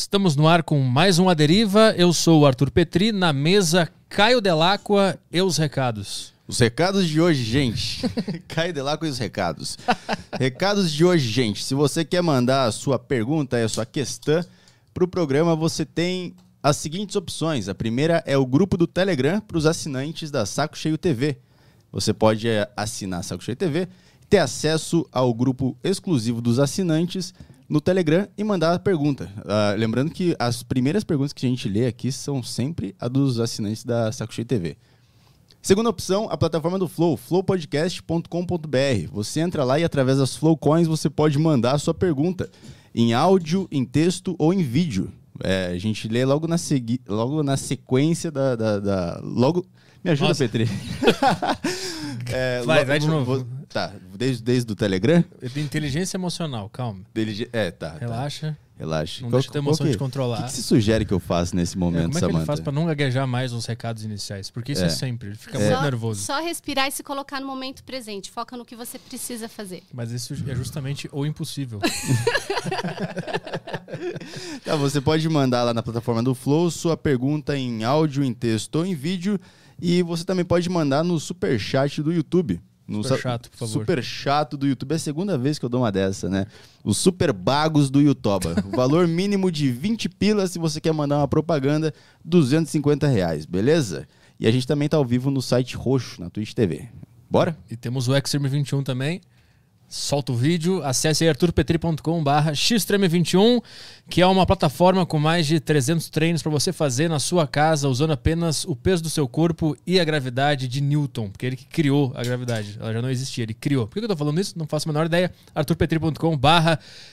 Estamos no ar com mais um A Deriva. Eu sou o Arthur Petri, na mesa Caio Delacqua e os recados. Os recados de hoje, gente. Caio Delacqua e os recados. recados de hoje, gente. Se você quer mandar a sua pergunta e a sua questão para o programa, você tem as seguintes opções. A primeira é o grupo do Telegram para os assinantes da Saco Cheio TV. Você pode eh, assinar Saco Cheio TV, ter acesso ao grupo exclusivo dos assinantes no Telegram e mandar a pergunta. Uh, lembrando que as primeiras perguntas que a gente lê aqui são sempre a dos assinantes da Saco TV. Segunda opção, a plataforma do Flow, flowpodcast.com.br. Você entra lá e através das Flow Coins você pode mandar a sua pergunta em áudio, em texto ou em vídeo. É, a gente lê logo na, segui logo na sequência da, da, da Logo. Me ajuda, Nossa. Petri. é, vai, vai de novo. Vou, tá, desde, desde o Telegram? De inteligência emocional, calma. Deligi é, tá. Relaxa. Tá. Relaxa. Não qual, deixa ter emoção de controlar. O que, que, se sugere que eu faça nesse momento, é, Samantha? Como é que ele faz pra não gaguejar mais os recados iniciais? Porque isso é, é sempre, ele fica é. muito nervoso. Só respirar e se colocar no momento presente. Foca no que você precisa fazer. Mas isso é justamente o impossível. tá, você pode mandar lá na plataforma do Flow sua pergunta em áudio, em texto ou em vídeo. E você também pode mandar no super chat do YouTube. No super chato, por favor. Super chato do YouTube. É a segunda vez que eu dou uma dessa, né? Os super bagos do YouTube. o valor mínimo de 20 pilas se você quer mandar uma propaganda, 250 reais, beleza? E a gente também tá ao vivo no site roxo, na Twitch TV. Bora? E temos o Xtreme21 também solta o vídeo, acesse aí arturpetri.com.br xtreme21, que é uma plataforma com mais de 300 treinos para você fazer na sua casa, usando apenas o peso do seu corpo e a gravidade de Newton, porque ele que criou a gravidade, ela já não existia, ele criou. Por que eu estou falando isso? Não faço a menor ideia. arturpetri.com.br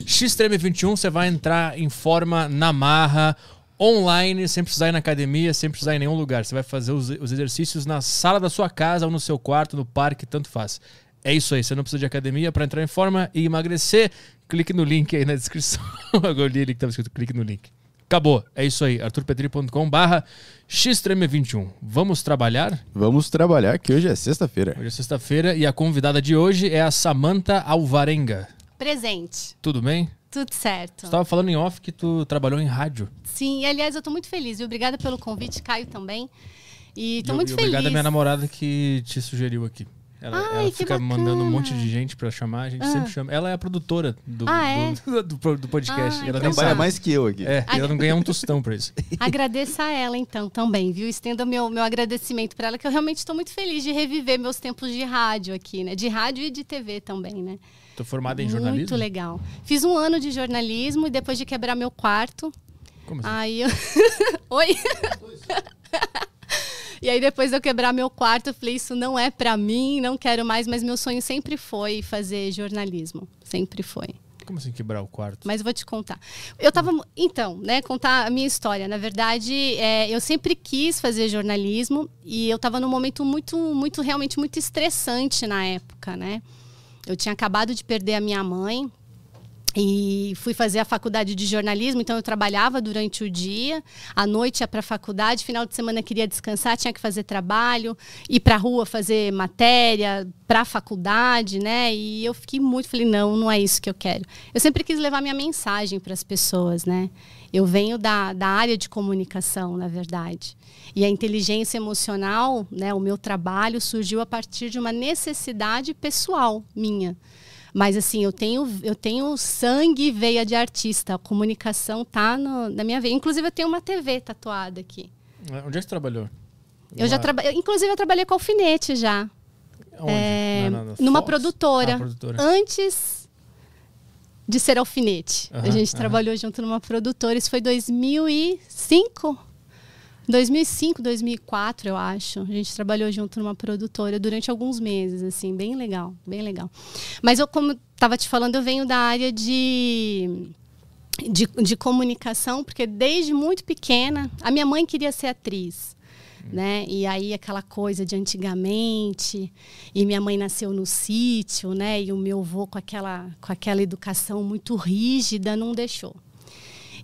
xtreme21, você vai entrar em forma na marra, online, sem precisar ir na academia, sem precisar ir em nenhum lugar. Você vai fazer os, os exercícios na sala da sua casa ou no seu quarto, no parque, tanto faz. É isso aí, você não precisa de academia para entrar em forma e emagrecer. Clique no link aí na descrição. Agora li que estava escrito, clique no link. Acabou, é isso aí, arturpetri.com barra xtreme21. Vamos trabalhar? Vamos trabalhar, que hoje é sexta-feira. Hoje é sexta-feira e a convidada de hoje é a Samanta Alvarenga. Presente. Tudo bem? Tudo certo. Você estava falando em off que tu trabalhou em rádio. Sim, e aliás eu estou muito feliz. Viu? Obrigada pelo convite, Caio também. E estou muito e feliz. Obrigada à minha namorada que te sugeriu aqui. Ela, Ai, ela fica bacana. mandando um monte de gente pra chamar, a gente ah. sempre chama. Ela é a produtora do, ah, é? do, do, do, podcast. ela trabalha mais que eu aqui. É, e ela não ganha um tostão pra isso. Agradeça a ela, então, também, viu? Estenda meu, meu agradecimento pra ela, que eu realmente estou muito feliz de reviver meus tempos de rádio aqui, né? De rádio e de TV também, né? Tô formada em jornalismo? Muito legal. Fiz um ano de jornalismo e depois de quebrar meu quarto. Como assim? Aí eu... Oi? E aí depois eu quebrar meu quarto, eu falei, isso não é para mim, não quero mais, mas meu sonho sempre foi fazer jornalismo, sempre foi. Como assim quebrar o quarto? Mas vou te contar. Eu tava. Então, né, contar a minha história. Na verdade, é, eu sempre quis fazer jornalismo e eu tava num momento muito, muito, realmente muito estressante na época, né? Eu tinha acabado de perder a minha mãe, e fui fazer a faculdade de jornalismo, então eu trabalhava durante o dia, à noite ia para a faculdade, final de semana queria descansar, tinha que fazer trabalho, ir para a rua fazer matéria, para a faculdade, né? E eu fiquei muito, falei, não, não é isso que eu quero. Eu sempre quis levar minha mensagem para as pessoas, né? Eu venho da, da área de comunicação, na verdade. E a inteligência emocional, né, o meu trabalho surgiu a partir de uma necessidade pessoal minha. Mas assim, eu tenho, eu tenho sangue e veia de artista. A comunicação tá no, na minha veia. Inclusive, eu tenho uma TV tatuada aqui. É, onde é que você trabalhou? Eu já trabalhei. Inclusive, eu trabalhei com alfinete já. Onde? É, na, na, numa produtora. Ah, produtora. Antes de ser alfinete. a gente trabalhou junto numa produtora. Isso foi 2005. 2005, 2004, eu acho. A gente trabalhou junto numa produtora durante alguns meses, assim, bem legal, bem legal. Mas eu, como estava te falando, eu venho da área de, de, de, comunicação, porque desde muito pequena, a minha mãe queria ser atriz. Né? E aí aquela coisa de antigamente, e minha mãe nasceu no sítio, né? E o meu avô com aquela com aquela educação muito rígida não deixou.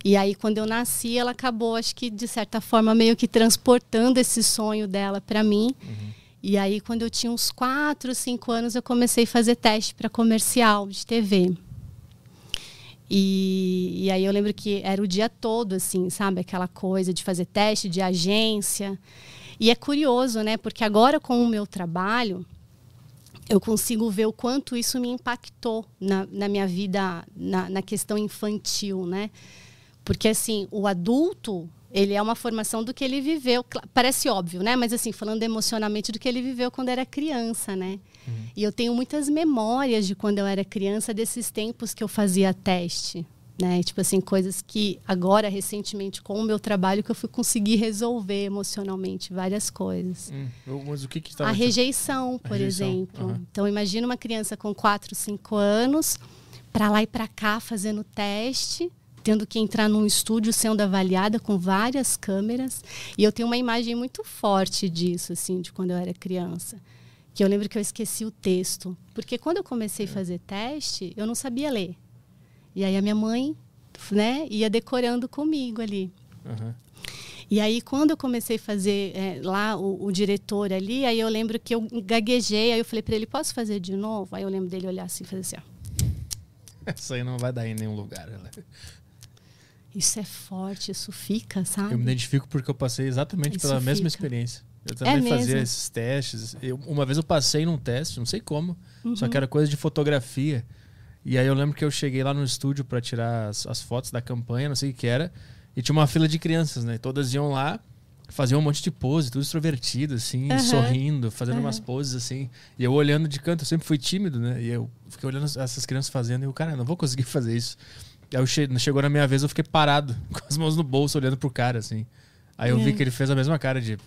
E aí, quando eu nasci, ela acabou, acho que de certa forma, meio que transportando esse sonho dela para mim. Uhum. E aí, quando eu tinha uns 4, 5 anos, eu comecei a fazer teste para comercial de TV. E, e aí eu lembro que era o dia todo, assim, sabe? Aquela coisa de fazer teste de agência. E é curioso, né? Porque agora com o meu trabalho, eu consigo ver o quanto isso me impactou na, na minha vida, na, na questão infantil, né? Porque, assim, o adulto, ele é uma formação do que ele viveu. Parece óbvio, né? Mas, assim, falando emocionalmente, do que ele viveu quando era criança, né? Uhum. E eu tenho muitas memórias de quando eu era criança, desses tempos que eu fazia teste. Né? Tipo assim, coisas que agora, recentemente, com o meu trabalho, que eu fui conseguir resolver emocionalmente várias coisas. Hum, mas o que que A rejeição, por rejeição. exemplo. Uhum. Então, imagina uma criança com 4, 5 anos, para lá e para cá fazendo teste, tendo que entrar num estúdio sendo avaliada com várias câmeras. E eu tenho uma imagem muito forte disso, assim, de quando eu era criança que eu lembro que eu esqueci o texto. Porque quando eu comecei a é. fazer teste, eu não sabia ler. E aí a minha mãe né, ia decorando comigo ali. Uhum. E aí, quando eu comecei a fazer é, lá o, o, diretor ali, aí eu lembro que eu gaguejei, aí eu falei para ele, posso fazer de novo? Aí eu lembro dele olhar assim e fazer assim, ó. Isso aí não vai dar em nenhum lugar. Né? Isso é forte, isso fica, sabe? Eu me identifico porque eu passei exatamente isso pela fica. mesma experiência. Eu também é fazia esses testes. Eu, uma vez eu passei num teste, não sei como, uhum. só que era coisa de fotografia. E aí eu lembro que eu cheguei lá no estúdio para tirar as, as, fotos da campanha, não sei o que era, e tinha uma fila de crianças, né? Todas iam lá, faziam um monte de pose, tudo extrovertido, assim, uhum. sorrindo, fazendo uhum. umas poses, assim. E eu olhando de canto, eu sempre fui tímido, né? E eu fiquei olhando essas crianças fazendo, e eu, cara, não vou conseguir fazer isso. Aí che chegou na minha vez, eu fiquei parado, com as mãos no bolso, olhando pro cara, assim. Aí eu vi é. que ele fez a mesma cara de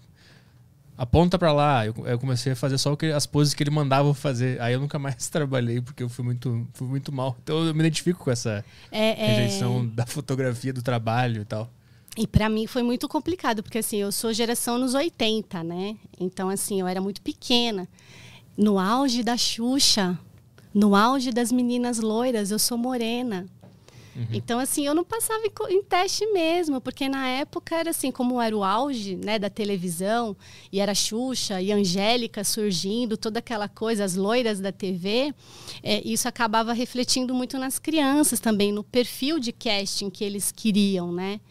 aponta para lá. Eu, eu, comecei a fazer só que, as poses que ele mandava fazer. Aí eu nunca mais trabalhei porque eu fui muito, fui muito mal. Então eu me identifico com essa é, rejeição é... da fotografia, do trabalho e tal. E para mim foi muito complicado, porque assim, eu sou geração nos 80, né? Então assim, eu era muito pequena. No auge da Xuxa, no auge das meninas loiras, eu sou morena. Uhum. Então, assim, eu não passava em, em, teste mesmo, porque na época era assim, como era o auge né, da televisão, e era Xuxa e Angélica surgindo, toda aquela coisa, as loiras da TV, é, isso acabava refletindo muito nas crianças também, no perfil de casting que eles queriam, né?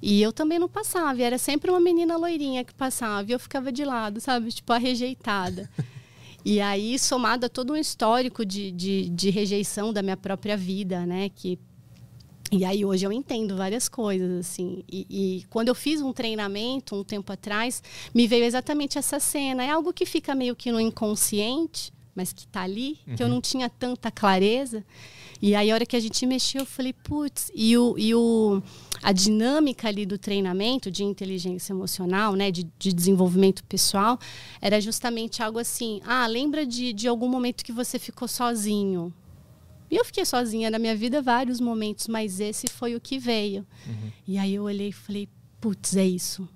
E eu também não passava, era sempre uma menina loirinha que passava, e eu ficava de lado, sabe? Tipo, a rejeitada. E aí, somado a todo um histórico de, de, de, rejeição da minha própria vida, né? Que e aí hoje eu entendo várias coisas, assim. E, e, quando eu fiz um treinamento um tempo atrás, me veio exatamente essa cena. É algo que fica meio que no inconsciente, mas que está ali, uhum. que eu uhum. não tinha tanta clareza. E aí a hora que a gente mexeu, eu falei, putz, e, o, e o, a dinâmica ali do treinamento de inteligência emocional, né, de, de desenvolvimento pessoal, era justamente algo assim, ah, lembra de, de algum momento que você ficou sozinho, e eu fiquei sozinha na minha vida vários momentos, mas esse foi o que veio. Uhum. E aí eu olhei e falei, putz, é isso.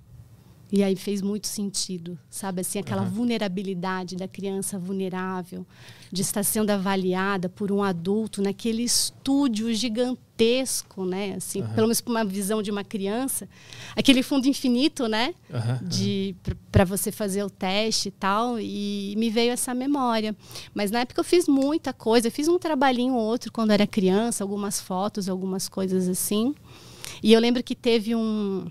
E aí fez muito sentido, sabe? Assim, aquela uhum. vulnerabilidade da criança vulnerável, de estar sendo avaliada por um adulto naquele estúdio gigantesco, né? Assim, uhum. pelo menos por uma visão de uma criança, aquele fundo infinito, né? Uhum. De para você fazer o teste e tal. E me veio essa memória. Mas na época eu fiz muita coisa, eu fiz um trabalhinho ou outro quando era criança, algumas fotos, algumas coisas assim. E eu lembro que teve um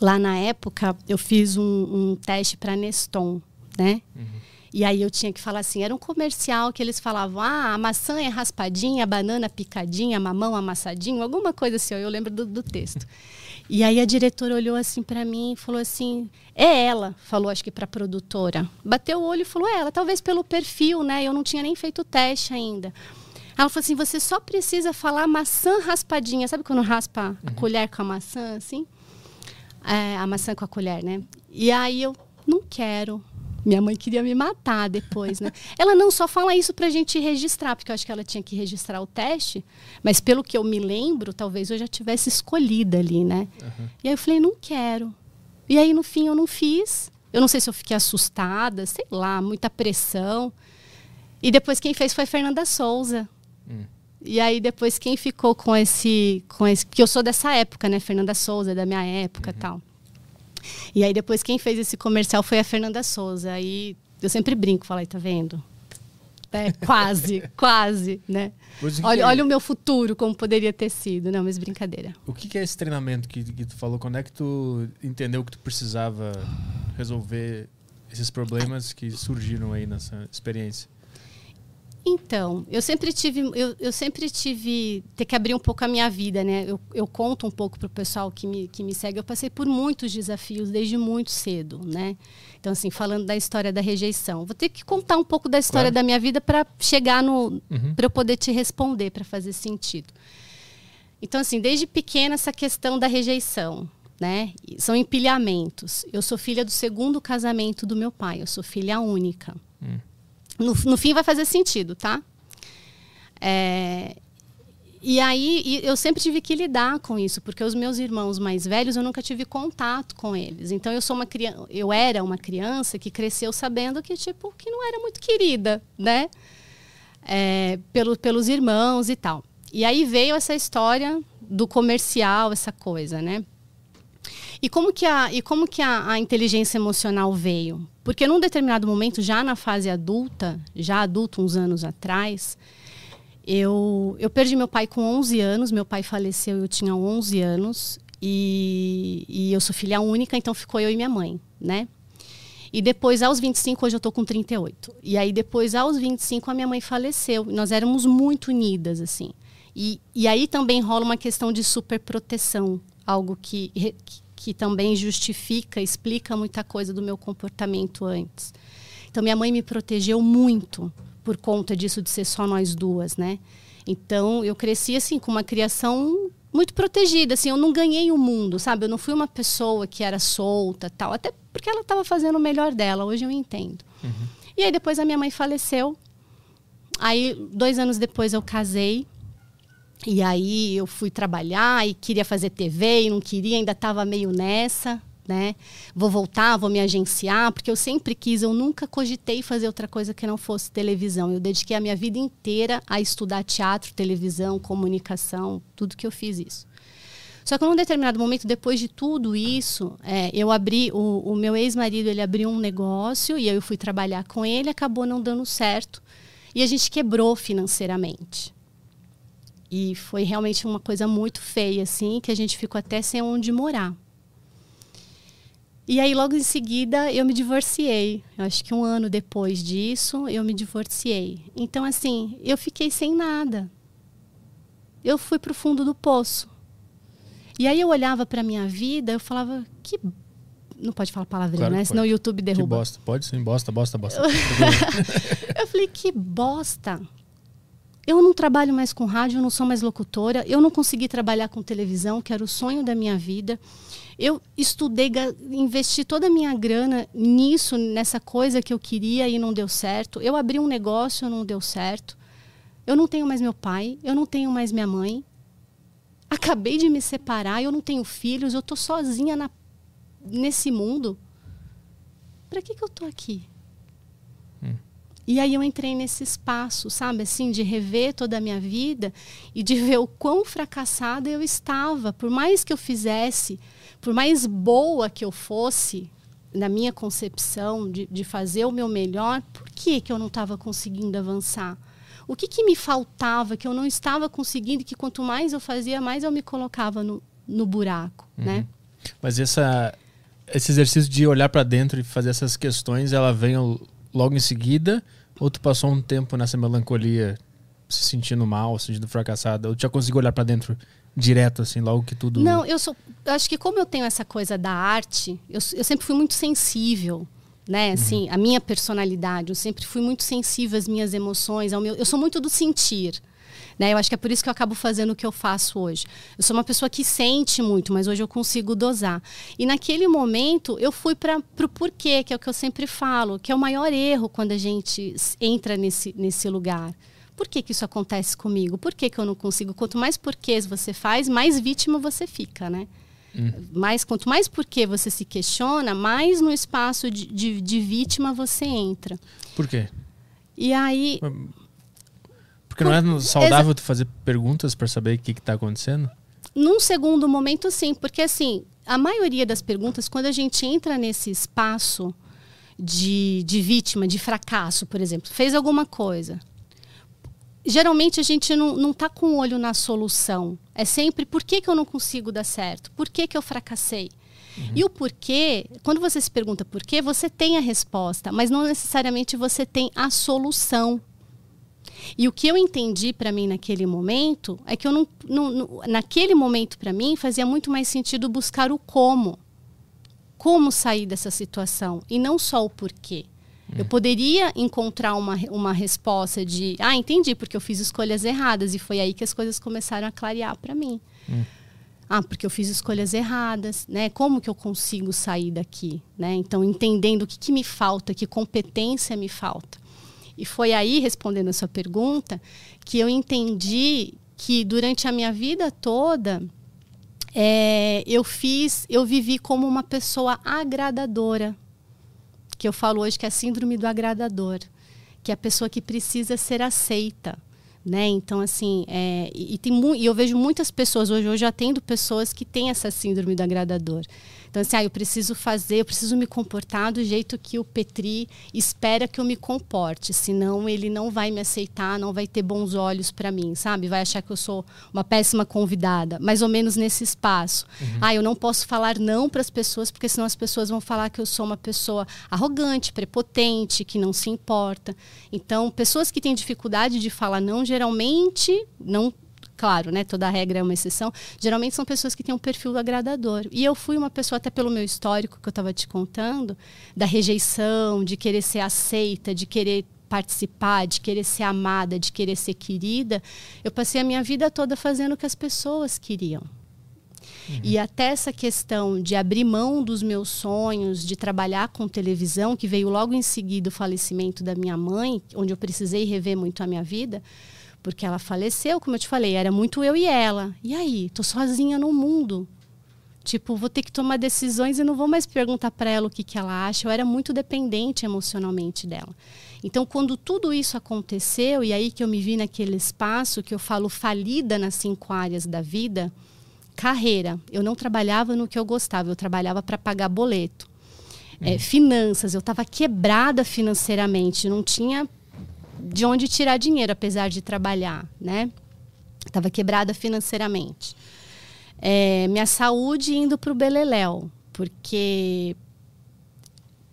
lá na época, eu fiz um, um teste para Neston, né? Uhum. E aí eu tinha que falar assim, era um comercial que eles falavam, ah, a maçã é raspadinha, a banana picadinha, a mamão amassadinho, alguma coisa assim, eu lembro do, do texto. E aí a diretora olhou assim para mim e falou assim, é ela, falou acho que para a produtora. Bateu o olho e falou, é ela, talvez pelo perfil, né? Eu não tinha nem feito o teste ainda. Ela falou assim, você só precisa falar maçã raspadinha, sabe quando raspa a uhum. colher com a maçã, assim? É, a maçã com a colher, né? E aí eu não quero. Minha mãe queria me matar depois, né? ela não só fala isso pra gente registrar, porque eu acho que ela tinha que registrar o teste, mas pelo que eu me lembro, talvez eu já tivesse escolhida ali, né? Uhum. E aí eu falei, não quero. E aí no fim eu não fiz. Eu não sei se eu fiquei assustada, sei lá, muita pressão. E depois quem fez foi Fernanda Souza. Hum. E aí depois quem ficou com esse, com esse, porque eu sou dessa época, né, Fernanda Souza, da minha época, uhum. tal. E aí depois quem fez esse comercial foi a Fernanda Souza. Aí eu sempre brinco, falei, tá vendo? É, quase, quase, né? Olha, olha o meu futuro, como poderia ter sido. Não, mas brincadeira. O que, que é esse treinamento que, que tu falou? Quando é que tu entendeu que tu precisava resolver esses problemas que surgiram aí nessa experiência? Então, eu sempre tive, eu, eu sempre tive ter que abrir um pouco a minha vida, né? Eu, eu conto um pouco para o pessoal que me, que me segue. Eu passei por muitos desafios desde muito cedo, né? Então, assim, falando da história da rejeição, vou ter que contar um pouco da história claro. da minha vida para chegar no, uhum. para eu poder te responder, para fazer sentido. Então, assim, desde pequena essa questão da rejeição, né? São empilhamentos. Eu sou filha do segundo casamento do meu pai. Eu sou filha única. No, no fim vai fazer sentido, tá? É, e aí eu sempre tive que lidar com isso, porque os meus irmãos mais velhos eu nunca tive contato com eles. Então eu sou uma criança, eu era uma criança que cresceu sabendo que tipo que não era muito querida, né? É, pelo, pelos irmãos e tal. E aí veio essa história do comercial, essa coisa, né? E como que a, e como que a, a inteligência emocional veio? Porque num determinado momento, já na fase adulta, já adulto uns anos atrás, eu, eu perdi meu pai com 11 anos, meu pai faleceu eu tinha 11 anos, e, e eu sou filha única, então ficou eu e minha mãe, né? E depois, aos 25, hoje eu tô com 38. E aí, depois, aos 25, a minha mãe faleceu. Nós éramos muito unidas, assim. E, e aí também rola uma questão de superproteção, algo que, que, que também justifica, explica muita coisa do meu comportamento antes. Então minha mãe me protegeu muito por conta disso de ser só nós duas, né? Então eu cresci assim com uma criação muito protegida, assim, eu não ganhei o mundo, sabe? Eu não fui uma pessoa que era solta, tal, até porque ela estava fazendo o melhor dela. Hoje eu entendo. Uhum. E aí depois a minha mãe faleceu. Aí dois anos depois eu casei e aí eu fui trabalhar e queria fazer TV e não queria, ainda estava meio nessa, né? Vou voltar, vou me agenciar, porque eu sempre quis, eu nunca cogitei fazer outra coisa que não fosse televisão. Eu dediquei a minha vida inteira a estudar teatro, televisão, comunicação, tudo que eu fiz isso. Só que num determinado momento, depois de tudo isso, é, eu abri, o, o meu ex-marido, ele abriu um negócio e eu fui trabalhar com ele, acabou não dando certo. E a gente quebrou financeiramente. E foi realmente uma coisa muito feia, assim, que a gente ficou até sem onde morar. E aí, logo em seguida, eu me divorciei. Eu acho que um ano depois disso, eu me divorciei. Então, assim, eu fiquei sem nada. Eu fui para o fundo do poço. E aí eu olhava para minha vida, eu falava, que. Não pode falar palavrinha, claro né? Senão o YouTube derruba. Que bosta. Pode sim, bosta, bosta, bosta. eu falei, que bosta. Eu não trabalho mais com rádio, eu não sou mais locutora, eu não consegui trabalhar com televisão, que era o sonho da minha vida. Eu estudei, investi toda a minha grana nisso, nessa coisa que eu queria e não deu certo. Eu abri um negócio, não deu certo. Eu não tenho mais meu pai, eu não tenho mais minha mãe. Acabei de me separar, eu não tenho filhos, eu tô sozinha na, nesse mundo. Para que, que eu tô aqui? E aí eu entrei nesse espaço, sabe, assim, de rever toda a minha vida e de ver o quão fracassada eu estava. Por mais que eu fizesse, por mais boa que eu fosse, na minha concepção de, de fazer o meu melhor, por que, que eu não estava conseguindo avançar? O que, que me faltava, que eu não estava conseguindo, que quanto mais eu fazia, mais eu me colocava no, no buraco, uhum. né? Mas essa, esse exercício de olhar para dentro e fazer essas questões, ela vem logo em seguida ou tu passou um tempo nessa melancolia, se sentindo mal, se sentindo fracassada? Ou tu já conseguiu olhar para dentro direto, assim, logo que tudo. Não, eu sou. Eu acho que como eu tenho essa coisa da arte, eu, eu sempre fui muito sensível. Né, uhum. assim, uhum. a minha personalidade, eu sempre fui muito sensível às minhas emoções, ao meu, eu sou muito do sentir. Né? Eu acho que é por isso que eu acabo fazendo o que eu faço hoje. Eu sou uma pessoa que sente muito, mas hoje eu consigo dosar. E naquele momento eu fui para o porquê, que é o que eu sempre falo, que é o maior erro quando a gente entra nesse, nesse lugar. Por que, que isso acontece comigo? Por que, que eu não consigo? Quanto mais porquês você faz, mais vítima você fica, né? Hum. Mais, quanto mais porquê você se questiona, mais no espaço de, de, de vítima você entra. Por quê? E aí. Porque não é saudável tu fazer perguntas para saber o que está acontecendo? Num segundo momento, sim, porque assim, a maioria das perguntas, quando a gente entra nesse espaço de, de vítima, de fracasso, por exemplo, fez alguma coisa. Geralmente a gente não, não tá com o olho na solução. É sempre por que, que eu não consigo dar certo? Por que, que eu fracassei? Uhum. E o porquê, quando você se pergunta por quê, você tem a resposta, mas não necessariamente você tem a solução. E o que eu entendi para mim naquele momento é que eu não, não, não naquele momento para mim fazia muito mais sentido buscar o como. Como sair dessa situação e não só o porquê. Eu poderia encontrar uma, uma resposta de, ah, entendi, porque eu fiz escolhas erradas. E foi aí que as coisas começaram a clarear para mim. Hum. Ah, porque eu fiz escolhas erradas, né? Como que eu consigo sair daqui, né? Então, entendendo o que, que me falta, que competência me falta. E foi aí, respondendo a sua pergunta, que eu entendi que durante a minha vida toda é, eu fiz, eu vivi como uma pessoa agradadora, que eu falo hoje que é a síndrome do agradador, que é a pessoa que precisa ser aceita né? Então, assim, é, e, tem e eu vejo muitas pessoas, hoje, hoje eu atendo pessoas que têm essa síndrome do agradador. Então, assim, ah, eu preciso fazer, eu preciso me comportar do jeito que o Petri espera que eu me comporte, senão ele não vai me aceitar, não vai ter bons olhos para mim, sabe? Vai achar que eu sou uma péssima convidada, mais ou menos nesse espaço. Uhum. Ah, eu não posso falar não para as pessoas, porque senão as pessoas vão falar que eu sou uma pessoa arrogante, prepotente, que não se importa. Então, pessoas que têm dificuldade de falar não, geralmente não claro, né, toda regra é uma exceção, geralmente são pessoas que têm um perfil agradador. E eu fui uma pessoa, até pelo meu histórico que eu estava te contando, da rejeição, de querer ser aceita, de querer participar, de querer ser amada, de querer ser querida, eu passei a minha vida toda fazendo o que as pessoas queriam. Uhum. E até essa questão de abrir mão dos meus sonhos, de trabalhar com televisão, que veio logo em seguida o falecimento da minha mãe, onde eu precisei rever muito a minha vida, porque ela faleceu, como eu te falei, era muito eu e ela. E aí, tô sozinha no mundo. Tipo, vou ter que tomar decisões e não vou mais perguntar para ela o que, que ela acha. Eu era muito dependente emocionalmente dela. Então, quando tudo isso aconteceu, e aí que eu me vi naquele espaço que eu falo falida nas cinco áreas da vida, carreira. Eu não trabalhava no que eu gostava, eu trabalhava para pagar boleto. É, finanças, eu estava quebrada financeiramente, não tinha de onde tirar dinheiro, apesar de trabalhar, né? Estava quebrada financeiramente. É, minha saúde indo para o beleléu, porque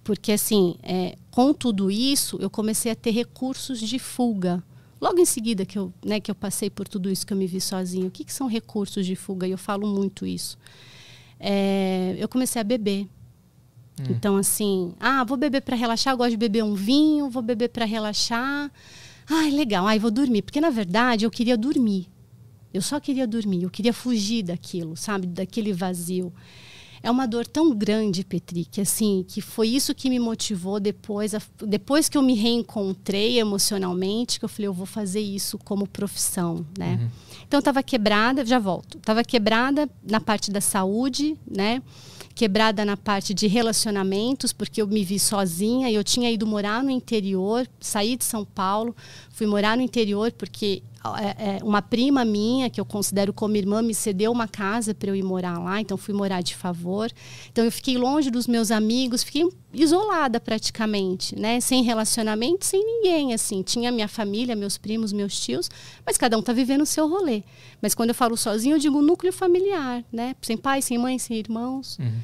porque assim, é, com tudo isso, eu comecei a ter recursos de fuga. Logo em seguida que eu, né, que eu passei por tudo isso, que eu me vi sozinho, o que, que são recursos de fuga? E eu falo muito isso. É, eu comecei a beber. Hum. Então, assim, ah, vou beber para relaxar, eu gosto de beber um vinho, vou beber para relaxar. Ah, legal, ai, vou dormir. Porque, na verdade, eu queria dormir. Eu só queria dormir, eu queria fugir daquilo, sabe? Daquele vazio. É uma dor tão grande, Petri, que assim, que foi isso que me motivou depois, a, depois que eu me reencontrei emocionalmente, que eu falei, eu vou fazer isso como profissão, né? Uhum. Então, eu estava quebrada, já volto. Estava quebrada na parte da saúde, né? Quebrada na parte de relacionamentos, porque eu me vi sozinha e eu tinha ido morar no interior, saí de São Paulo, fui morar no interior porque é, é, uma prima minha, que eu considero como irmã, me cedeu uma casa para eu ir morar lá, então fui morar de favor. Então eu fiquei longe dos meus amigos, fiquei isolada praticamente, né? Sem relacionamento, sem ninguém, assim. Tinha minha família, meus primos, meus tios, mas cada um tá vivendo o seu rolê. Mas quando eu falo sozinho, eu digo núcleo familiar, né? Sem pai, sem mãe, sem irmãos. Uhum.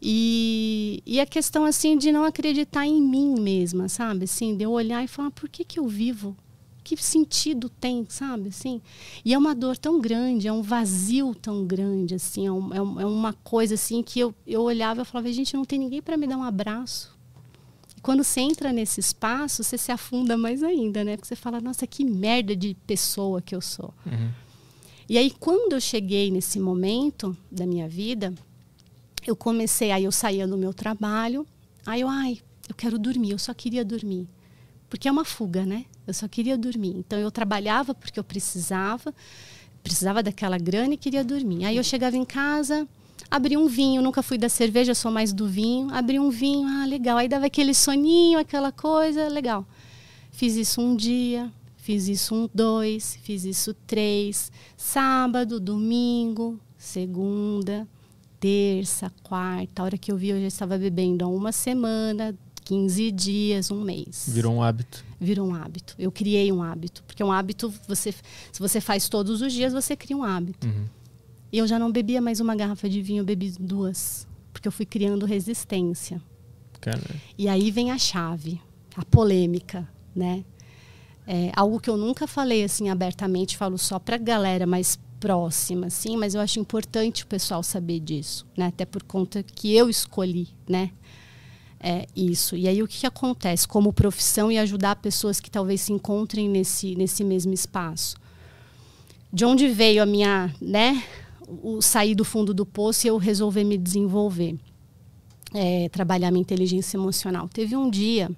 E, e a questão assim de não acreditar em mim mesma, sabe? Assim, de eu olhar e falar, por que, que eu vivo? que sentido tem, sabe? Assim, e é uma dor tão grande, é um vazio tão grande, assim, é, um, é, é uma coisa assim que eu, eu olhava e falava, gente, não tem ninguém para me dar um abraço. E quando você entra nesse espaço, você se afunda mais ainda, né? Porque você fala, nossa, que merda de pessoa que eu sou. Uhum. E aí, quando eu cheguei nesse momento da minha vida, eu comecei, aí eu saía do meu trabalho, aí eu, ai, eu quero dormir, eu só queria dormir. Porque é uma fuga, né? Eu só queria dormir. Então eu trabalhava porque eu precisava, precisava daquela grana e queria dormir. Aí eu chegava em casa, abri um vinho, nunca fui da cerveja, sou mais do vinho. Abri um vinho, ah, legal. Aí dava aquele soninho, aquela coisa, legal. Fiz isso um dia, fiz isso um dois, fiz isso três, sábado, domingo, segunda, terça, quarta. A hora que eu vi, eu já estava bebendo há uma semana, 15 dias, um mês. Virou um hábito. Virou um hábito. Eu criei um hábito. Porque um hábito, você, se você faz todos os dias, você cria um hábito. Uhum. E eu já não bebia mais uma garrafa de vinho, eu bebi duas. Porque eu fui criando resistência. Cara, E aí vem a chave, a polêmica, né? É algo que eu nunca falei assim abertamente, falo só para galera mais próxima, assim, mas eu acho importante o pessoal saber disso, né? Até por conta que eu escolhi, né? É, isso. E aí o que, que acontece como profissão e ajudar pessoas que talvez se encontrem nesse, nesse mesmo espaço? De onde veio a minha, né? O sair do fundo do poço e eu resolver me desenvolver, é, trabalhar minha inteligência emocional. Teve um dia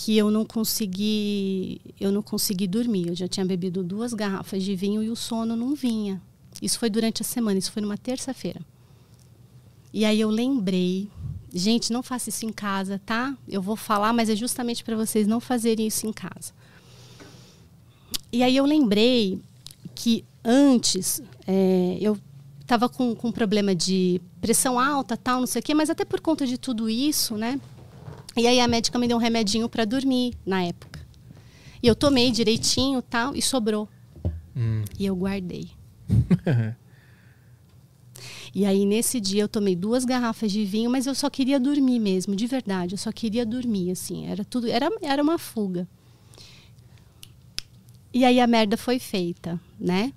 que eu não consegui, eu não consegui dormir. Eu já tinha bebido duas garrafas de vinho e o sono não vinha. Isso foi durante a semana, isso foi numa terça-feira. E aí eu lembrei, gente, não faça isso em casa, tá? Eu vou falar, mas é justamente para vocês não fazerem isso em casa. E aí eu lembrei que antes é, eu estava com, com problema de pressão alta, tal, não sei o quê, mas até por conta de tudo isso, né? E aí a médica me deu um remedinho para dormir na época. E eu tomei direitinho, tal, e sobrou. hum. E eu guardei. E aí nesse dia eu tomei duas garrafas de vinho, mas eu só queria dormir mesmo, de verdade. Eu só queria dormir, assim. Era tudo, era, era uma fuga. E aí a merda foi feita, né?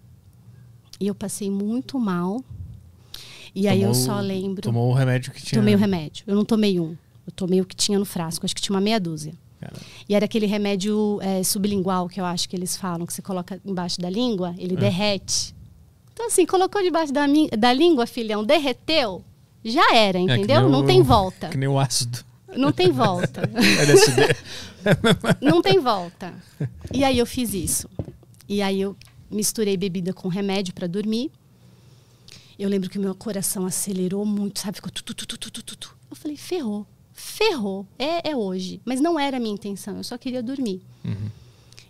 E eu passei muito mal. E aí eu Tomou- só lembro. Tomou o remédio que tinha. Tomei o remédio. Eu não tomei um. Eu tomei o que tinha no frasco. Acho que tinha uma meia dúzia. Cara, E era aquele remédio é, sublingual que eu acho que eles falam, que você coloca embaixo da língua, ele derrete. Então, assim, colocou debaixo da, da língua, filhão, derreteu, já era, É, entendeu? nem Não o- tem volta. Que nem o ácido. Não tem volta. LSD. Não tem volta. E aí eu fiz isso. E aí eu misturei bebida com remédio para dormir. Eu lembro que o meu coração acelerou muito, sabe? Ficou tu, tu, tu, tu, tu, tu, tu. Eu falei, ferrou. Ferrou. É, é hoje. Mas não era a minha intenção. Eu só queria dormir.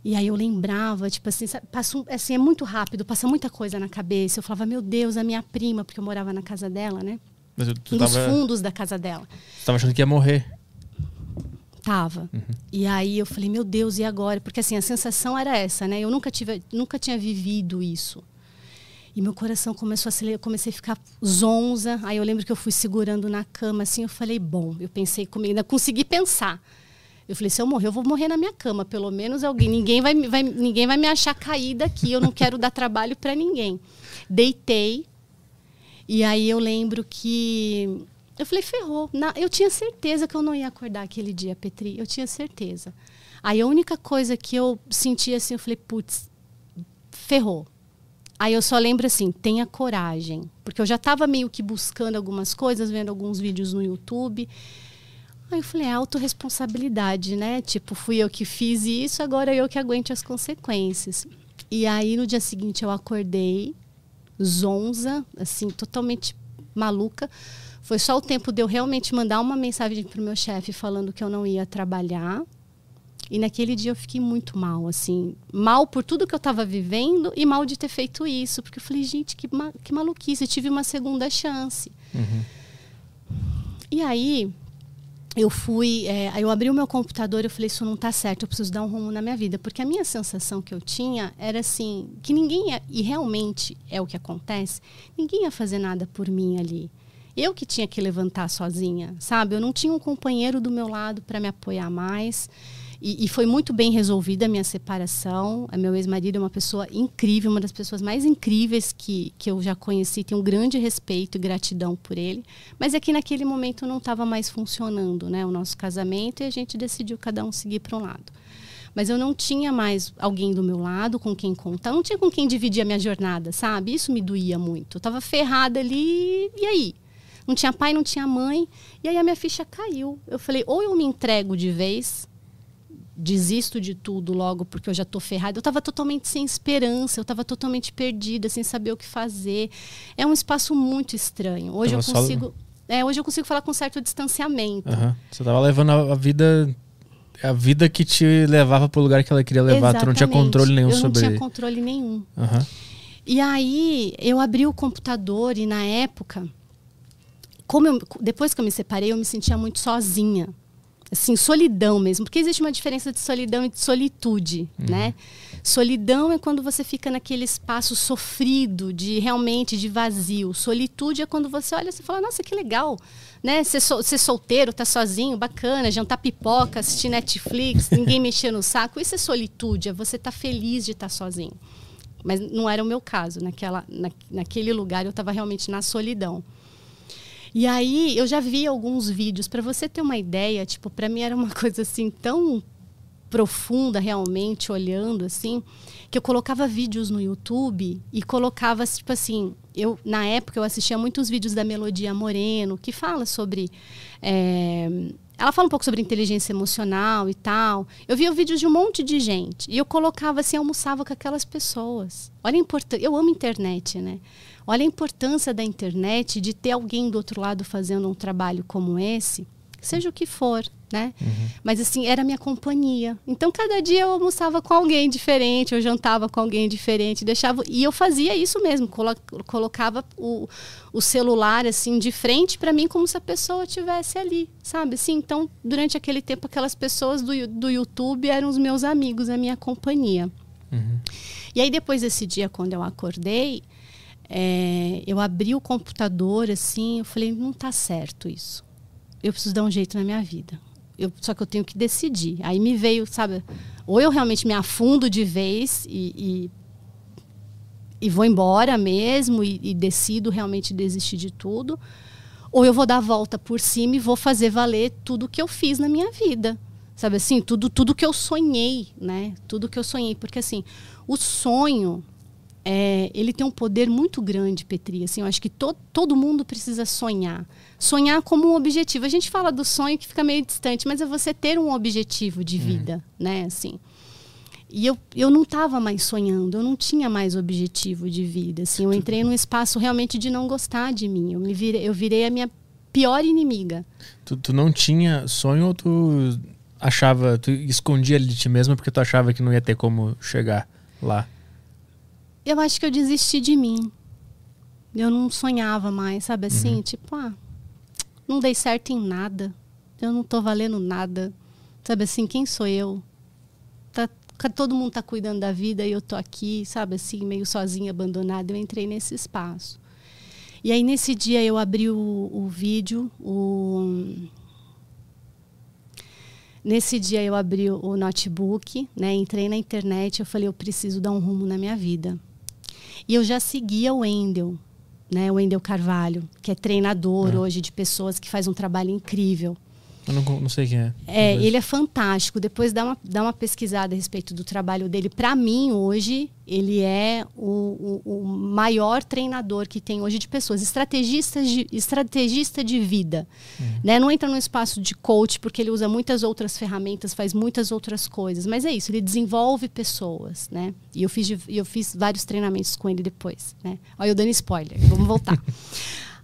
E aí eu lembrava, tipo assim, passa assim, é muito rápido, passa muita coisa na cabeça. Eu falava, meu Deus, a minha prima, porque eu morava na casa dela, né? Mas eu- tu dos tava, fundos da casa dela. tu tava achando que ia morrer. Tava. E aí eu falei, meu Deus, e agora? Porque assim, a sensação era essa, né? Eu nunca, tive, nunca tinha vivido isso. E meu coração começou a acelerar, comecei a ficar zonza. Aí eu lembro que eu fui segurando na cama, assim, eu falei, bom, eu pensei comigo, ainda consegui pensar. Eu falei, se eu morrer, eu vou morrer na minha cama, pelo menos alguém, ninguém vai, vai, ninguém vai me achar caída aqui, eu não quero dar trabalho para ninguém. Deitei, e aí eu lembro que eu falei, ferrou. Na- eu tinha certeza que eu não ia acordar aquele dia, Petri. Eu tinha certeza. Aí a única coisa que eu senti assim, eu falei, putz, ferrou. Aí eu só lembro assim, tenha coragem. Porque eu já estava meio que buscando algumas coisas, vendo alguns vídeos no YouTube. Aí eu falei, é autorresponsabilidade, né? Tipo, fui eu que fiz isso, agora eu que aguente as consequências. E aí no dia seguinte eu acordei, zonza, assim, totalmente maluca. Foi só o tempo de eu realmente mandar uma mensagem pro meu chefe falando que eu não ia trabalhar. E naquele dia eu fiquei muito mal, assim. Mal por tudo que eu estava vivendo e mal de ter feito isso. Porque eu falei, gente, que, ma que maluquice. Eu tive uma segunda chance. E aí, eu fui, é, eu abri o meu computador e eu falei, isso não está certo, eu preciso dar um rumo na minha vida. Porque a minha sensação que eu tinha era assim, que ninguém ia, e realmente é o que acontece, ninguém ia fazer nada por mim ali. Eu que tinha que levantar sozinha, sabe? Eu não tinha um companheiro do meu lado para me apoiar mais. E, e foi muito bem resolvida a minha separação. A meu ex-marido é uma pessoa incrível, uma das pessoas mais incríveis que, que eu já conheci. Tenho um grande respeito e gratidão por ele. Mas é que naquele momento não estava mais funcionando né, o nosso casamento e a gente decidiu cada um seguir para um lado. Mas eu não tinha mais alguém do meu lado com quem contar, não tinha com quem dividir a minha jornada, sabe? Isso me doía muito. Eu estava ferrada ali, e aí? Não tinha pai, não tinha mãe. E aí a minha ficha caiu. Eu falei, ou eu me entrego de vez, desisto de tudo logo porque eu já tô ferrada. Eu estava totalmente sem esperança, eu estava totalmente perdida, sem saber o que fazer. É um espaço muito estranho. Hoje Tava eu só- consigo, é, hoje eu consigo falar com certo distanciamento. Aham. Você tava levando a, a vida. A vida que te levava pro lugar que ela queria levar. Tu não tinha Exatamente. controle nenhum eu sobre. não tinha controle nenhum. Aham. E aí eu abri o computador e na época, como eu- depois que eu me separei, eu me sentia muito sozinha. Assim, solidão mesmo, porque existe uma diferença de solidão e de solitude, uhum. né? Solidão é quando você fica naquele espaço sofrido, de realmente de vazio. Solitude é quando você olha e fala, nossa, que legal, né? Ser, ser solteiro, tá sozinho, bacana, jantar pipoca, assistir Netflix, ninguém mexer no saco. Isso é solitude, é você estar tá feliz de estar tá sozinho. Mas não era o meu caso. Naquela, na, naquele lugar eu estava realmente na solidão. E aí eu já vi alguns vídeos para você ter uma ideia, tipo, para mim era uma coisa assim tão profunda realmente olhando assim, que eu colocava vídeos no YouTube e colocava tipo assim, eu na época eu assistia muitos vídeos da Melodia Moreno que fala sobre é, ela fala um pouco sobre inteligência emocional e tal. Eu via vídeos de um monte de gente e eu colocava assim, almoçava com aquelas pessoas. Olha a importância, eu amo internet, né? Olha a importância da internet de ter alguém do outro lado fazendo um trabalho como esse, seja o que for, né? Uhum. Mas assim, era minha companhia. Então cada dia eu almoçava com alguém diferente, eu jantava com alguém diferente, deixava e eu fazia isso mesmo, colo colocava o, o celular assim de frente para mim como se a pessoa estivesse ali, sabe? Assim, então durante aquele tempo aquelas pessoas do, do YouTube eram os meus amigos, a minha companhia. Uhum. E aí depois desse dia quando eu acordei, é, eu abri o computador assim, eu falei não está certo isso. Eu preciso dar um jeito na minha vida eu, só que eu tenho que decidir. Aí me veio, sabe, ou eu realmente me afundo de vez e, e, e vou embora mesmo e, e, decido realmente desistir de tudo, ou eu vou dar a volta por cima e vou fazer valer tudo que eu fiz na minha vida. Sabe assim, tudo, tudo que eu sonhei, né? Tudo que eu sonhei. Porque assim, o sonho, é, ele tem um poder muito grande, Petri. Assim, eu acho que to, todo mundo precisa sonhar sonhar como um objetivo. A gente fala do sonho que fica meio distante, mas é você ter um objetivo de uhum. vida, uhum. né? Assim. E eu, eu não estava mais sonhando, eu não tinha mais objetivo de vida. Assim, eu entrei num espaço realmente de não gostar de mim. Eu, me virei, eu virei a minha pior inimiga. Tu, tu não tinha sonho ou tu achava, tu escondia de ti mesma porque tu achava que não ia ter como chegar lá? Eu acho que eu desisti de mim. Eu não sonhava mais, sabe assim? Uhum. Tipo, ah, não dei certo em nada. Eu não tô valendo nada. Sabe assim, quem sou eu? Tá, todo mundo tá cuidando da vida e eu tô aqui, sabe assim, meio sozinha, abandonada. Eu entrei nesse espaço. E aí nesse dia eu abri o, o vídeo, o Nesse dia eu abri o notebook, né? Entrei na internet, eu falei, eu preciso dar um rumo na minha vida. E eu já seguia o Wendel, né, o Wendel Carvalho, que é treinador é. hoje de pessoas que faz um trabalho incrível. Eu não, não sei quem é. É, ele é fantástico. Depois dá uma, dá uma pesquisada a respeito do trabalho dele. Para mim, hoje, ele é o, o, o, maior treinador que tem hoje de pessoas, estrategistas de, estrategista de vida. Uhum. Né? Não entra no espaço de coach, porque ele usa muitas outras ferramentas, faz muitas outras coisas. Mas é isso, ele desenvolve pessoas. Né? E eu fiz, eu fiz vários treinamentos com ele depois. Né? Olha, eu dando spoiler. Vamos voltar.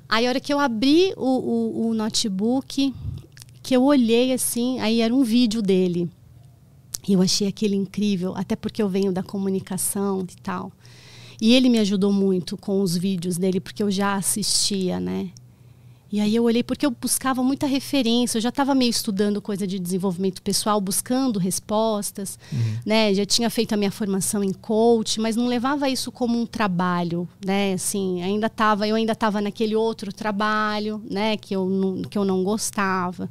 Aí, a hora que eu abri o, o, o notebook, que eu olhei assim, aí era um vídeo dele. E eu achei aquele incrível, até porque eu venho da comunicação e tal. E ele me ajudou muito com os vídeos dele, porque eu já assistia, né? E aí eu olhei porque eu buscava muita referência, eu já estava meio estudando coisa de desenvolvimento pessoal, buscando respostas, uhum. né? Já tinha feito a minha formação em coach, mas não levava isso como um trabalho, né? Assim, ainda tava, eu ainda estava naquele outro trabalho, né, que eu não, que eu não gostava.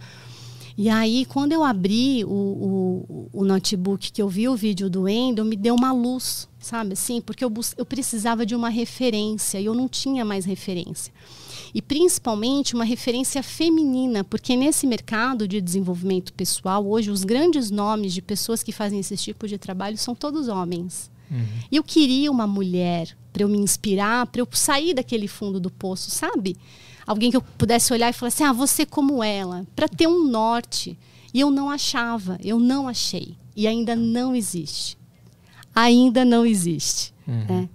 E aí, quando eu abri o, o, o, notebook, que eu vi o vídeo do Wendel, me deu uma luz, sabe assim? Porque eu, eu precisava de uma referência e eu não tinha mais referência. E principalmente uma referência feminina, porque nesse mercado de desenvolvimento pessoal, hoje, os grandes nomes de pessoas que fazem esse tipo de trabalho são todos homens. Uhum. E eu queria uma mulher para eu me inspirar, para eu sair daquele fundo do poço, sabe? alguém que eu pudesse olhar e falar assim: ah, você como ela, para ter um norte. E eu não achava, eu não achei. E ainda não existe. Ainda não existe. Uhum. Né?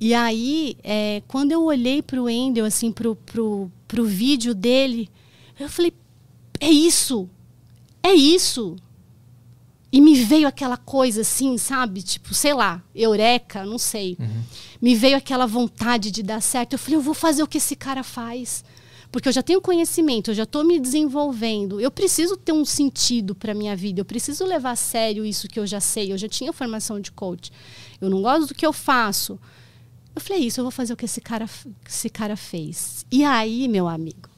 E aí, é, quando eu olhei para o Endel, assim, para o vídeo dele, eu falei: é isso! É isso! E me veio aquela coisa assim, sabe? Tipo, sei lá, eureka, não sei. Uhum. Me veio aquela vontade de dar certo. Eu falei, eu vou fazer o que esse cara faz. Porque eu já tenho conhecimento, eu já estou me desenvolvendo. Eu preciso ter um sentido para minha vida. Eu preciso levar a sério isso que eu já sei. Eu já tinha formação de coach. Eu não gosto do que eu faço. Eu falei, é isso, eu vou fazer o que esse cara, esse cara fez. E aí, meu amigo,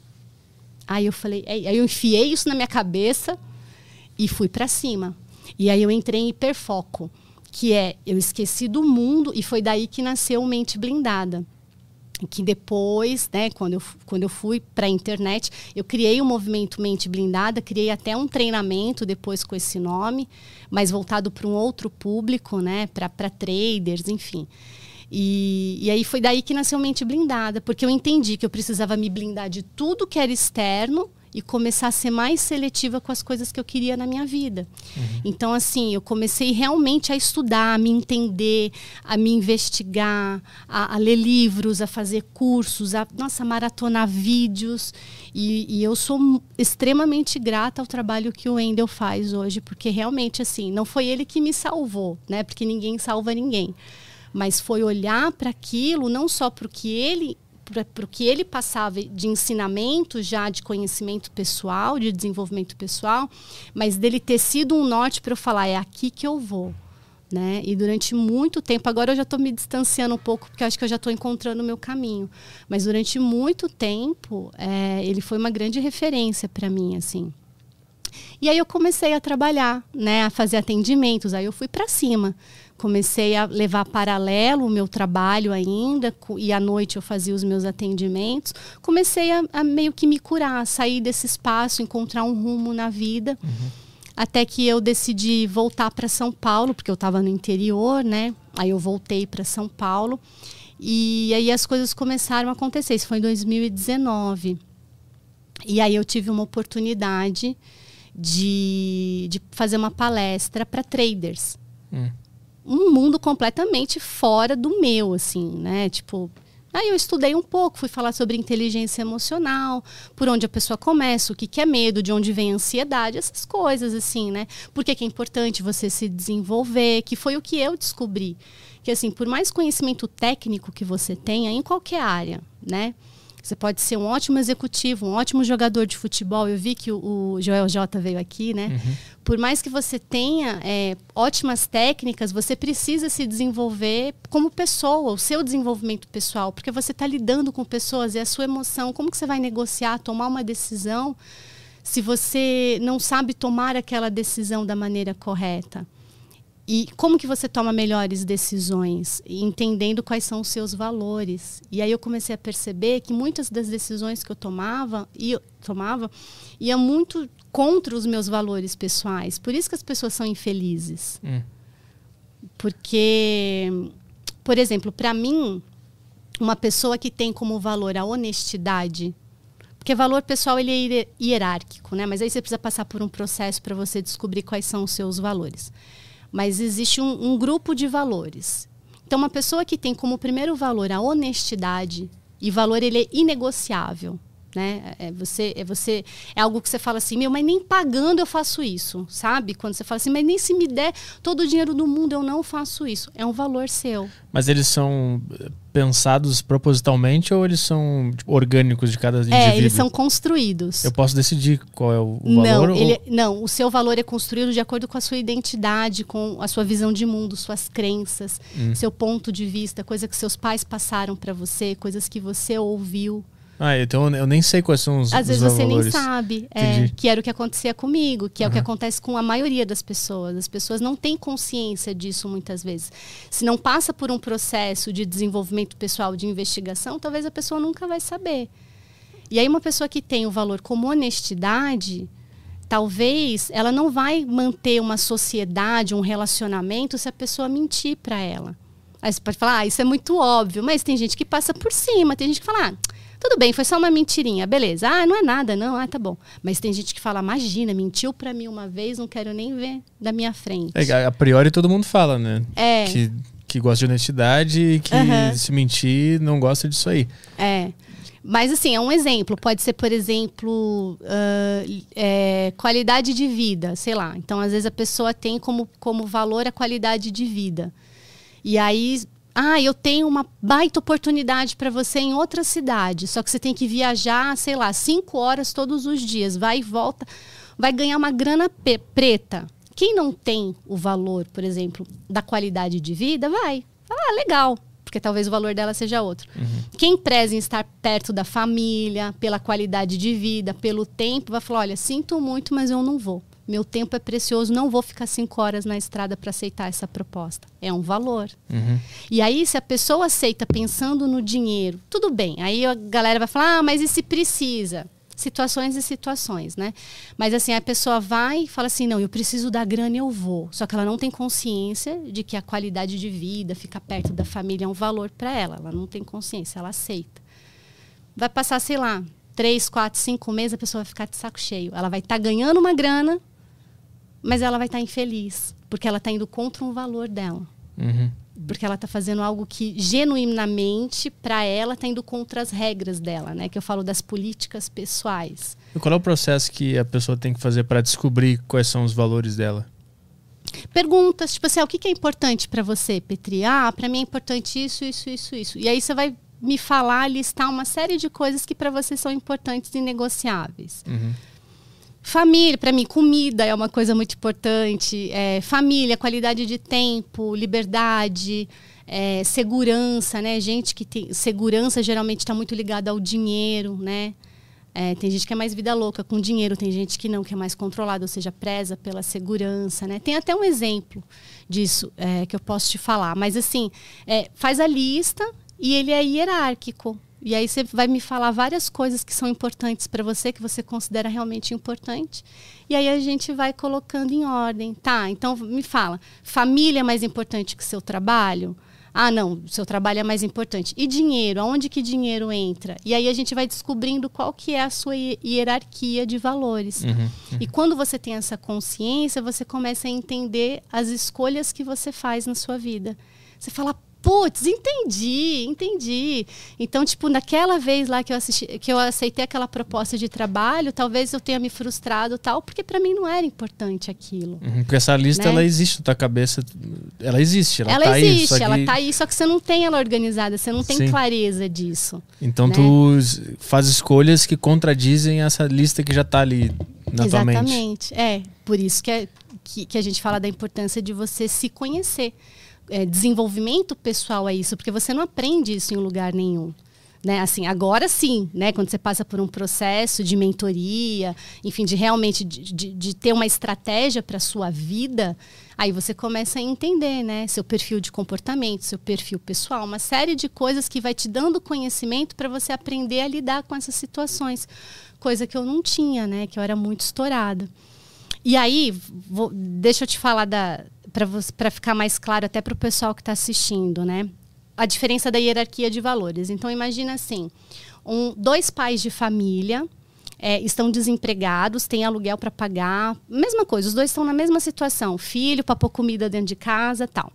aí eu falei, aí eu enfiei isso na minha cabeça e fui para cima. E aí eu entrei em hiperfoco, que é eu esqueci do mundo e foi daí que nasceu Mente Blindada que depois, né, quando eu, quando eu fui para a internet, eu criei o um movimento Mente Blindada, criei até um treinamento depois com esse nome, mas voltado para um outro público, né, para traders, enfim. E, e aí foi daí que nasceu Mente Blindada, porque eu entendi que eu precisava me blindar de tudo que era externo e começar a ser mais seletiva com as coisas que eu queria na minha vida. Uhum. Então, assim, eu comecei realmente a estudar, a me entender, a me investigar, a, a ler livros, a fazer cursos, a nossa, maratonar vídeos. E, e, eu sou extremamente grata ao trabalho que o Wendel faz hoje, porque realmente, assim, não foi ele que me salvou, né? Porque ninguém salva ninguém mas foi olhar para aquilo, não só para o que ele para o que ele passava de ensinamento já de conhecimento pessoal, de desenvolvimento pessoal, mas dele ter sido um norte para eu falar é aqui que eu vou, né? E durante muito tempo, agora eu já estou me distanciando um pouco porque acho que eu já estou encontrando o meu caminho, mas durante muito tempo é, ele foi uma grande referência para mim, assim. E aí eu comecei a trabalhar, né, a fazer atendimentos, aí eu fui para cima comecei a levar paralelo o meu trabalho ainda, e à noite eu fazia os meus atendimentos. Comecei a, a meio que me curar, sair desse espaço, encontrar um rumo na vida. Uhum. Até que eu decidi voltar para São Paulo, porque eu estava no interior, né? Aí eu voltei para São Paulo. E aí as coisas começaram a acontecer. Isso foi em 2019. E aí eu tive uma oportunidade de, de fazer uma palestra para traders. Hum um mundo completamente fora do meu, assim, né? Tipo, Aí eu estudei um pouco, fui falar sobre inteligência emocional, por onde a pessoa começa, o que, que é medo, de onde vem a ansiedade, essas coisas assim, né? Por que, que é importante você se desenvolver, que foi o que eu descobri. Que assim, por mais conhecimento técnico que você tenha em qualquer área, né? Você pode ser um ótimo executivo, um ótimo jogador de futebol. Eu vi que o, o Joel J veio aqui, né? Uhum. Por mais que você tenha é, ótimas técnicas, você precisa se desenvolver como pessoa, o seu desenvolvimento pessoal, porque você está lidando com pessoas e a sua emoção. Como que você vai negociar, tomar uma decisão, se você não sabe tomar aquela decisão da maneira correta? E como que você toma melhores decisões? Entendendo quais são os seus valores. E aí eu comecei a perceber que muitas das decisões que eu tomava, e tomava ia muito contra os meus valores pessoais. Por isso que as pessoas são infelizes. Hum. Porque, por exemplo, para mim, uma pessoa que tem como valor a honestidade, porque valor pessoal ele é hierárquico, né? Mas aí você precisa passar por um processo para você descobrir quais são os seus valores mas existe um, um grupo de valores. Então, uma pessoa que tem como primeiro valor a honestidade, e valor ele é inegociável, né? É você, é você, é algo que você fala assim, meu, mas nem pagando eu faço isso, sabe? Quando você fala assim, mas nem se me der todo o dinheiro do mundo eu não faço isso. É um valor seu. Mas eles são pensados propositalmente ou eles são tipo, orgânicos de cada indivíduo? É, eles são construídos. Eu posso decidir qual é o, valor? Não, ele, ou... não, o seu valor é construído de acordo com a sua identidade, com a sua visão de mundo, suas crenças, hum. seu ponto de vista, coisa que seus pais passaram para você, coisas que você ouviu. Ah, então eu nem sei quais são os Às vezes os você nem sabe. É, que era o que acontecia comigo, que é uhum. o que acontece com a maioria das pessoas. As pessoas não têm consciência disso muitas vezes. Se não passa por um processo de desenvolvimento pessoal, de investigação, talvez a pessoa nunca vai saber. E aí uma pessoa que tem o valor como honestidade, talvez ela não vai manter uma sociedade, um relacionamento se a pessoa mentir para ela. Aí você pode falar, ah, isso é muito óbvio, mas tem gente que passa por cima, tem gente que fala, ah, tudo bem, foi só uma mentirinha, beleza. Ah, não é nada, não. Ah, tá bom. Mas tem gente que fala, imagina, mentiu para mim uma vez, não quero nem ver da minha frente. É, a priori todo mundo fala, né? É. Que, que gosta de honestidade e que uhum. se mentir não gosta disso aí. É. Mas assim, é um exemplo. Pode ser, por exemplo, uh, é, qualidade de vida, sei lá. Então, às vezes a pessoa tem como, como valor a qualidade de vida. E aí Ah, eu tenho uma baita oportunidade para você em outra cidade, só que você tem que viajar, sei lá, cinco horas todos os dias, vai e volta, vai ganhar uma grana preta. Quem não tem o valor, por exemplo, da qualidade de vida, vai. Ah, legal, porque talvez o valor dela seja outro. Uhum. Quem preza em estar perto da família, pela qualidade de vida, pelo tempo, vai falar: olha, sinto muito, mas eu não vou. Meu tempo é precioso, não vou ficar cinco horas na estrada para aceitar essa proposta. É um valor. Uhum. E aí, se a pessoa aceita pensando no dinheiro, tudo bem. Aí a galera vai falar: ah, mas e se precisa? situações e situações, né? Mas assim, a pessoa vai e fala assim: não, eu preciso da grana e eu vou. Só que ela não tem consciência de que a qualidade de vida, ficar perto da família é um valor para ela. Ela não tem consciência, ela aceita. Vai passar, sei lá, três, quatro, cinco meses, a pessoa vai ficar de saco cheio. Ela vai estar tá ganhando uma grana, mas ela vai estar tá infeliz, porque ela está indo contra um valor dela. Uhum porque ela está fazendo algo que genuinamente para ela está indo contra as regras dela, né? Que eu falo das políticas pessoais. E qual é o processo que a pessoa tem que fazer para descobrir quais são os valores dela? Perguntas, tipo assim, ah, o que, é importante para você, Petri? Ah, para mim é importante isso, isso, isso, isso. E aí você vai me falar, listar uma série de coisas que para você são importantes e negociáveis. Uhum. Família, para mim, comida é uma coisa muito importante. É, família, qualidade de tempo, liberdade, é, segurança, né? Gente que tem segurança geralmente está muito ligada ao dinheiro, né? É, tem gente que é mais vida louca com dinheiro, tem gente que não, que é mais controlada, ou seja, preza pela segurança, né? Tem até um exemplo disso é, que eu posso te falar, mas assim, é, faz a lista e ele é hierárquico. E aí você vai me falar várias coisas que são importantes para você, que você considera realmente importante. E aí a gente vai colocando em ordem. Tá, então me fala, família é mais importante que seu trabalho? Ah, não, seu trabalho é mais importante. E dinheiro? Aonde que dinheiro entra? E aí a gente vai descobrindo qual que é a sua hierarquia de valores. Uhum, uhum. E quando você tem essa consciência, você começa a entender as escolhas que você faz na sua vida. Você fala, Putz, entendi, entendi. Então, tipo, naquela vez lá que eu, assisti, que eu aceitei aquela proposta de trabalho, talvez eu tenha me frustrado tal, porque para mim não era importante aquilo. Uhum, porque essa lista, né? ela existe na tua cabeça, ela existe, ela, ela tá existe, aí, ela que... tá aí, só que você não tem ela organizada, você não tem Sim. clareza disso. Então né? tu faz escolhas que contradizem essa lista que já tá ali na Exatamente. tua mente. Exatamente, é, por isso que, é, que, que a gente fala da importância de você se conhecer é, desenvolvimento pessoal é isso, porque você não aprende isso em lugar nenhum. Né? Assim, agora sim, né? quando você passa por um processo de mentoria, enfim, de realmente de, de, de ter uma estratégia para a sua vida, aí você começa a entender né? seu perfil de comportamento, seu perfil pessoal, uma série de coisas que vai te dando conhecimento para você aprender a lidar com essas situações. Coisa que eu não tinha, né? que eu era muito estourada. E aí, vou, deixa eu te falar da, para ficar mais claro até para o pessoal que está assistindo, né? A diferença da hierarquia de valores. Então imagina assim, um, dois pais de família é, estão desempregados, têm aluguel para pagar, mesma coisa, os dois estão na mesma situação, filho para pôr comida dentro de casa, tal.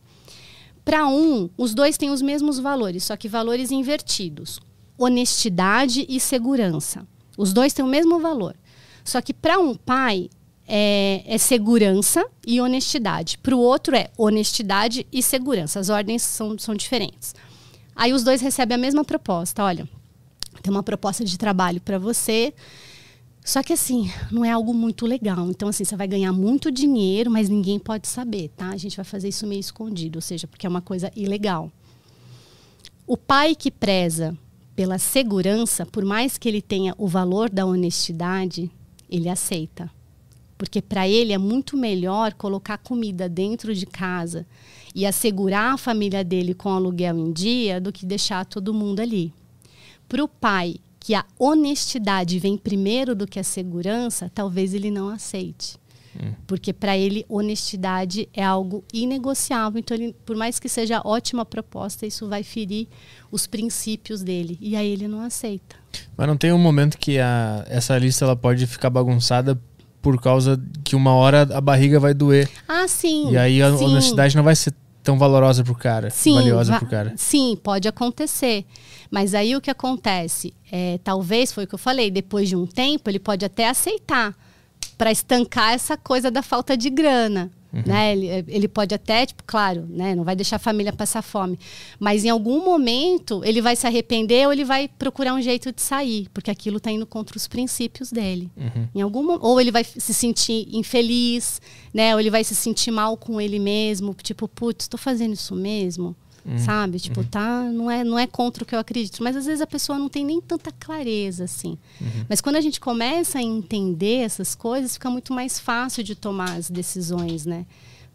Para um, os dois têm os mesmos valores, só que valores invertidos: honestidade e segurança. Os dois têm o mesmo valor. Só que para um pai, é, é segurança e honestidade. Para o outro é honestidade e segurança. As ordens são, são diferentes. Aí os dois recebem a mesma proposta. Olha, tem uma proposta de trabalho para você. Só que assim, não é algo muito legal. Então, assim, você vai ganhar muito dinheiro, mas ninguém pode saber, tá? A gente vai fazer isso meio escondido, ou seja, porque é uma coisa ilegal. O pai que preza pela segurança, por mais que ele tenha o valor da honestidade, ele aceita porque para ele é muito melhor colocar comida dentro de casa e assegurar a família dele com aluguel em dia do que deixar todo mundo ali. Para o pai, que a honestidade vem primeiro do que a segurança, talvez ele não aceite. Hum. Porque para ele, honestidade é algo inegociável. Então, ele, por mais que seja ótima proposta, isso vai ferir os princípios dele. E aí ele não aceita. Mas não tem um momento que a, essa lista ela pode ficar bagunçada por causa que uma hora a barriga vai doer. Ah, sim. E aí a sim. honestidade não vai ser tão valorosa pro cara, sim, valiosa pro cara. Sim, pode acontecer. Mas aí o que acontece? É, talvez foi o que eu falei, depois de um tempo ele pode até aceitar para estancar essa coisa da falta de grana. Né? Ele, ele pode até, tipo, claro, né? não vai deixar a família passar fome. Mas em algum momento ele vai se arrepender ou ele vai procurar um jeito de sair, porque aquilo está indo contra os princípios dele. Uhum. Em algum ou ele vai se sentir infeliz, né? Ou ele vai se sentir mal com ele mesmo, tipo, putz, estou fazendo isso mesmo. Sabe? Tipo, tá, não é, não é contra o que eu acredito, mas às vezes a pessoa não tem nem tanta clareza assim. Mas quando a gente começa a entender essas coisas, fica muito mais fácil de tomar as decisões, né?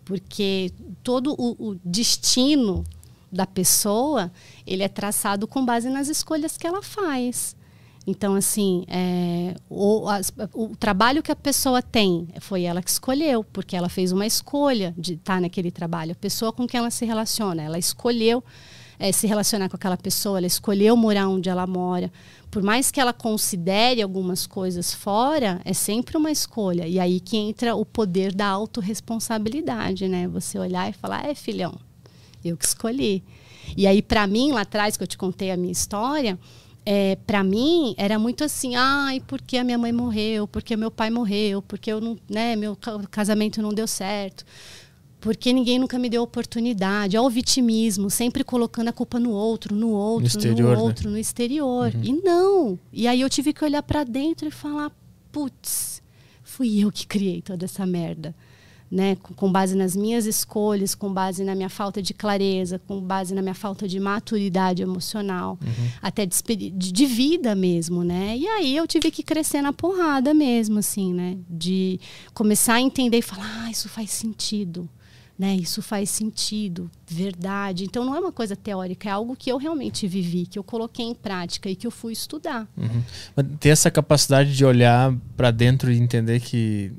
Porque todo o, o destino da pessoa, ele é traçado com base nas escolhas que ela faz. Então, assim, é, o, as- o trabalho que a pessoa tem foi ela que escolheu, porque ela fez uma escolha de estar naquele trabalho. A pessoa com quem ela se relaciona, ela escolheu é, se relacionar com aquela pessoa, ela escolheu morar onde ela mora. Por mais que ela considere algumas coisas fora, é sempre uma escolha. E aí que entra o poder da autorresponsabilidade, né? Você olhar e falar, é, filhão, eu que escolhi. E aí, para mim, lá atrás, que eu te contei a minha história, é, para mim era muito assim, ai, porque a minha mãe morreu, porque meu pai morreu, porque eu não, né, meu ca- casamento não deu certo. Porque ninguém nunca me deu oportunidade. Olha o vitimismo, sempre colocando a culpa no outro, no outro, no, exterior, né? outro, no exterior. E não. E aí eu tive que olhar para dentro e falar, putz, fui eu que criei toda essa merda. Né? Com, base nas minhas escolhas, com base na minha falta de clareza, com base na minha falta de maturidade emocional, até de, de, vida mesmo, né? E aí eu tive que crescer na porrada mesmo, assim, né? De começar a entender e falar, ah, isso faz sentido. Né, isso faz sentido, verdade. Então não é uma coisa teórica, é algo que eu realmente vivi, que eu coloquei em prática e que eu fui estudar. Uhum. Ter essa capacidade de olhar pra dentro e entender que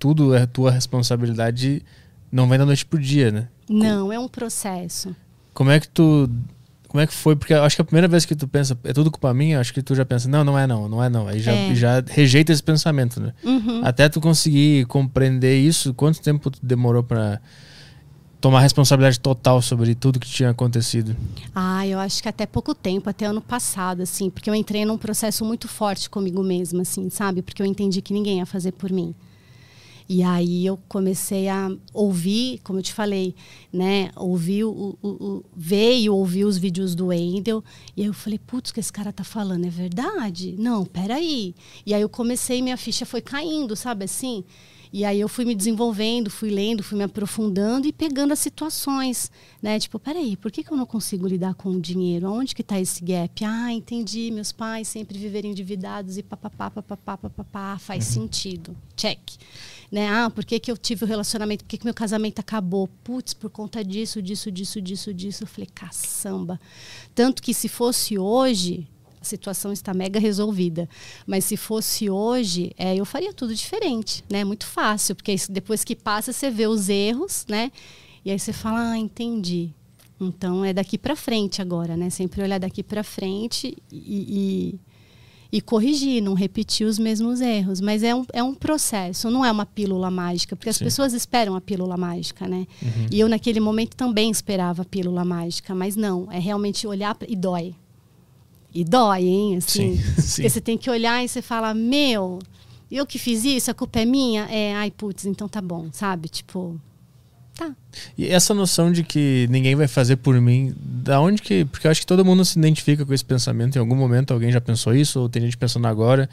tudo é tua responsabilidade não vem da noite pro dia, né? Não, é um processo. Como é que tu. Como é que foi? Porque eu acho que a primeira vez que tu pensa, é tudo culpa minha, acho que tu já pensa, não, não é não, não é não. Aí já, É. já rejeita esse pensamento, né? Uhum. Até tu conseguir compreender isso, quanto tempo tu demorou pra tomar responsabilidade total sobre tudo que tinha acontecido? Ah, eu acho que até pouco tempo, até ano passado, assim, porque eu entrei num processo muito forte comigo mesma, assim, sabe? Porque eu entendi que ninguém ia fazer por mim. E aí eu comecei a ouvir, como eu te falei, né? Ouvir o, o, o ver e ouvir os vídeos do Wendel. E aí eu falei, putz, o que esse cara tá falando é verdade? Não, peraí. E aí eu comecei, minha ficha foi caindo, sabe assim? E aí eu fui me desenvolvendo, fui lendo, fui me aprofundando e pegando as situações, né? Tipo, peraí, por que, que eu não consigo lidar com o dinheiro? Aonde que está esse gap? Ah, entendi, meus pais sempre viveram endividados e papapá, papapá, papapá, faz sentido. Check. Né? Ah, por que, que eu tive o relacionamento? Por que, que meu casamento acabou? Putz, por conta disso, disso, disso, disso, disso. Eu falei, caçamba. Tanto que se fosse hoje, a situação está mega resolvida. Mas se fosse hoje, é, eu faria tudo diferente, né? Muito fácil, porque depois que passa, você vê os erros, né? E aí você fala, ah, entendi. Então é daqui para frente agora, né? Sempre olhar daqui para frente e, e, e corrigir, não repetir os mesmos erros. Mas é um, é um processo, não é uma pílula mágica, porque as Sim. pessoas esperam a pílula mágica, né? E eu naquele momento também esperava a pílula mágica, mas não, é realmente olhar pra, e dói. E dói, hein? Assim, Sim, sim. Porque você tem que olhar e você fala, meu, eu que fiz isso, a culpa é minha? É, ai, putz, então tá bom, sabe? Tipo, tá. E essa noção de que ninguém vai fazer por mim, da onde que. Porque eu acho que todo mundo se identifica com esse pensamento. Em algum momento alguém já pensou isso, ou tem gente pensando agora.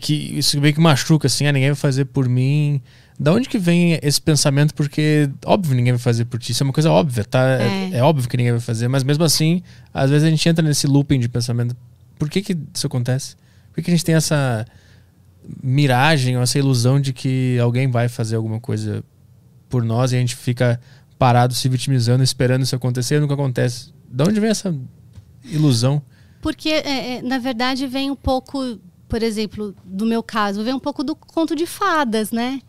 Que isso meio que machuca, assim, ah, ninguém vai fazer por mim. Da onde que vem esse pensamento? Porque, óbvio, ninguém vai fazer por ti. Isso é uma coisa óbvia, tá? É, É. é óbvio que ninguém vai fazer, mas mesmo assim, às vezes a gente entra nesse looping de pensamento. Por que, que isso acontece? Por que, que a gente tem essa miragem ou essa ilusão de que alguém vai fazer alguma coisa por nós e a gente fica parado se vitimizando, esperando isso acontecer nunca acontece. De onde vem essa ilusão? Porque, é, é, na verdade, vem um pouco, por exemplo, do meu caso, vem um pouco do conto de fadas, né?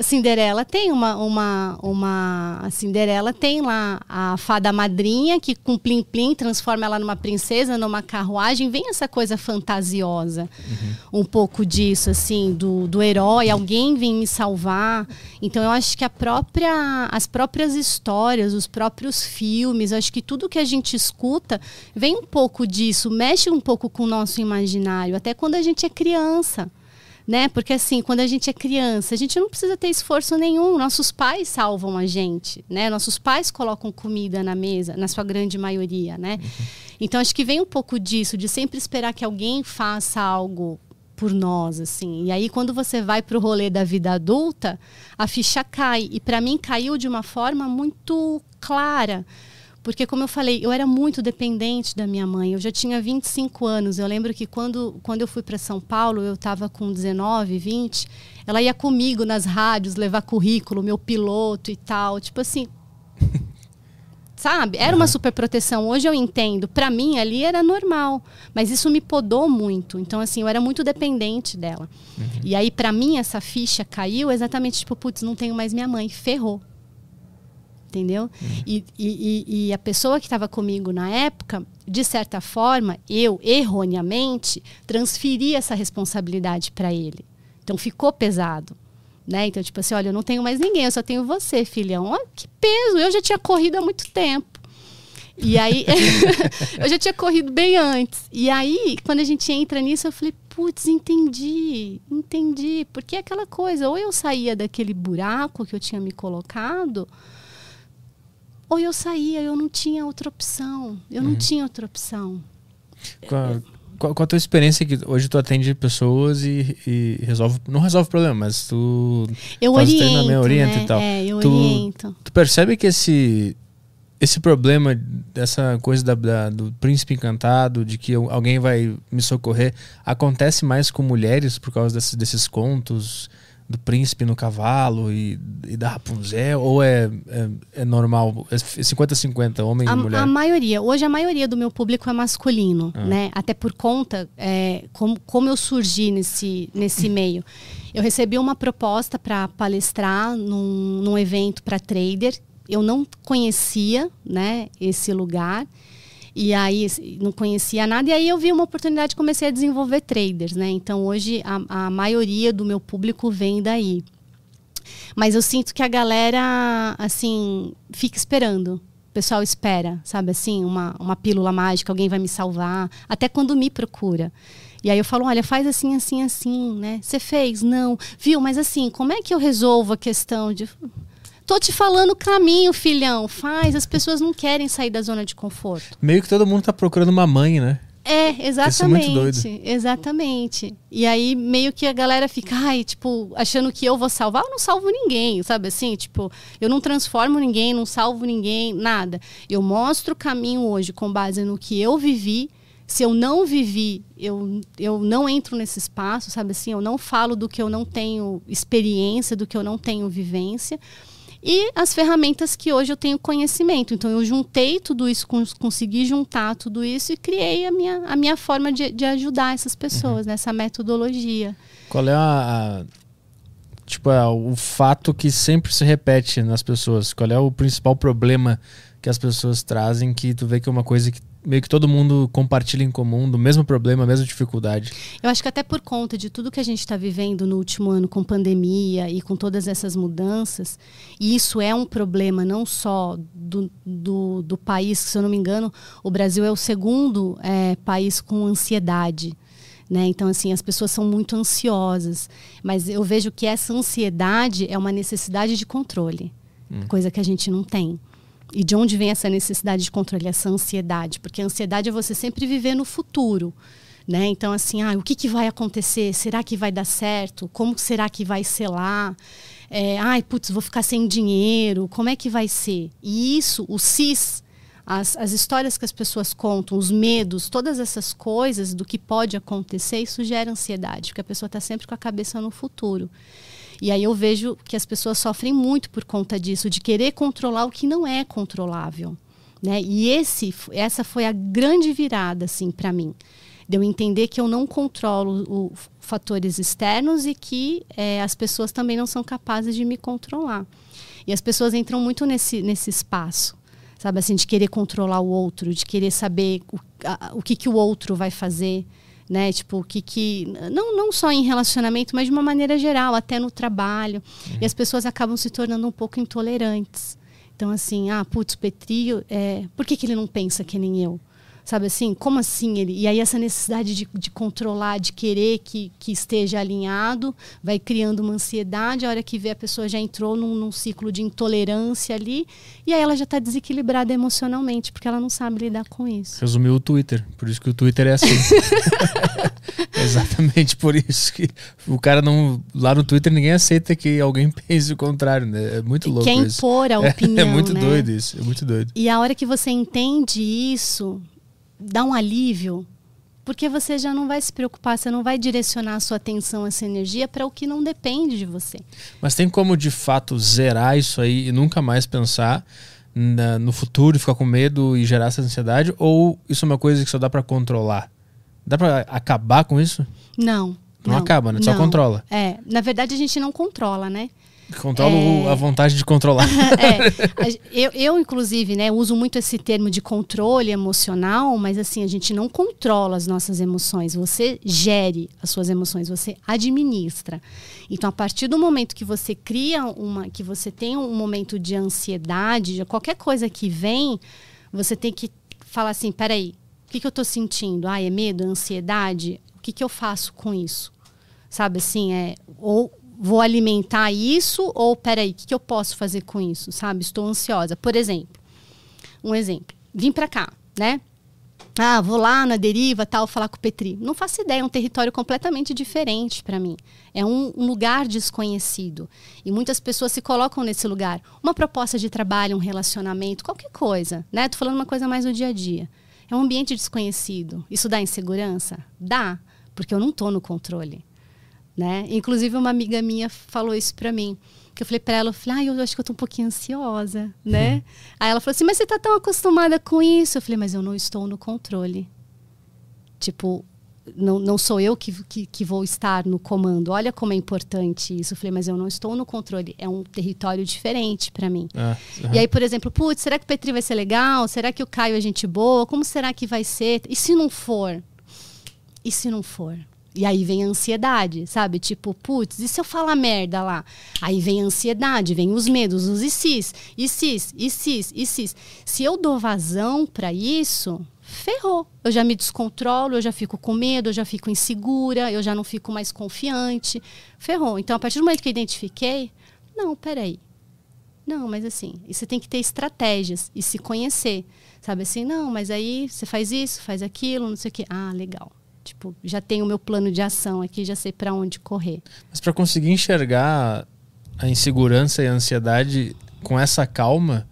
A Cinderela tem uma, uma, uma. A Cinderela tem lá a fada madrinha que com plim plim transforma ela numa princesa, numa carruagem. Vem essa coisa fantasiosa, um pouco disso, assim, do, do herói, alguém vem me salvar. Então eu acho que a própria, as próprias histórias, os próprios filmes, acho que tudo que a gente escuta vem um pouco disso, mexe um pouco com o nosso imaginário, até quando a gente é criança né? Porque assim, quando a gente é criança, a gente não precisa ter esforço nenhum. Nossos pais salvam a gente, né? Nossos pais colocam comida na mesa, na sua grande maioria, né? Uhum. Então acho que vem um pouco disso, de sempre esperar que alguém faça algo por nós, assim. E aí quando você vai para o rolê da vida adulta, a ficha cai. E para mim caiu de uma forma muito clara. Porque, como eu falei, eu era muito dependente da minha mãe. Eu já tinha 25 anos. Eu lembro que quando, quando eu fui para São Paulo, eu estava com 19, 20. Ela ia comigo nas rádios levar currículo, meu piloto e tal. Tipo assim. sabe? Era uma super proteção. Hoje eu entendo. Para mim, ali era normal. Mas isso me podou muito. Então, assim, eu era muito dependente dela. Uhum. E aí, para mim, essa ficha caiu exatamente tipo, putz, não tenho mais minha mãe. Ferrou entendeu? Uhum. E, e, e, a pessoa que estava comigo na época, de certa forma, eu, erroneamente, transferi essa responsabilidade para ele. Então ficou pesado. Né? Então, tipo assim, olha, eu não tenho mais ninguém, eu só tenho você, filhão. Olha que peso, eu já tinha corrido há muito tempo. E aí, eu já tinha corrido bem antes. E aí, quando a gente entra nisso, eu falei, putz, entendi, entendi. Porque é aquela coisa, ou eu saía daquele buraco que eu tinha me colocado, ou eu saía, eu não tinha outra opção. Eu uhum. não tinha outra opção. Qual, qual, qual, a tua experiência que hoje tu atende pessoas e, e resolve, não resolve o problema, mas tu eu faz oriento, treinamento, orienta né? e tal. É, eu tu, oriento. Tu percebe que esse esse problema dessa coisa da, da, do príncipe encantado, de que alguém vai me socorrer, acontece mais com mulheres por causa desses, desses contos do príncipe no cavalo e, e da Rapunzel? Ou é, é, é normal? É 50-50, homem a, e mulher? A maioria. Hoje a maioria do meu público é masculino, ah. né? Até por conta, é, como, como eu surgi nesse, nesse meio. Eu recebi uma proposta para palestrar num, num evento para trader. Eu não conhecia né, esse lugar. E aí não conhecia nada, e aí eu vi uma oportunidade e comecei a desenvolver traders, né? Então hoje a, a maioria do meu público vem daí. Mas eu sinto que a galera, assim, fica esperando. O pessoal espera, sabe assim, uma, uma pílula mágica, alguém vai me salvar, até quando me procura. E aí eu falo, olha, faz assim, assim, assim, né? Você fez? Não. Viu? Mas assim, como é que eu resolvo a questão de Tô te falando o caminho, filhão. Faz. As pessoas não querem sair da zona de conforto. Meio que todo mundo tá procurando uma mãe, né? É, exatamente. Isso é muito doido. Exatamente. E aí, meio que a galera fica, ai, tipo, achando que eu vou salvar. Eu não salvo ninguém, sabe assim? Tipo, eu não transformo ninguém, não salvo ninguém, nada. Eu mostro o caminho hoje com base no que eu vivi. Se eu não vivi, eu, eu não entro nesse espaço, sabe assim? Eu não falo do que eu não tenho experiência, do que eu não tenho vivência e as ferramentas que hoje eu tenho conhecimento. Então, eu juntei tudo isso, consegui juntar tudo isso e criei a minha, a minha forma de, de ajudar essas pessoas uhum. nessa metodologia. Qual é a, a tipo, é, o fato que sempre se repete nas pessoas? Qual é o principal problema que as pessoas trazem que tu vê que é uma coisa que meio que todo mundo compartilha em comum, do mesmo problema, a mesma dificuldade. Eu acho que até por conta de tudo que a gente está vivendo no último ano com pandemia e com todas essas mudanças, e isso é um problema não só do, do, do país, se eu não me engano, o Brasil é o segundo é, país com ansiedade. Né? Então, assim, as pessoas são muito ansiosas. Mas eu vejo que essa ansiedade é uma necessidade de controle, hum. coisa que a gente não tem. E de onde vem essa necessidade de controle, essa ansiedade? Porque a ansiedade é você sempre viver no futuro. Né? Então, assim, ah, o que, que vai acontecer? Será que vai dar certo? Como será que vai ser lá? É, ai, putz, vou ficar sem dinheiro. Como é que vai ser? E isso, o CIS, as, as histórias que as pessoas contam, os medos, todas essas coisas do que pode acontecer, isso gera ansiedade, porque a pessoa está sempre com a cabeça no futuro. E aí eu vejo que as pessoas sofrem muito por conta disso, de querer controlar o que não é controlável. Né? E esse, essa foi a grande virada assim, para mim. De eu entender que eu não controlo o, fatores externos e que é, as pessoas também não são capazes de me controlar. E as pessoas entram muito nesse, nesse espaço, sabe assim, de querer controlar o outro, de querer saber o, a, o que, que o outro vai fazer né? Tipo, que que não não só em relacionamento, mas de uma maneira geral, até no trabalho. Uhum. E as pessoas acabam se tornando um pouco intolerantes. Então assim, ah, putz, Petri, é, por que que ele não pensa que nem eu? Sabe assim? Como assim ele? E aí essa necessidade de, de controlar, de querer que, que esteja alinhado, vai criando uma ansiedade. A hora que vê a pessoa já entrou num, num ciclo de intolerância ali. E aí ela já está desequilibrada emocionalmente, porque ela não sabe lidar com isso. Resumiu o Twitter. Por isso que o Twitter é assim. Exatamente por isso que o cara não. Lá no Twitter ninguém aceita que alguém pense o contrário, né? É muito louco Quer isso. impor a opinião. É, é muito né? doido isso. É muito doido. E a hora que você entende isso, dá um alívio, porque você já não vai se preocupar, você não vai direcionar a sua atenção, essa energia para o que não depende de você. Mas tem como de fato zerar isso aí e nunca mais pensar na- no futuro e ficar com medo e gerar essa ansiedade? Ou isso é uma coisa que só dá pra controlar? Dá pra acabar com isso? Não. Não acaba, né? Só controla. É, na verdade a gente não controla, né? Controla o- É. a vontade de controlar. É, eu, eu, inclusive, né, uso muito esse termo de controle emocional, mas assim, a gente não controla as nossas emoções, você gere as suas emoções, você administra. Então, a partir do momento que você cria uma, que você tem um momento de ansiedade, de qualquer coisa que vem, você tem que falar assim, peraí, o que, que eu estou sentindo? Ah, é medo, ansiedade? O que, que eu faço com isso? Sabe assim, é ou vou alimentar isso ou peraí, o que, que eu posso fazer com isso? Sabe? Estou ansiosa. Por exemplo, um exemplo. Vim para cá, né? Ah, vou lá na deriva, tal, falar com o Petri. Não faço ideia, é um território completamente diferente para mim. É um, um lugar desconhecido. E muitas pessoas se colocam nesse lugar. Uma proposta de trabalho, um relacionamento, qualquer coisa, né? Tô falando uma coisa mais do dia a dia. É um ambiente desconhecido. Isso dá insegurança? Dá, porque eu não tô no controle né? Inclusive uma amiga minha falou isso para mim, que eu falei para ela, eu falei, ah, eu acho que eu tô um pouquinho ansiosa, né? Aí ela falou assim, mas você tá tão acostumada com isso? Eu falei, mas eu não estou no controle. Tipo, não, não sou eu que, que, que vou estar no comando. Olha como é importante isso. Eu falei, mas eu não estou no controle. É um território diferente para mim. Ah, aham. E aí, por exemplo, putz, será que o Petri vai ser legal? Será que o Caio é gente boa? Como será que vai ser? E se não for? E se não for? E aí vem a ansiedade, sabe? Tipo, putz, e se eu falar merda lá? Aí vem a ansiedade, vem os medos, os e sis, e sis, e sis, e sis. Se eu dou vazão para isso, ferrou. Eu já me descontrolo, eu já fico com medo, eu já fico insegura, eu já não fico mais confiante. Ferrou. Então, a partir do momento que eu identifiquei, não, peraí. Não, mas assim, você tem que ter estratégias e se conhecer. Sabe assim, não, mas aí você faz isso, faz aquilo, não sei o quê. Ah, legal. Tipo, já tenho o meu plano de ação aqui, já sei para onde correr. Mas para conseguir enxergar a insegurança e a ansiedade com essa calma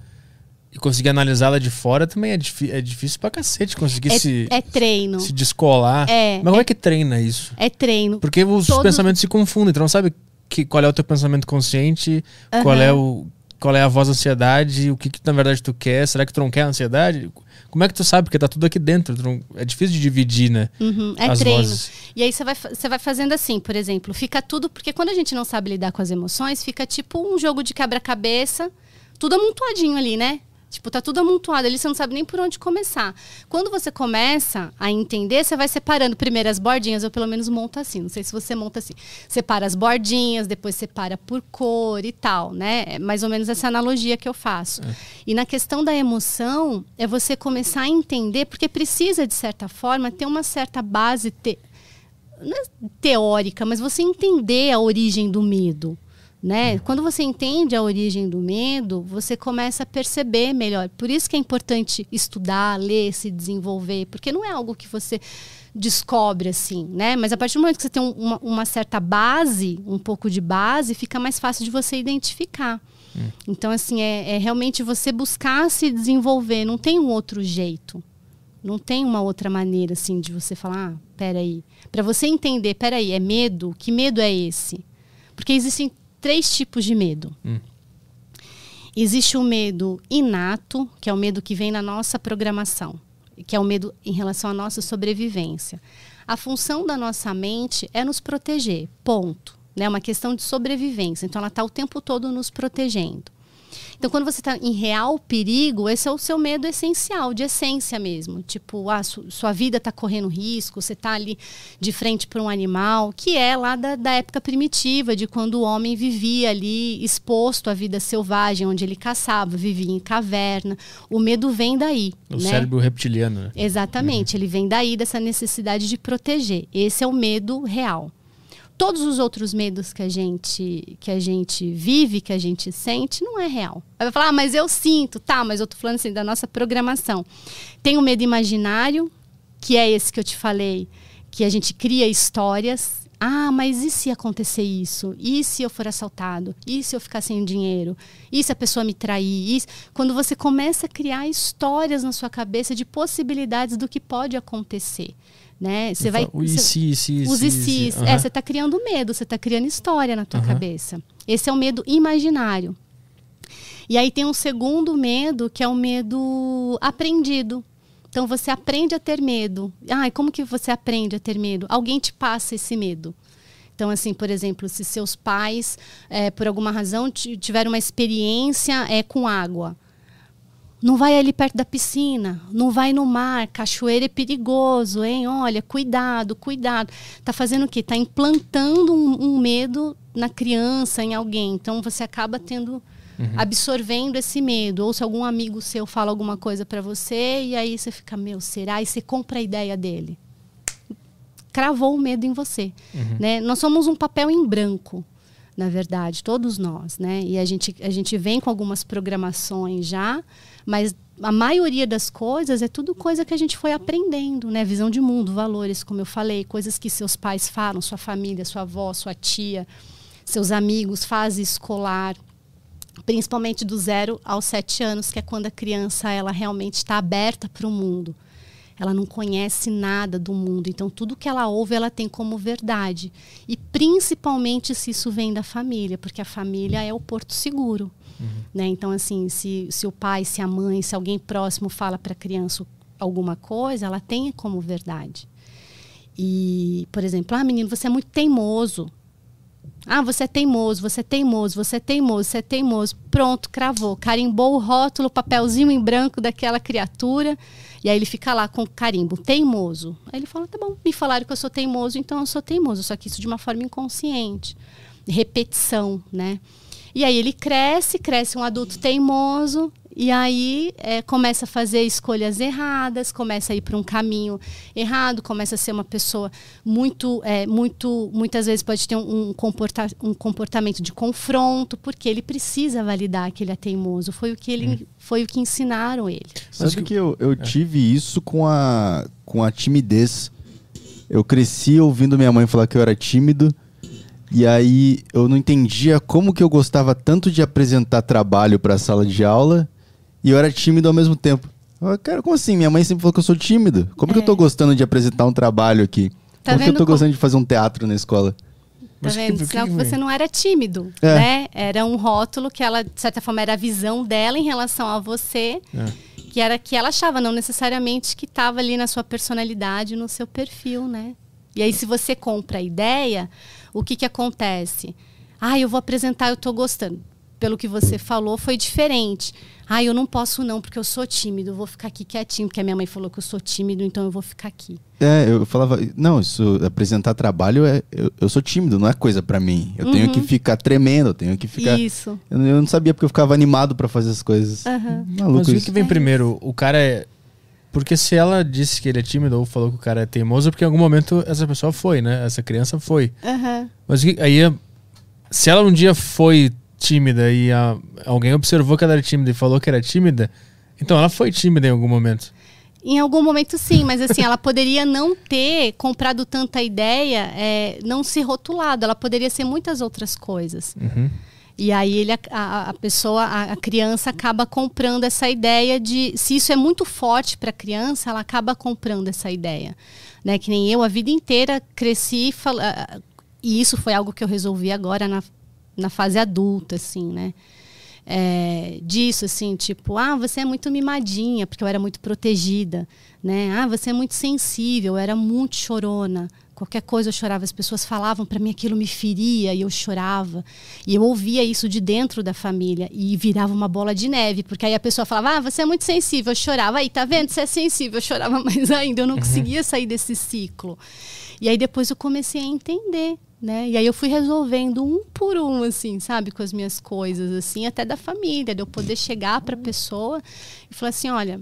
e conseguir analisá-la de fora também é, é difícil pra cacete conseguir É, se, é treino. se descolar. É, Mas como é- é que treina isso? É treino. Porque os Todo- pensamentos se confundem, então não sabe que, qual é o teu pensamento consciente, qual Aham. é o qual é a voz da ansiedade, o que, que na verdade tu quer, será que tu não quer a ansiedade? Como é que tu sabe? Porque tá tudo aqui dentro, não- é difícil de dividir, né? Uhum, é as treino. vozes. E aí você vai, você vai fazendo assim, por exemplo, fica tudo. Porque quando a gente não sabe lidar com as emoções, fica tipo um jogo de quebra-cabeça, tudo amontoadinho ali, né? Tipo, tá tudo amontoado ali, você não sabe nem por onde começar. Quando você começa a entender, você vai separando primeiro as bordinhas, eu pelo menos monto assim, não sei se você monta assim. Separa as bordinhas, depois separa por cor e tal, né? É mais ou menos essa analogia que eu faço. E na questão da emoção, é você começar a entender, porque precisa, de certa forma, ter uma certa base te- não é teórica, mas você entender a origem do medo. Né? Quando você entende a origem do medo, você começa a perceber melhor. Por isso que é importante estudar, ler, se desenvolver, porque não é algo que você descobre assim, né? Mas a partir do momento que você tem um- uma, uma certa base, um pouco de base, fica mais fácil de você identificar. Então, assim, é, é realmente você buscar se desenvolver, não tem um outro jeito. Não tem uma outra maneira, assim, de você falar, ah, peraí. Para você entender, peraí, é medo? Que medo é esse? Porque existem três tipos de medo. Existe o medo inato, que é o medo que vem na nossa programação, que é o medo em relação à nossa sobrevivência. A função da nossa mente é nos proteger, ponto. É né? uma questão de sobrevivência. Então, ela está o tempo todo nos protegendo. Então, quando você está em real perigo, esse é o seu medo essencial, de essência mesmo. Tipo, ah, su sua vida está correndo risco, você está ali de frente para um animal, que é lá da, da época primitiva, de quando o homem vivia ali exposto à vida selvagem, onde ele caçava, vivia em caverna. O medo vem daí. O né? cérebro reptiliano. Né? Exatamente, uhum. ele vem daí dessa necessidade de proteger. Esse é o medo real todos os outros medos que a gente que a gente vive, que a gente sente, não é real. Aí vai falar, ah, mas eu sinto, tá, mas eu tô falando assim da nossa programação. Tem o medo imaginário, que é esse que eu te falei, que a gente cria histórias. Ah, mas e se acontecer isso? E se eu for assaltado? E se eu ficar sem dinheiro? E se a pessoa me trair? E Quando você começa a criar histórias na sua cabeça de possibilidades do que pode acontecer né? Você vai o os se, uhum. é, você está criando medo, você está criando história na tua uhum. cabeça. Esse é o medo imaginário. E aí tem um segundo medo que é o medo aprendido. Então você aprende a ter medo. Ai, como que você aprende a ter medo? Alguém te passa esse medo. Então, assim, por exemplo, se seus pais, é, por alguma razão, tiveram uma experiência é, com água, não vai ali perto da piscina, não vai no mar, cachoeira é perigoso, hein? Olha, cuidado, cuidado. Tá fazendo o quê? Tá implantando um, um medo na criança, em alguém. Então você acaba tendo uhum. absorvendo esse medo. Ou se algum amigo seu fala alguma coisa para você e aí você fica, meu, será? E você compra a ideia dele. Cravou o medo em você, uhum. né? Nós somos um papel em branco na verdade, todos nós, né? E a gente, a gente vem com algumas programações já, mas a maioria das coisas é tudo coisa que a gente foi aprendendo, né? Visão de mundo, valores, como eu falei, coisas que seus pais falam, sua família, sua avó, sua tia, seus amigos, fase escolar, principalmente do zero aos sete anos, que é quando a criança ela realmente está aberta para o mundo. Ela não conhece nada do mundo, então tudo que ela ouve ela tem como verdade. E principalmente se isso vem da família, porque a família é o porto seguro. Uhum. Né? Então, assim, se, se o pai, se a mãe, se alguém próximo fala para a criança alguma coisa, ela tem como verdade. E, por exemplo, ah, menino, você é muito teimoso. Ah, você é teimoso, você é teimoso, você é teimoso, você é teimoso. Pronto, cravou. Carimbou o rótulo, o papelzinho em branco daquela criatura. E aí ele fica lá com carimbo, teimoso. Aí ele fala: tá bom, me falaram que eu sou teimoso, então eu sou teimoso. Só que isso de uma forma inconsciente. Repetição, né? E aí ele cresce, cresce um adulto teimoso, e aí é, começa a fazer escolhas erradas, começa a ir para um caminho errado, começa a ser uma pessoa muito, é, muito, muitas vezes pode ter um, comporta um comportamento de confronto, porque ele precisa validar que ele é teimoso. Foi o que ele, hum. foi o que ensinaram ele. Sabe que eu, eu é. tive isso com a, com a timidez. Eu cresci ouvindo minha mãe falar que eu era tímido. E aí eu não entendia como que eu gostava tanto de apresentar trabalho para a sala de aula e eu era tímido ao mesmo tempo. Eu, cara, como assim? Minha mãe sempre falou que eu sou tímido. Como é. que eu tô é. gostando de apresentar um trabalho aqui? Tá como que eu tô como... gostando de fazer um teatro na escola? Tá vendo? Que, que, que você não era tímido, é. né? Era um rótulo que ela, de certa forma, era a visão dela em relação a você, é. que era que ela achava, não necessariamente que estava ali na sua personalidade, no seu perfil, né? E aí, se você compra a ideia, o que, que acontece? Ah, eu vou apresentar, eu estou gostando. Pelo que você falou, foi diferente. Ah, eu não posso não, porque eu sou tímido, eu vou ficar aqui quietinho, porque a minha mãe falou que eu sou tímido, então eu vou ficar aqui. É, eu falava, não, isso, apresentar trabalho, é, eu, eu sou tímido, não é coisa para mim. Eu uhum. tenho que ficar tremendo, eu tenho que ficar... Isso. Eu, eu não sabia porque eu ficava animado para fazer as coisas. Uhum. Maluco Mas o que, que vem é primeiro? O cara é... Porque se ela disse que ele é tímido ou falou que o cara é teimoso, é porque em algum momento essa pessoa foi, né? Essa criança foi. Uhum. Mas aí, se ela um dia foi tímida e a, alguém observou que ela era tímida e falou que era tímida, então ela foi tímida em algum momento. Em algum momento sim, mas assim, ela poderia não ter comprado tanta ideia, é, não se rotulado, ela poderia ser muitas outras coisas. Uhum. E aí ele, a, a pessoa, a, a, criança acaba comprando essa ideia de. Se isso é muito forte para a criança, ela acaba comprando essa ideia. Né? Que nem eu, a vida inteira cresci. Fala, e isso foi algo que eu resolvi agora na, na fase adulta, assim, né? É, disso, assim, tipo, ah, você é muito mimadinha, porque eu era muito protegida, né? Ah, você é muito sensível, eu era muito chorona Qualquer coisa eu chorava. As pessoas falavam para mim aquilo me feria e eu chorava. E eu ouvia isso de dentro da família e virava uma bola de neve, porque aí a pessoa falava: "Ah, você é muito sensível". Eu chorava. Aí, tá vendo? Você é sensível. Eu chorava mais ainda. Eu não uhum. conseguia sair desse ciclo. E aí depois eu comecei a entender né? E aí eu fui resolvendo um por um, assim, sabe, com as minhas coisas, assim, até da família, de eu poder chegar para a pessoa e falar assim, olha,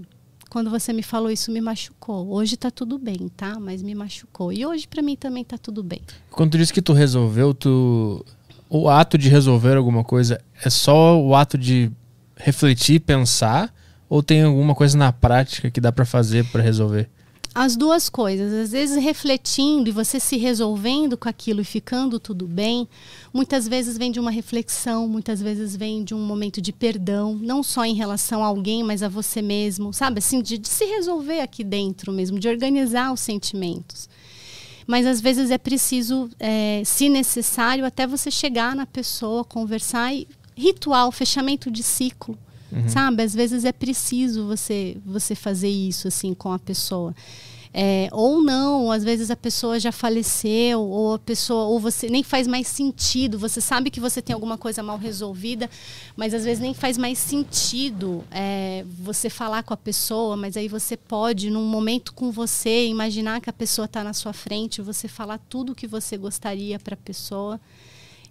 quando você me falou isso me machucou. Hoje tá tudo bem, tá? Mas me machucou. E hoje para mim também tá tudo bem. Quando tu disse que tu resolveu, tu o ato de resolver alguma coisa é só o ato de refletir, pensar ou tem alguma coisa na prática que dá para fazer para resolver? As duas coisas. Às vezes refletindo e você se resolvendo com aquilo e ficando tudo bem, muitas vezes vem de uma reflexão, muitas vezes vem de um momento de perdão, não só em relação a alguém, mas a você mesmo, sabe? Assim, de, de se resolver aqui dentro mesmo, de organizar os sentimentos. Mas às vezes é preciso, é, se necessário, até você chegar na pessoa, conversar e ritual, fechamento de ciclo. Uhum. Sabe? Às vezes é preciso você você fazer isso assim com a pessoa. É, ou não, às vezes a pessoa já faleceu, ou a pessoa, ou você nem faz mais sentido. Você sabe que você tem alguma coisa mal resolvida, mas às vezes nem faz mais sentido é, você falar com a pessoa. Mas aí você pode, num momento com você, imaginar que a pessoa está na sua frente, você falar tudo o que você gostaria para a pessoa.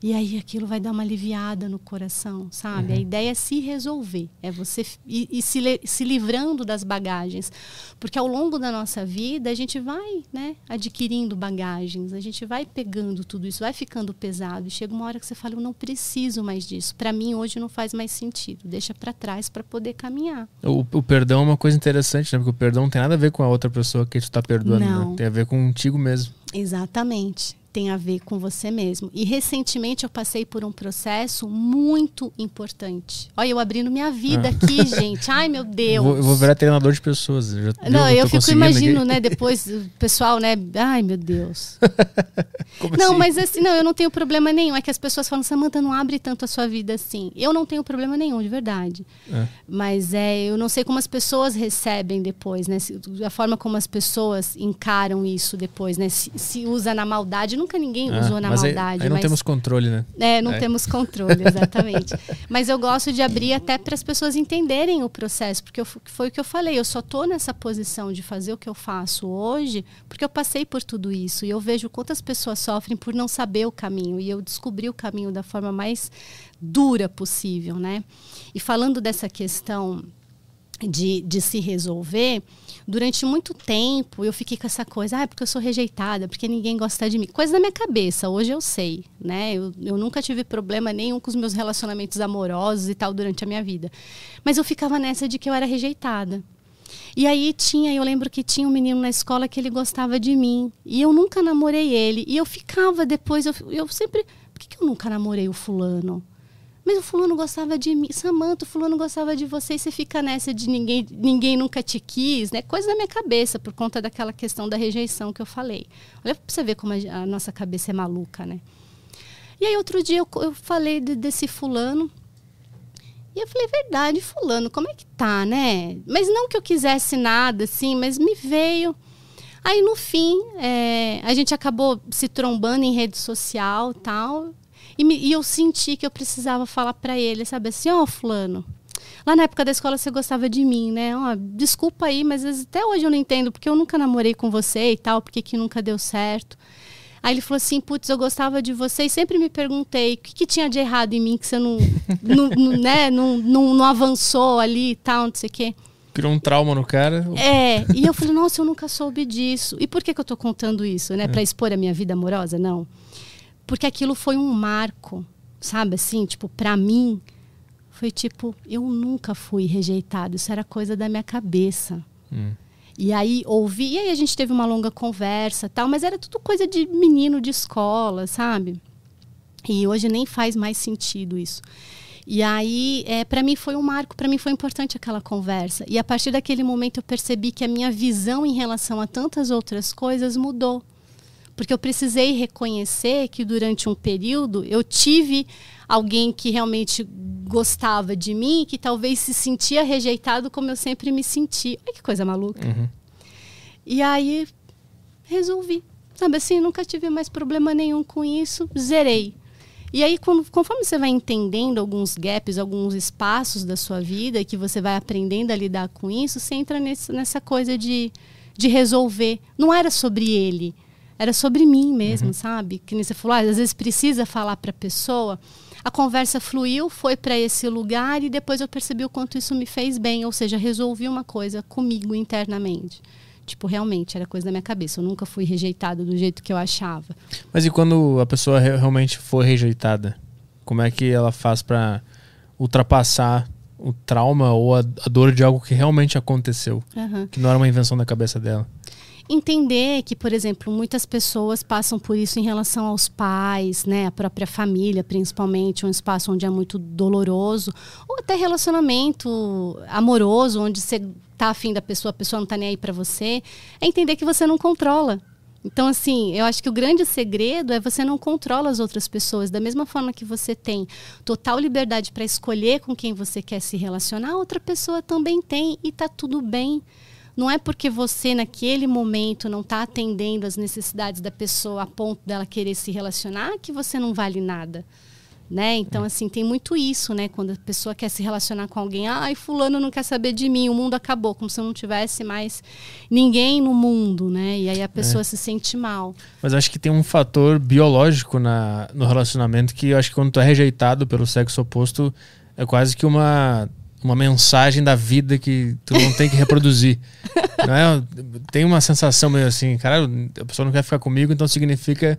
E aí aquilo vai dar uma aliviada no coração, sabe? Uhum. A ideia é se resolver, é você ir se, se livrando das bagagens. Porque ao longo da nossa vida a gente vai né, adquirindo bagagens, a gente vai pegando tudo isso, vai ficando pesado. E chega uma hora que você fala, eu não preciso mais disso. Para mim hoje não faz mais sentido. Deixa para trás para poder caminhar. O, o, perdão é uma coisa interessante, né? Porque o perdão não tem nada a ver com a outra pessoa que tu está perdoando, não. Né? Tem a ver contigo mesmo. Exatamente tem a ver com você mesmo. E recentemente eu passei por um processo muito importante. Olha, eu abrindo minha vida ah. aqui, gente. Ai, meu Deus. Vou, eu vou virar treinador de pessoas. Já, não, eu, eu fico imaginando, né, depois o pessoal, né? Ai, meu Deus. não, assim? mas assim, não, eu não tenho problema nenhum. É que as pessoas falam, Samanta, não abre tanto a sua vida assim. Eu não tenho problema nenhum, de verdade. É. Mas é, eu não sei como as pessoas recebem depois, né? A forma como as pessoas encaram isso depois, né? Se, se usa na maldade, não nunca ninguém ah, usou na mas maldade. Aí, aí não mas... temos controle, né? É, não é. temos controle, exatamente. mas eu gosto de abrir até para as pessoas entenderem o processo, porque eu, foi o que eu falei, eu só estou nessa posição de fazer o que eu faço hoje porque eu passei por tudo isso e eu vejo quantas pessoas sofrem por não saber o caminho e eu descobri o caminho da forma mais dura possível, né? E falando dessa questão de, de se resolver, durante muito tempo eu fiquei com essa coisa, ah, é porque eu sou rejeitada, porque ninguém gosta de mim. Coisa da minha cabeça, hoje eu sei, né? Eu, eu nunca tive problema nenhum com os meus relacionamentos amorosos e tal durante a minha vida. Mas eu ficava nessa de que eu era rejeitada. E aí tinha, eu lembro que tinha um menino na escola que ele gostava de mim. E eu nunca namorei ele. E eu ficava depois, eu, eu sempre. Por que, que eu nunca namorei o fulano? Mas o fulano gostava de mim. Samanta, o fulano gostava de você e você fica nessa de ninguém, ninguém nunca te quis, né? Coisa da minha cabeça, por conta daquela questão da rejeição que eu falei. Olha pra você ver como a, a nossa cabeça é maluca, né? E aí outro dia eu, eu falei de, desse fulano. E eu falei, verdade, fulano, como é que tá, né? Mas não que eu quisesse nada, assim, mas me veio. Aí no fim, é, a gente acabou se trombando em rede social tal. E, me, e eu senti que eu precisava falar para ele, sabe assim, ó, oh, fulano, lá na época da escola você gostava de mim, né? Oh, desculpa aí, mas até hoje eu não entendo porque eu nunca namorei com você e tal, porque que nunca deu certo. Aí ele falou assim, putz, eu gostava de você e sempre me perguntei o que, que tinha de errado em mim que você não, não, não, né, não, não, não avançou ali e tal, não sei o quê. Criou um trauma no cara. É, e eu falei, nossa, eu nunca soube disso. E por que, que eu tô contando isso, né? É. Pra expor a minha vida amorosa? Não porque aquilo foi um marco, sabe assim, tipo, para mim foi tipo, eu nunca fui rejeitado, isso era coisa da minha cabeça. Hum. E aí ouvi, e aí a gente teve uma longa conversa, tal, mas era tudo coisa de menino de escola, sabe? E hoje nem faz mais sentido isso. E aí, é, para mim foi um marco, para mim foi importante aquela conversa. E a partir daquele momento eu percebi que a minha visão em relação a tantas outras coisas mudou porque eu precisei reconhecer que durante um período eu tive alguém que realmente gostava de mim, que talvez se sentia rejeitado como eu sempre me senti. Olha que coisa maluca. Uhum. E aí resolvi. Sabe assim, nunca tive mais problema nenhum com isso, zerei. E aí, conforme você vai entendendo alguns gaps, alguns espaços da sua vida, que você vai aprendendo a lidar com isso, você entra nesse, nessa coisa de, de resolver. Não era sobre ele, era sobre mim mesmo, uhum. sabe? Que nem você falou, ah, às vezes precisa falar para a pessoa. A conversa fluiu, foi para esse lugar e depois eu percebi o quanto isso me fez bem, ou seja, resolvi uma coisa comigo internamente. Tipo, realmente, era coisa da minha cabeça. Eu nunca fui rejeitada do jeito que eu achava. Mas e quando a pessoa realmente foi rejeitada? Como é que ela faz para ultrapassar o trauma ou a, dor de algo que realmente aconteceu? Uhum. Que não era uma invenção da cabeça dela? Entender que, por exemplo, muitas pessoas passam por isso em relação aos pais, né, a própria família, principalmente, um espaço onde é muito doloroso, ou até relacionamento amoroso, onde você tá afim da pessoa, a pessoa não tá nem aí para você, é entender que você não controla. Então, assim, eu acho que o grande segredo é você não controla as outras pessoas. Da mesma forma que você tem total liberdade para escolher com quem você quer se relacionar, outra pessoa também tem e tá tudo bem. Não é porque você, naquele momento, não está atendendo as necessidades da pessoa a ponto dela querer se relacionar que você não vale nada. Né? Então, é. assim, tem muito isso, né? Quando a pessoa quer se relacionar com alguém, ai, fulano não quer saber de mim, o mundo acabou, como se não tivesse mais ninguém no mundo, né? E aí a pessoa é. se sente mal. Mas acho que tem um fator biológico na, no relacionamento que eu acho que quando tu é rejeitado pelo sexo oposto, é quase que uma uma mensagem da vida que tu não tem que reproduzir. não é? Tem uma sensação meio assim, cara, a pessoa não quer ficar comigo, então significa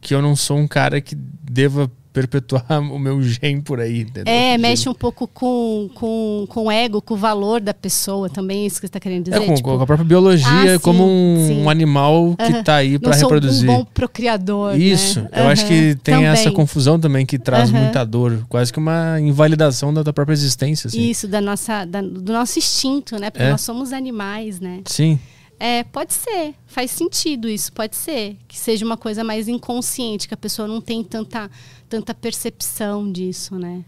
que eu não sou um cara que deva perpetuar o meu gen por aí. Entendeu? É, mexe um pouco com, com, com o ego, com o valor da pessoa também, isso que você está querendo dizer. É, com, tipo... com, a própria biologia, ah, como um, um, animal que está aí para reproduzir. um bom procriador. Né? Isso, né? eu uhum. acho que tem também. essa confusão também que traz uhum. muita dor, quase que uma invalidação da, da própria existência. Assim. Isso, da nossa, da, do nosso instinto, né? Porque é. nós somos animais, né? Sim. É, pode ser, faz sentido isso, pode ser. Que seja uma coisa mais inconsciente, que a pessoa não tem tanta, tanta percepção disso, né?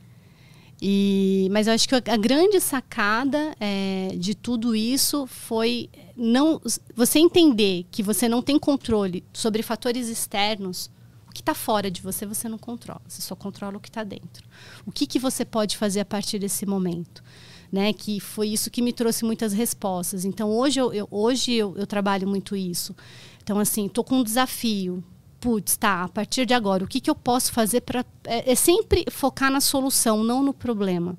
E, mas eu acho que a, grande sacada é, de tudo isso foi não você entender que você não tem controle sobre fatores externos. O que está fora de você, você não controla. Você só controla o que está dentro. O que, que você pode fazer a partir desse momento? Né? Que foi isso que me trouxe muitas respostas. Então hoje eu, eu hoje eu, eu, trabalho muito isso. Então assim, estou com um desafio. Putz, tá, a partir de agora, o que, que eu posso fazer para. É, é sempre focar na solução, não no problema.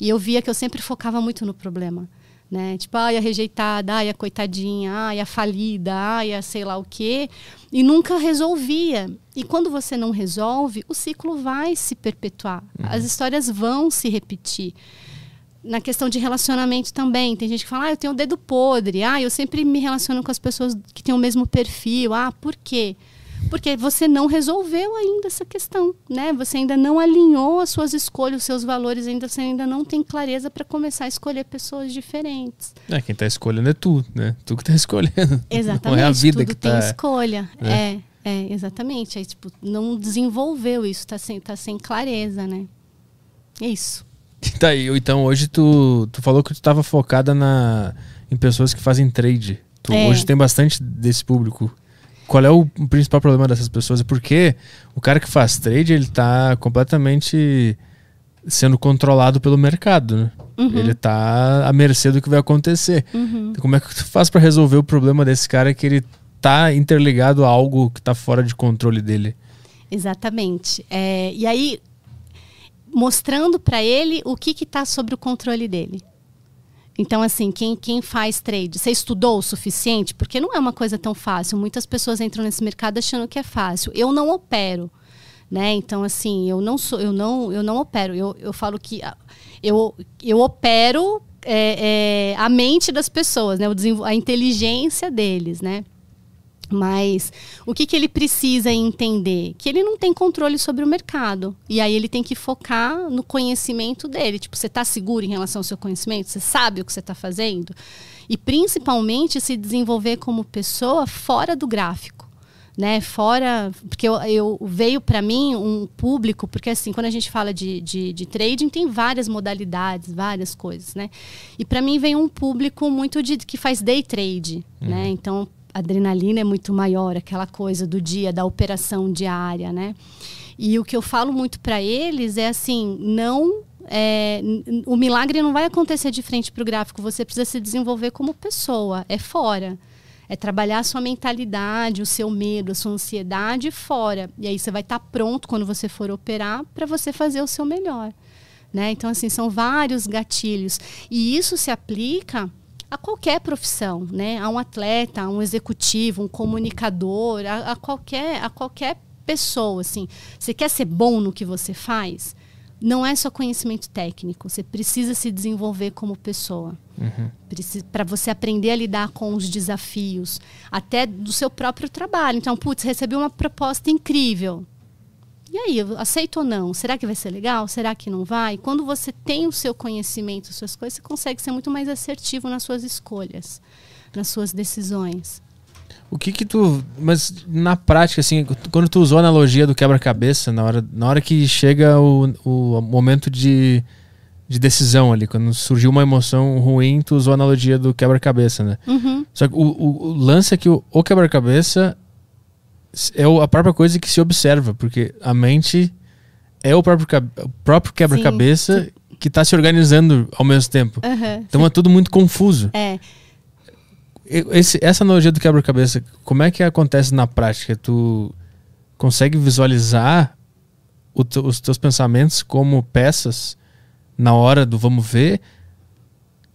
E eu via que eu sempre focava muito no problema. Né? Tipo, ai, a rejeitada, ai, a coitadinha, ai, a falida, ai, a sei lá o quê. E nunca resolvia. E quando você não resolve, o ciclo vai se perpetuar. Uhum. As histórias vão se repetir na questão de relacionamento também. Tem gente que fala, ah, eu tenho o dedo podre, ah, eu sempre me relaciono com as pessoas que têm o mesmo perfil. Ah, por quê? Porque você não resolveu ainda essa questão, né? Você ainda não alinhou as suas escolhas, os seus valores, ainda você ainda não tem clareza para começar a escolher pessoas diferentes. É, quem está escolhendo é tu, né? Tu que está escolhendo. Exatamente. Não é a vida que tem tá... escolha. É. é, é, exatamente. Aí, tipo, não desenvolveu isso, está sem, tá sem clareza, né? É isso. Tá aí, então hoje tu, tu falou que tu estava focada na, em pessoas que fazem trade. Tu, é. Hoje tem bastante desse público. Qual é o principal problema dessas pessoas? É porque o cara que faz trade, ele tá completamente sendo controlado pelo mercado, né? Uhum. Ele tá à mercê do que vai acontecer. Uhum. Então, como é que tu faz para resolver o problema desse cara que ele tá interligado a algo que tá fora de controle dele? Exatamente. É, e aí, mostrando para ele o que está sobre o controle dele. Então, assim, quem, quem faz trade, você estudou o suficiente? Porque não é uma coisa tão fácil. Muitas pessoas entram nesse mercado achando que é fácil. Eu não opero, né? Então, assim, eu não sou, eu não, eu não opero. Eu, eu falo que eu, eu opero é, é, a mente das pessoas, né? a inteligência deles, né? Mas o que, que ele precisa entender? Que ele não tem controle sobre o mercado. E aí ele tem que focar no conhecimento dele. Tipo, você está seguro em relação ao seu conhecimento? Você sabe o que você está fazendo? E principalmente se desenvolver como pessoa fora do gráfico né, fora, porque eu, eu veio para mim um público, porque assim, quando a gente fala de, de, de trading, tem várias modalidades, várias coisas, né? E para mim vem um público muito de que faz day trade, né? uhum. né? Então adrenalina é muito maior, aquela coisa do dia, da operação diária, né? E o que eu falo muito para eles é assim, não é, o milagre não vai acontecer de frente para o gráfico, você precisa se desenvolver como pessoa, é fora. É trabalhar a sua mentalidade, o seu medo, a sua ansiedade fora. E aí você vai estar tá pronto quando você for operar para você fazer o seu melhor. Né? Então, assim, são vários gatilhos. E isso se aplica a qualquer profissão, né? A um atleta, a um executivo, um comunicador, a, a, qualquer, a qualquer pessoa, assim. Você quer ser bom no que você faz? não é só conhecimento técnico, você precisa se desenvolver como pessoa. Uhum. Para você aprender a lidar com os desafios, até do seu próprio trabalho. Então, putz, recebi uma proposta incrível. E aí, aceito ou não? Será que vai ser legal? Será que não vai? Quando você tem o seu conhecimento, suas coisas, você consegue ser muito mais assertivo nas suas escolhas, nas suas decisões. O que que tu. Mas na prática, assim, quando tu usou a analogia do quebra-cabeça, na hora, na hora que chega o, o momento de, de decisão ali, quando surgiu uma emoção ruim, tu usou a analogia do quebra-cabeça, né? Uhum. Só que o, o, o, lance é que o, o quebra-cabeça é a própria coisa que se observa, porque a mente é o próprio, o próprio quebra-cabeça que está se organizando ao mesmo tempo. Uhum. Então é tudo muito confuso. É. Esse, essa analogia do quebra-cabeça, como é que acontece na prática? Tu consegue visualizar os teus pensamentos como peças na hora do vamos ver?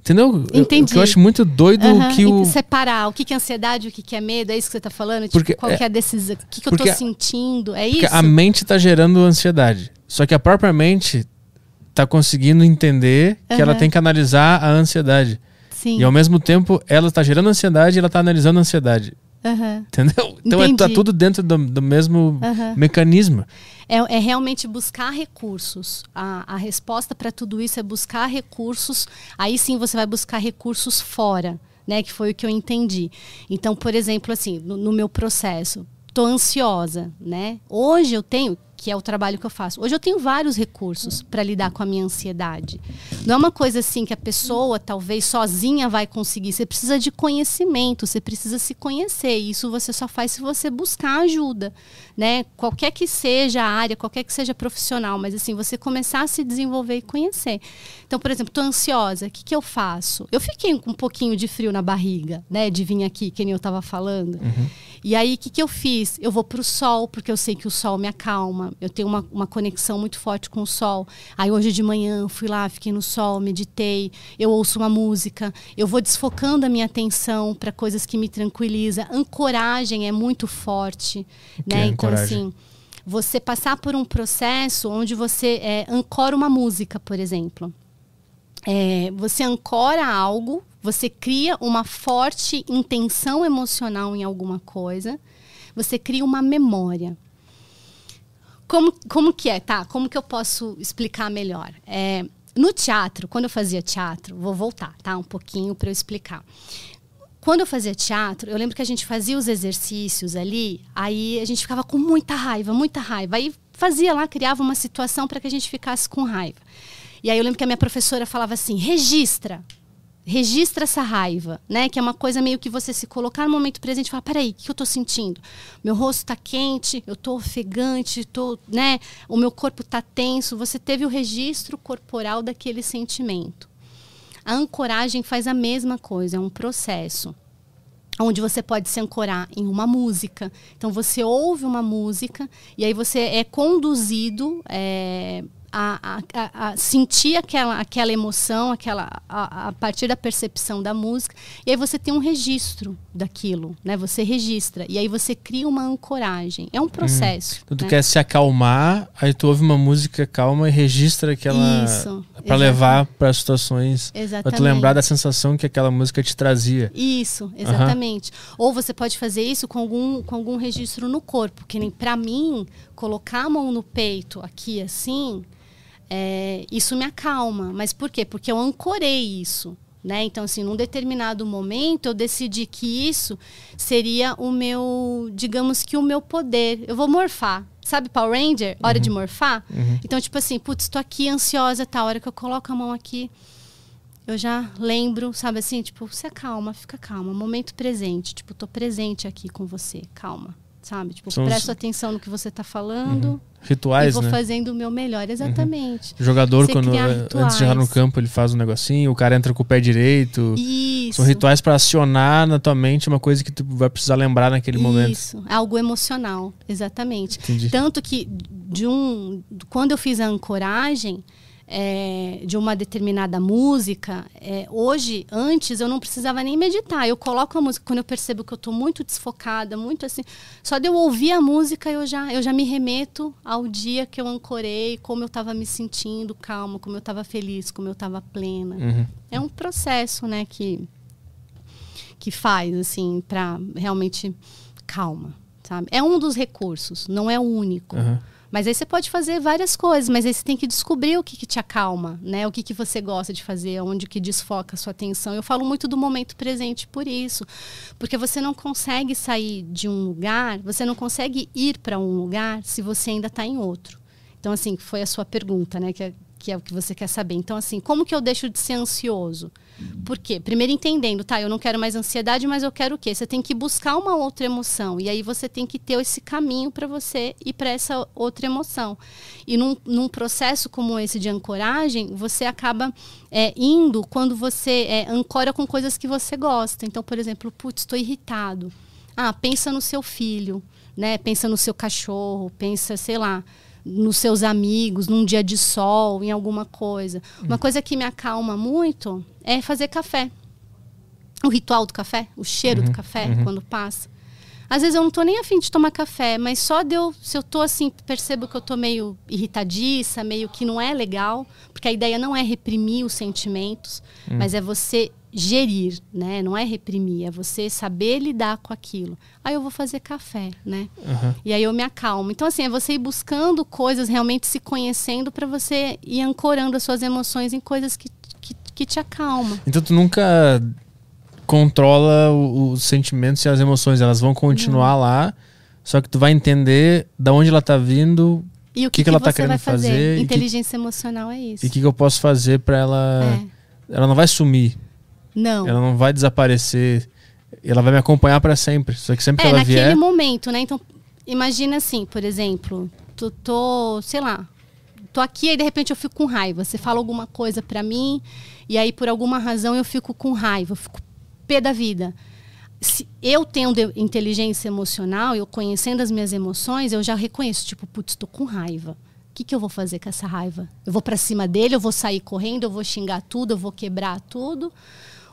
Entendeu? Entendi. Eu, eu acho muito doido uhum. que o. Separar o que é ansiedade, o que é medo, é isso que você está falando? Tipo, porque, qual é, é a decisão? O que, que eu estou sentindo? É isso? a mente está gerando ansiedade. Só que a própria mente está conseguindo entender que ela tem que analisar a ansiedade. Sim. E ao mesmo tempo, ela está gerando ansiedade e ela está analisando a ansiedade. Uhum. Entendeu? Então é, tá tudo dentro do, do mesmo uhum. mecanismo. É, é, realmente buscar recursos. A, a resposta para tudo isso é buscar recursos. Aí sim você vai buscar recursos fora, né? Que foi o que eu entendi. Então, por exemplo, assim, no, no meu processo, tô ansiosa, né? Hoje eu tenho que é o trabalho que eu faço. Hoje eu tenho vários recursos para lidar com a minha ansiedade. Não é uma coisa assim que a pessoa talvez sozinha vai conseguir. Você precisa de conhecimento, você precisa se conhecer. E isso você só faz se você buscar ajuda, né? Qualquer que seja a área, qualquer que seja profissional, mas assim, você começar a se desenvolver e conhecer. Então, por exemplo, estou ansiosa, o que, que eu faço? Eu fiquei com um pouquinho de frio na barriga, né? De vir aqui, que nem eu estava falando. Uhum. E aí, o que, que eu fiz? Eu vou para o sol, porque eu sei que o sol me acalma. Eu tenho uma, uma conexão muito forte com o sol. Aí, hoje de manhã, fui lá, fiquei no sol, meditei. Eu ouço uma música. Eu vou desfocando a minha atenção para coisas que me tranquilizam. Ancoragem é muito forte. Que né? É então, assim você passar por um processo onde você é, ancora uma música, por exemplo. É, você ancora algo, você cria uma forte intenção emocional em alguma coisa, você cria uma memória. Como, como que é, tá? Como que eu posso explicar melhor? É, no teatro, quando eu fazia teatro, vou voltar, tá? Um pouquinho para eu explicar. Quando eu fazia teatro, eu lembro que a gente fazia os exercícios ali, aí a gente ficava com muita raiva, muita raiva. Aí fazia lá, criava uma situação para que a gente ficasse com raiva. E aí eu lembro que a minha professora falava assim: registra. Registra essa raiva, né? Que é uma coisa meio que você se colocar no momento presente e falar: peraí, o que eu estou sentindo? Meu rosto está quente, eu estou ofegante, tô, né? o meu corpo está tenso. Você teve o registro corporal daquele sentimento. A ancoragem faz a mesma coisa, é um processo onde você pode se ancorar em uma música. Então você ouve uma música e aí você é conduzido é, a, a, a, sentir aquela, aquela emoção, aquela, a, a, partir da percepção da música, e aí você tem um registro daquilo, né? Você registra, e aí você cria uma ancoragem. É um processo. Hum. Então, tu né? quer se acalmar, aí tu ouve uma música calma e registra aquela. Isso. para levar para situações. Exatamente. Pra tu lembrar da sensação que aquela música te trazia. Isso, exatamente. Uhum. Ou você pode fazer isso com algum, com algum registro no corpo, que nem para mim, colocar a mão no peito aqui assim é, isso me acalma. Mas por quê? Porque eu ancorei isso. Né? Então, assim, num determinado momento, eu decidi que isso seria o meu, digamos que o meu poder. Eu vou morfar. Sabe Power Ranger? Hora uhum. de morfar? Uhum. Então, tipo assim, putz, estou aqui ansiosa, tá? A hora que eu coloco a mão aqui, eu já lembro, sabe assim, tipo, você calma, fica calma, momento presente, tipo, tô presente aqui com você, calma, sabe? Tipo, São os- presto atenção no que você tá falando Uhum. e Rituais, vou né? fazendo o meu melhor, exatamente. O jogador, Você quando eh, antes de chegar no campo, ele faz um negocinho, o cara entra com o pé direito. Isso. São rituais pra acionar na tua mente uma coisa que tu vai precisar lembrar naquele momento. Isso, é algo emocional, exatamente. Entendi. Tanto que de um, quando eu fiz a ancoragem é, de uma determinada música, é, hoje, antes eu não precisava nem meditar. Eu coloco a música quando eu percebo que eu estou muito desfocada, muito assim. Só de eu ouvir a música eu já, eu já me remeto ao dia que eu ancorei, como eu estava me sentindo calma, como eu estava feliz, como eu estava plena. Uhum. É um processo, né, que que faz assim para realmente calma, sabe? É um dos recursos, não é o único. Aham. Mas aí você pode fazer várias coisas, mas aí você tem que descobrir o que, que te acalma, né? O que, que você gosta de fazer, onde que desfoca a sua atenção. Eu falo muito do momento presente por isso, porque você não consegue sair de um lugar, você não consegue ir para um lugar se você ainda está em outro. Então, assim, foi a sua pergunta, né? Que é, que é o que você quer saber. Então, assim, como que eu deixo de ser ansioso? Por quê? Primeiro entendendo, tá? Eu não quero mais ansiedade, mas eu quero o quê? Você tem que buscar uma outra emoção. E aí você tem que ter esse caminho para você ir para essa outra emoção. E num, num processo como esse de ancoragem, você acaba é, indo quando você é, ancora com coisas que você gosta. Então, por exemplo, putz, estou irritado. Ah, pensa no seu filho, né? Pensa no seu cachorro, pensa, sei lá, nos seus amigos, num dia de sol, em alguma coisa. Uma coisa que me acalma muito é fazer café. O ritual do café, o cheiro do café quando passa. Às vezes eu não tô nem afim de tomar café, mas só de eu, se eu tô assim, percebo que eu tô meio irritadiça, meio que não é legal, porque a ideia não é reprimir os sentimentos, mas é você gerir, né? Não é reprimir, é você saber lidar com aquilo. Aí eu vou fazer café, né? Aham. E aí eu me acalmo. Então, assim, é você ir buscando coisas, realmente se conhecendo para você ir ancorando as suas emoções em coisas que, que, que te acalmam. Então tu nunca controla os sentimentos e as emoções, elas vão continuar lá, só que tu vai entender da onde ela tá vindo E o que que, que ela tá querendo fazer? fazer e que- Inteligência emocional é isso. e o que, que eu posso fazer pra ela. É. Ela não vai sumir, Não. ela não vai desaparecer, ela vai me acompanhar pra sempre. Só que sempre que É, ela naquele vier. momento, né? Então, imagina assim, por exemplo, tu tô, sei lá, tô aqui e de repente eu fico com raiva. Você fala alguma coisa pra mim e aí por alguma razão eu fico com raiva, eu fico pé da vida. Se eu tenho inteligência emocional, eu conhecendo as minhas emoções, eu já reconheço, tipo, putz, tô com raiva. O que, que eu vou fazer com essa raiva? Eu vou pra cima dele, eu vou sair correndo, eu vou xingar tudo, eu vou quebrar tudo,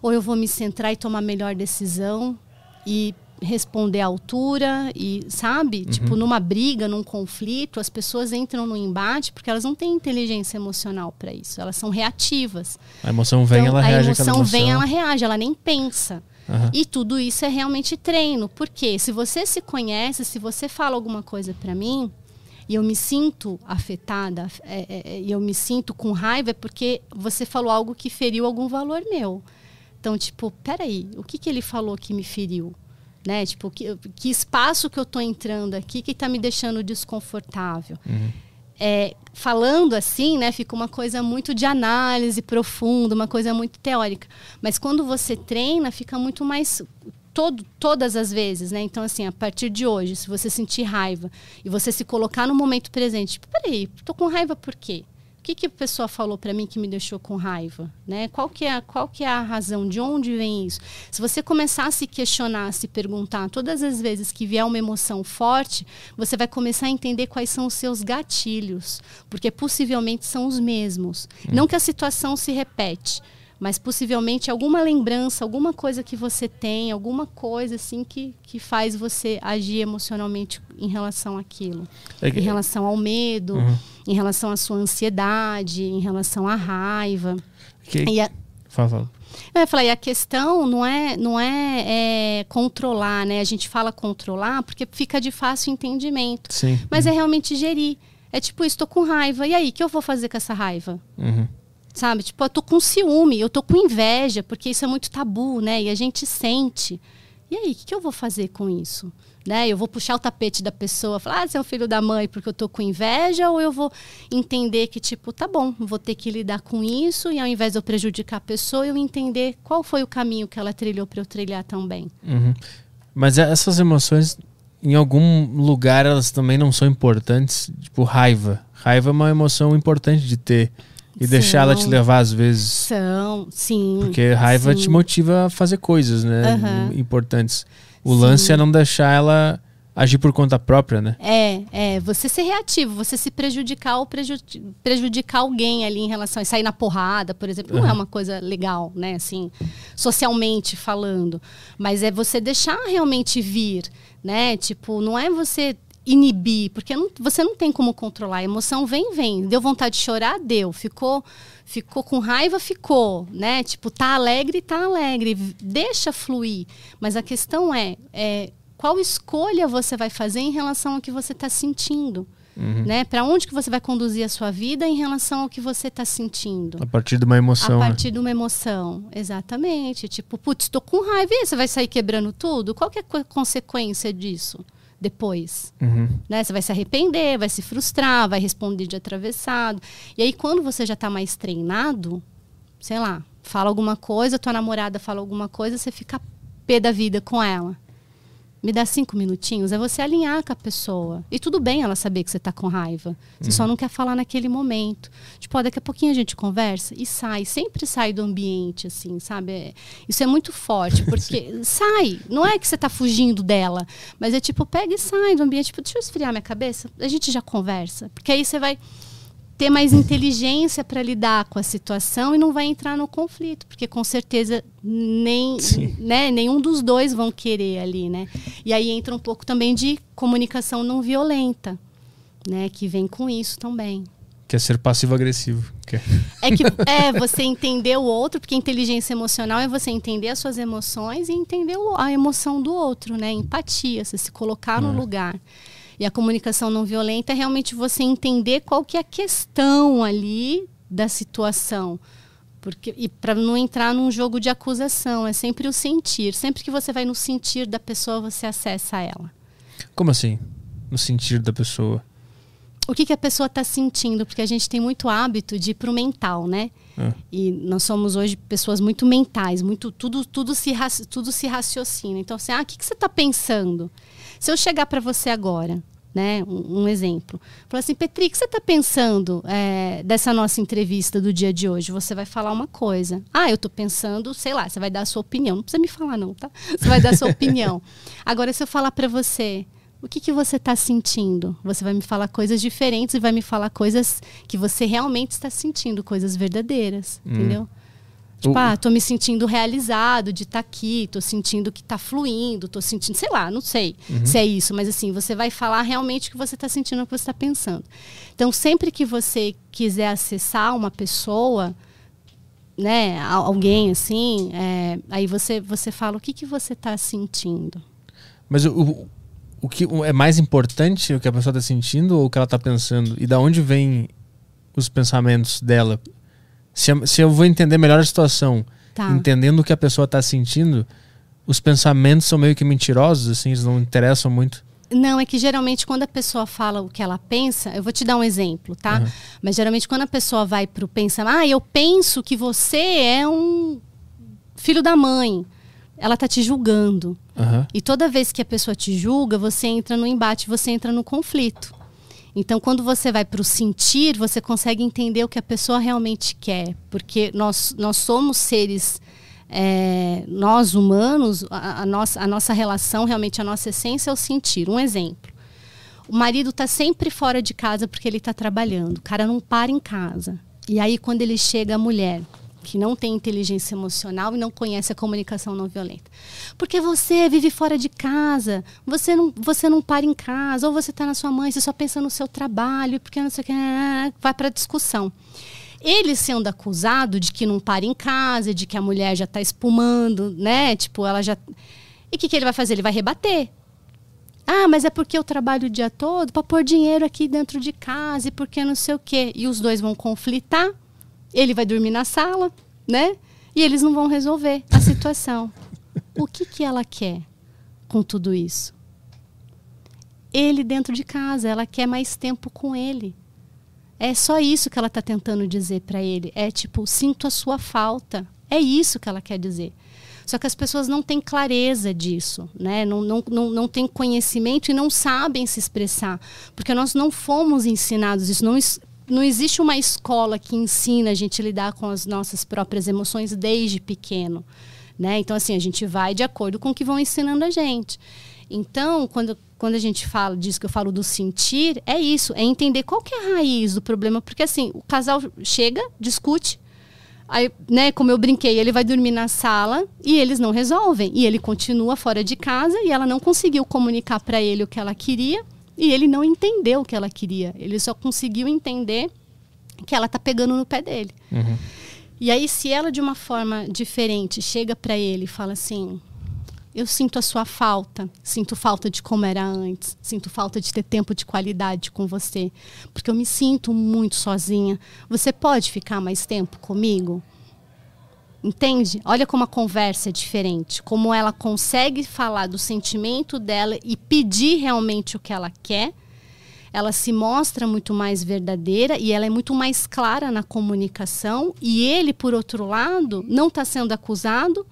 ou eu vou me centrar e tomar a melhor decisão e responder à altura e sabe? Tipo numa briga num conflito as pessoas entram no embate porque elas não têm inteligência emocional para isso. Elas são reativas. A emoção vem, então, ela a reage àquela emoção vem emoção. ela reage ela nem pensa. Aham. e tudo isso é realmente treino. Porque se você se conhece se você fala alguma coisa para mim e eu me sinto afetada é, é, é, e eu me sinto com raiva é porque você falou algo que feriu algum valor meu então, tipo, peraí, o que, que ele falou que me feriu? Né? Tipo, que, que espaço que eu tô entrando aqui que tá me deixando desconfortável? É, falando assim, né, fica uma coisa muito de análise profunda, uma coisa muito teórica. Mas quando você treina, fica muito mais todo, todas as vezes, né? Então, assim, a partir de hoje, se você sentir raiva e você se colocar no momento presente, tipo, peraí, tô com raiva por quê? O que, que a pessoa falou para mim que me deixou com raiva? Né? Qual, que é, a- qual que é a razão? De onde vem isso? Se você começar a se questionar, a se perguntar, todas as vezes que vier uma emoção forte, você vai começar a entender quais são os seus gatilhos, porque possivelmente são os mesmos. Não que a situação se repete, mas possivelmente alguma lembrança, alguma coisa que você tem, alguma coisa assim que, que faz você agir emocionalmente em relação àquilo. É que- Em relação ao medo, em relação à sua ansiedade, em relação à raiva. que- E a, Fala, fala. eu ia falar, e a questão não é, não é, é controlar, né? A gente fala controlar porque fica de fácil entendimento. Sim. Mas é realmente gerir. É tipo, estou com raiva. E aí, o que eu vou fazer com essa raiva? Uhum. Sabe? Tipo, eu tô com ciúme, eu tô com inveja, porque isso é muito tabu, né? E a gente sente. E aí, o que, que eu vou fazer com isso? Né? Eu vou puxar o tapete da pessoa, falar, ah, você é o filho da mãe porque eu tô com inveja, ou eu vou entender que, tipo, tá bom, vou ter que lidar com isso, e ao invés de eu prejudicar a pessoa, eu entender qual foi o caminho que ela trilhou para eu trilhar também. Uhum. Mas essas emoções, em algum lugar, elas também não são importantes. Tipo, raiva. Raiva é uma emoção importante de ter. E São. deixar ela te levar às vezes. São, sim. Porque raiva sim. te motiva a fazer coisas, né? Importantes. O Sim. lance é não deixar ela agir por conta própria, né? É, é, você ser reativo, você se prejudicar ou preju- prejudicar alguém ali em relação a sair na porrada, por exemplo, não é uma coisa legal, né, assim, socialmente falando, mas é você deixar realmente vir, né? Tipo, não é você inibir, porque não- você não tem como controlar. A emoção vem, vem. Deu vontade de chorar, deu. Ficou, ficou com raiva, ficou, né? Tipo, tá alegre, tá alegre. Deixa fluir. Mas a questão é, é qual escolha você vai fazer em relação ao que você está sentindo, Uhum. né? Para onde que você vai conduzir a sua vida em relação ao que você está sentindo? A partir de uma emoção. a né? partir de uma emoção, exatamente. Tipo, putz, tô com raiva, e você vai sair quebrando tudo? Qual que é a co- consequência disso depois? Uhum. né? Você vai se arrepender, vai se frustrar, vai responder de atravessado. E aí, quando você já está mais treinado, sei lá, fala alguma coisa, tua namorada fala alguma coisa, você fica pé da vida com ela. Me dá cinco minutinhos, é você alinhar com a pessoa. E tudo bem ela saber que você está com raiva. Você só não quer falar naquele momento. Tipo, ó, daqui a pouquinho a gente conversa e sai. Sempre sai do ambiente, assim, sabe? É- isso é muito forte, porque sai. Não é que você está fugindo dela, mas é tipo, pega e sai do ambiente. Tipo, deixa eu esfriar minha cabeça, a gente já conversa. Porque aí você vai ter mais inteligência para lidar com a situação e não vai entrar no conflito, porque com certeza nem, né, nenhum dos dois vão querer ali, né? E aí entra um pouco também de comunicação não violenta, né, que vem com isso também. Que é ser passivo-agressivo. É- É que é você entender o outro, porque inteligência emocional é você entender as suas emoções e entender a emoção do outro, né? Empatia, você se colocar no lugar. E a comunicação não violenta é realmente você entender qual que é a questão ali da situação. Porque, e para não entrar num jogo de acusação, é sempre o sentir. Sempre que você vai no sentir da pessoa, você acessa ela. Como assim? No sentido da pessoa. o que, que a pessoa está sentindo, porque a gente tem muito hábito de ir para o mental, né? É. E nós somos hoje pessoas muito mentais, muito tudo tudo se tudo se raciocina. Então, assim, ah, o que, que você está pensando? Se eu chegar para você agora, né, um, um exemplo, falar assim, Petri, o que você está pensando é, dessa nossa entrevista do dia de hoje? Você vai falar uma coisa. Ah, eu estou pensando, sei lá, você vai dar a sua opinião. Não precisa me falar não, tá? Você vai dar a sua opinião. Agora, se eu falar para você, o que, que você está sentindo? Você vai me falar coisas diferentes e vai me falar coisas que você realmente está sentindo, coisas verdadeiras, entendeu? Tipo, O- ah, tô me sentindo realizado de estar aqui, tô sentindo que tá fluindo, tô sentindo, sei lá, não sei se é isso, mas assim, você vai falar realmente o que você está sentindo, o que você está pensando. Então, sempre que você quiser acessar uma pessoa, né, alguém assim, é, aí você, você fala o que, que você está sentindo. Mas o, o, o que é mais importante o que a pessoa está sentindo ou o que ela está pensando? E da onde vem os pensamentos dela? Se, se eu vou entender melhor a situação, Tá. entendendo o que a pessoa está sentindo, os pensamentos são meio que mentirosos, assim, eles não interessam muito. Não, é que geralmente quando a pessoa fala o que ela pensa, eu vou te dar um exemplo, tá? Uhum. Mas geralmente quando a pessoa vai pro pensamento, ah, eu penso que você é um filho da mãe, ela tá te julgando. Aham. E toda vez que a pessoa te julga, você entra no embate, você entra no conflito. Então, quando você vai para o sentir, você consegue entender o que a pessoa realmente quer. Porque nós, nós somos seres, é, nós humanos, a, a nossa, a nossa relação, realmente a nossa essência é o sentir. Um exemplo. O marido está sempre fora de casa porque ele está trabalhando. O cara não para em casa. E aí, quando ele chega, a mulher, que não tem inteligência emocional e não conhece a comunicação não violenta. Porque você vive fora de casa, você não, você não para em casa, ou você está na sua mãe, você só pensa no seu trabalho, porque não sei o que, vai para discussão. Ele sendo acusado de que não para em casa, de que a mulher já está espumando, né? Tipo, ela já. E o que, que ele vai fazer? Ele vai rebater. Ah, mas é porque eu trabalho o dia todo para pôr dinheiro aqui dentro de casa e porque não sei o quê. E os dois vão conflitar. Ele vai dormir na sala, né? E eles não vão resolver a situação. o que, que ela quer? com tudo isso? Ele dentro de casa, ela quer mais tempo com ele. É só isso que ela está tentando dizer para ele. É tipo, sinto a sua falta. É isso que ela quer dizer. Só que as pessoas não têm clareza disso, né? não, não, não, não têm conhecimento e não sabem se expressar. Porque nós não fomos ensinados isso. Não, não existe uma escola que ensina a gente a lidar com as nossas próprias emoções desde pequeno. Né? Então, assim, a gente vai de acordo com o que vão ensinando a gente. Então, quando, quando a gente fala disso que eu falo do sentir, é isso, é entender qual que é a raiz do problema. Porque, assim, o casal chega, discute, aí, né, como eu brinquei, ele vai dormir na sala e eles não resolvem. E ele continua fora de casa e ela não conseguiu comunicar para ele o que ela queria e ele não entendeu o que ela queria. Ele só conseguiu entender que ela tá pegando no pé dele. Uhum. E aí, se ela de uma forma diferente chega para ele e fala assim: Eu sinto a sua falta, sinto falta de como era antes, sinto falta de ter tempo de qualidade com você, porque eu me sinto muito sozinha. Você pode ficar mais tempo comigo? Entende? Olha como a conversa é diferente, como ela consegue falar do sentimento dela e pedir realmente o que ela quer. Ela se mostra muito mais verdadeira e ela é muito mais clara na comunicação. E ele, por outro lado, não está sendo acusado,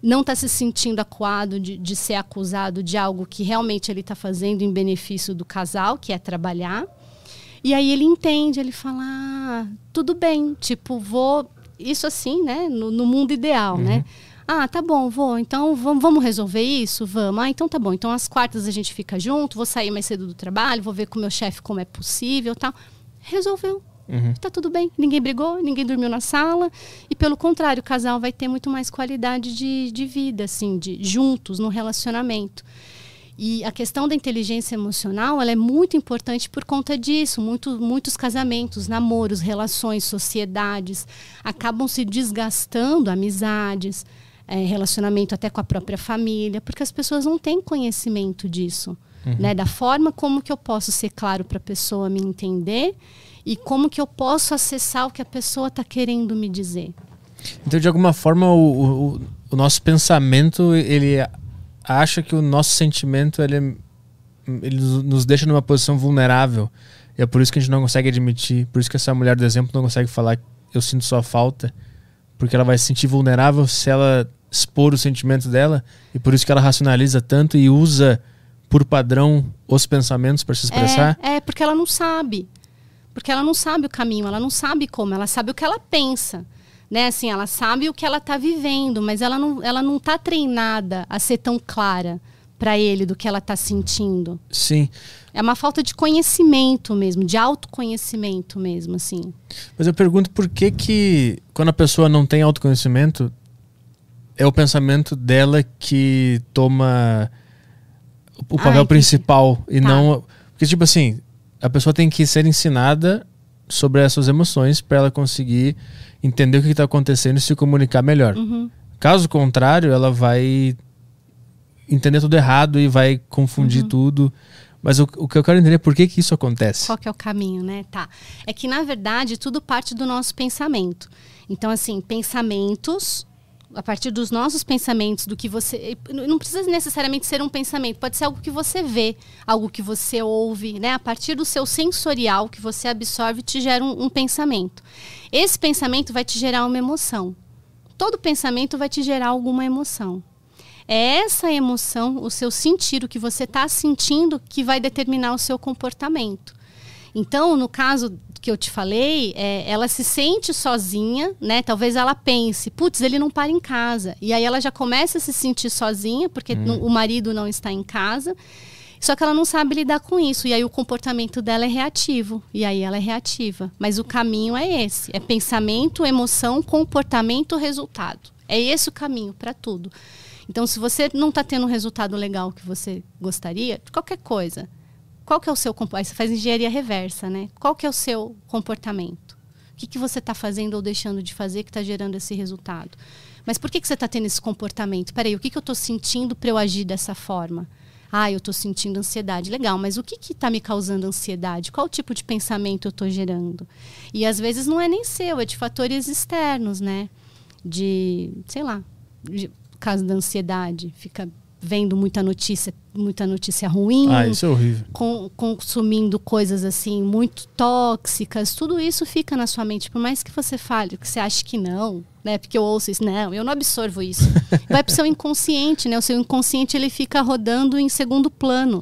não está se sentindo acuado de, de ser acusado de algo que realmente ele está fazendo em benefício do casal, que é trabalhar. E aí ele entende, ele fala: ah, tudo bem, tipo, vou isso assim, né? No, no mundo ideal, né? uhum. né? Ah, tá bom, vou. Então vamos, vamos resolver isso? Vamos. Ah, então tá bom. Então às quartas a gente fica junto, vou sair mais cedo do trabalho, vou ver com o meu chefe como é possível tal. Resolveu. Uhum. Tá tudo bem. Ninguém brigou, ninguém dormiu na sala. E pelo contrário, o casal vai ter muito mais qualidade de, de vida, assim, de juntos, no relacionamento. E a questão da inteligência emocional ela é muito importante por conta disso. Muito, muitos casamentos, namoros, relações, sociedades acabam se desgastando, amizades, é, relacionamento até com a própria família, porque as pessoas não têm conhecimento disso. Uhum. Né? Da forma como que eu posso ser claro para a pessoa me entender e como que eu posso acessar o que a pessoa está querendo me dizer. Então, de alguma forma, o, o, o nosso pensamento ele acha que o nosso sentimento ele, ele nos deixa numa posição vulnerável. E é por isso que a gente não consegue admitir. Por isso que essa mulher do exemplo não consegue falar eu sinto sua falta. Porque ela vai se sentir vulnerável se ela expor o sentimento dela. E por isso que ela racionaliza tanto e usa por padrão os pensamentos para se expressar. É, é, porque ela não sabe. Porque ela não sabe o caminho, ela não sabe como, ela sabe o que ela pensa né? Assim, ela sabe o que ela está vivendo, mas ela não, ela não está treinada a ser tão clara para ele do que ela está sentindo. Sim. É uma falta de conhecimento mesmo, de autoconhecimento mesmo, assim. Mas eu pergunto por que que quando a pessoa não tem autoconhecimento é o pensamento dela que toma o papel Ai, principal que... e tá. não porque tipo assim a pessoa tem que ser ensinada sobre essas emoções para ela conseguir entender o que está acontecendo e se comunicar melhor. Uhum. Caso contrário, ela vai entender tudo errado e vai confundir uhum. tudo. Mas o, o, que eu quero entender é por que, que isso acontece. Qual que é o caminho, né? Tá. É que, na verdade, tudo parte do nosso pensamento. Então, assim, pensamentos a partir dos nossos pensamentos, do que você. Não precisa necessariamente ser um pensamento, pode ser algo que você vê, algo que você ouve, né? A partir do seu sensorial que você absorve, te gera um, um pensamento. Esse pensamento vai te gerar uma emoção. Todo pensamento vai te gerar alguma emoção. É essa emoção, o seu sentir, o que você está sentindo, que vai determinar o seu comportamento. Então, no caso que eu te falei, é, ela se sente sozinha, né? Talvez ela pense, putz, ele não para em casa. E aí ela já começa a se sentir sozinha, porque hum. o marido não está em casa. Só que ela não sabe lidar com isso. E aí o comportamento dela é reativo. E aí ela é reativa. Mas o caminho é esse: é pensamento, emoção, comportamento, resultado. É esse o caminho para tudo. Então, se você não está tendo o resultado legal que você gostaria, de qualquer coisa, qual que é o seu comportamento? Você faz engenharia reversa, né? Qual que é o seu comportamento? O que, que você está fazendo ou deixando de fazer que está gerando esse resultado? Mas por que, que você está tendo esse comportamento? Peraí, o que, que eu estou sentindo para eu agir dessa forma? Ah, eu estou sentindo ansiedade. Legal, mas o que está me causando ansiedade? Qual tipo de pensamento eu estou gerando? E às vezes não é nem seu, é de fatores externos, né? De, sei lá, de, caso da ansiedade, fica vendo muita notícia, muita notícia ruim, Ah, isso é horrível. com- consumindo coisas assim muito tóxicas, tudo isso fica na sua mente, por mais que você fale, que você ache que não, né? Porque eu ouço isso, não, eu não absorvo isso. Vai pro seu inconsciente, né? O seu inconsciente ele fica rodando em segundo plano.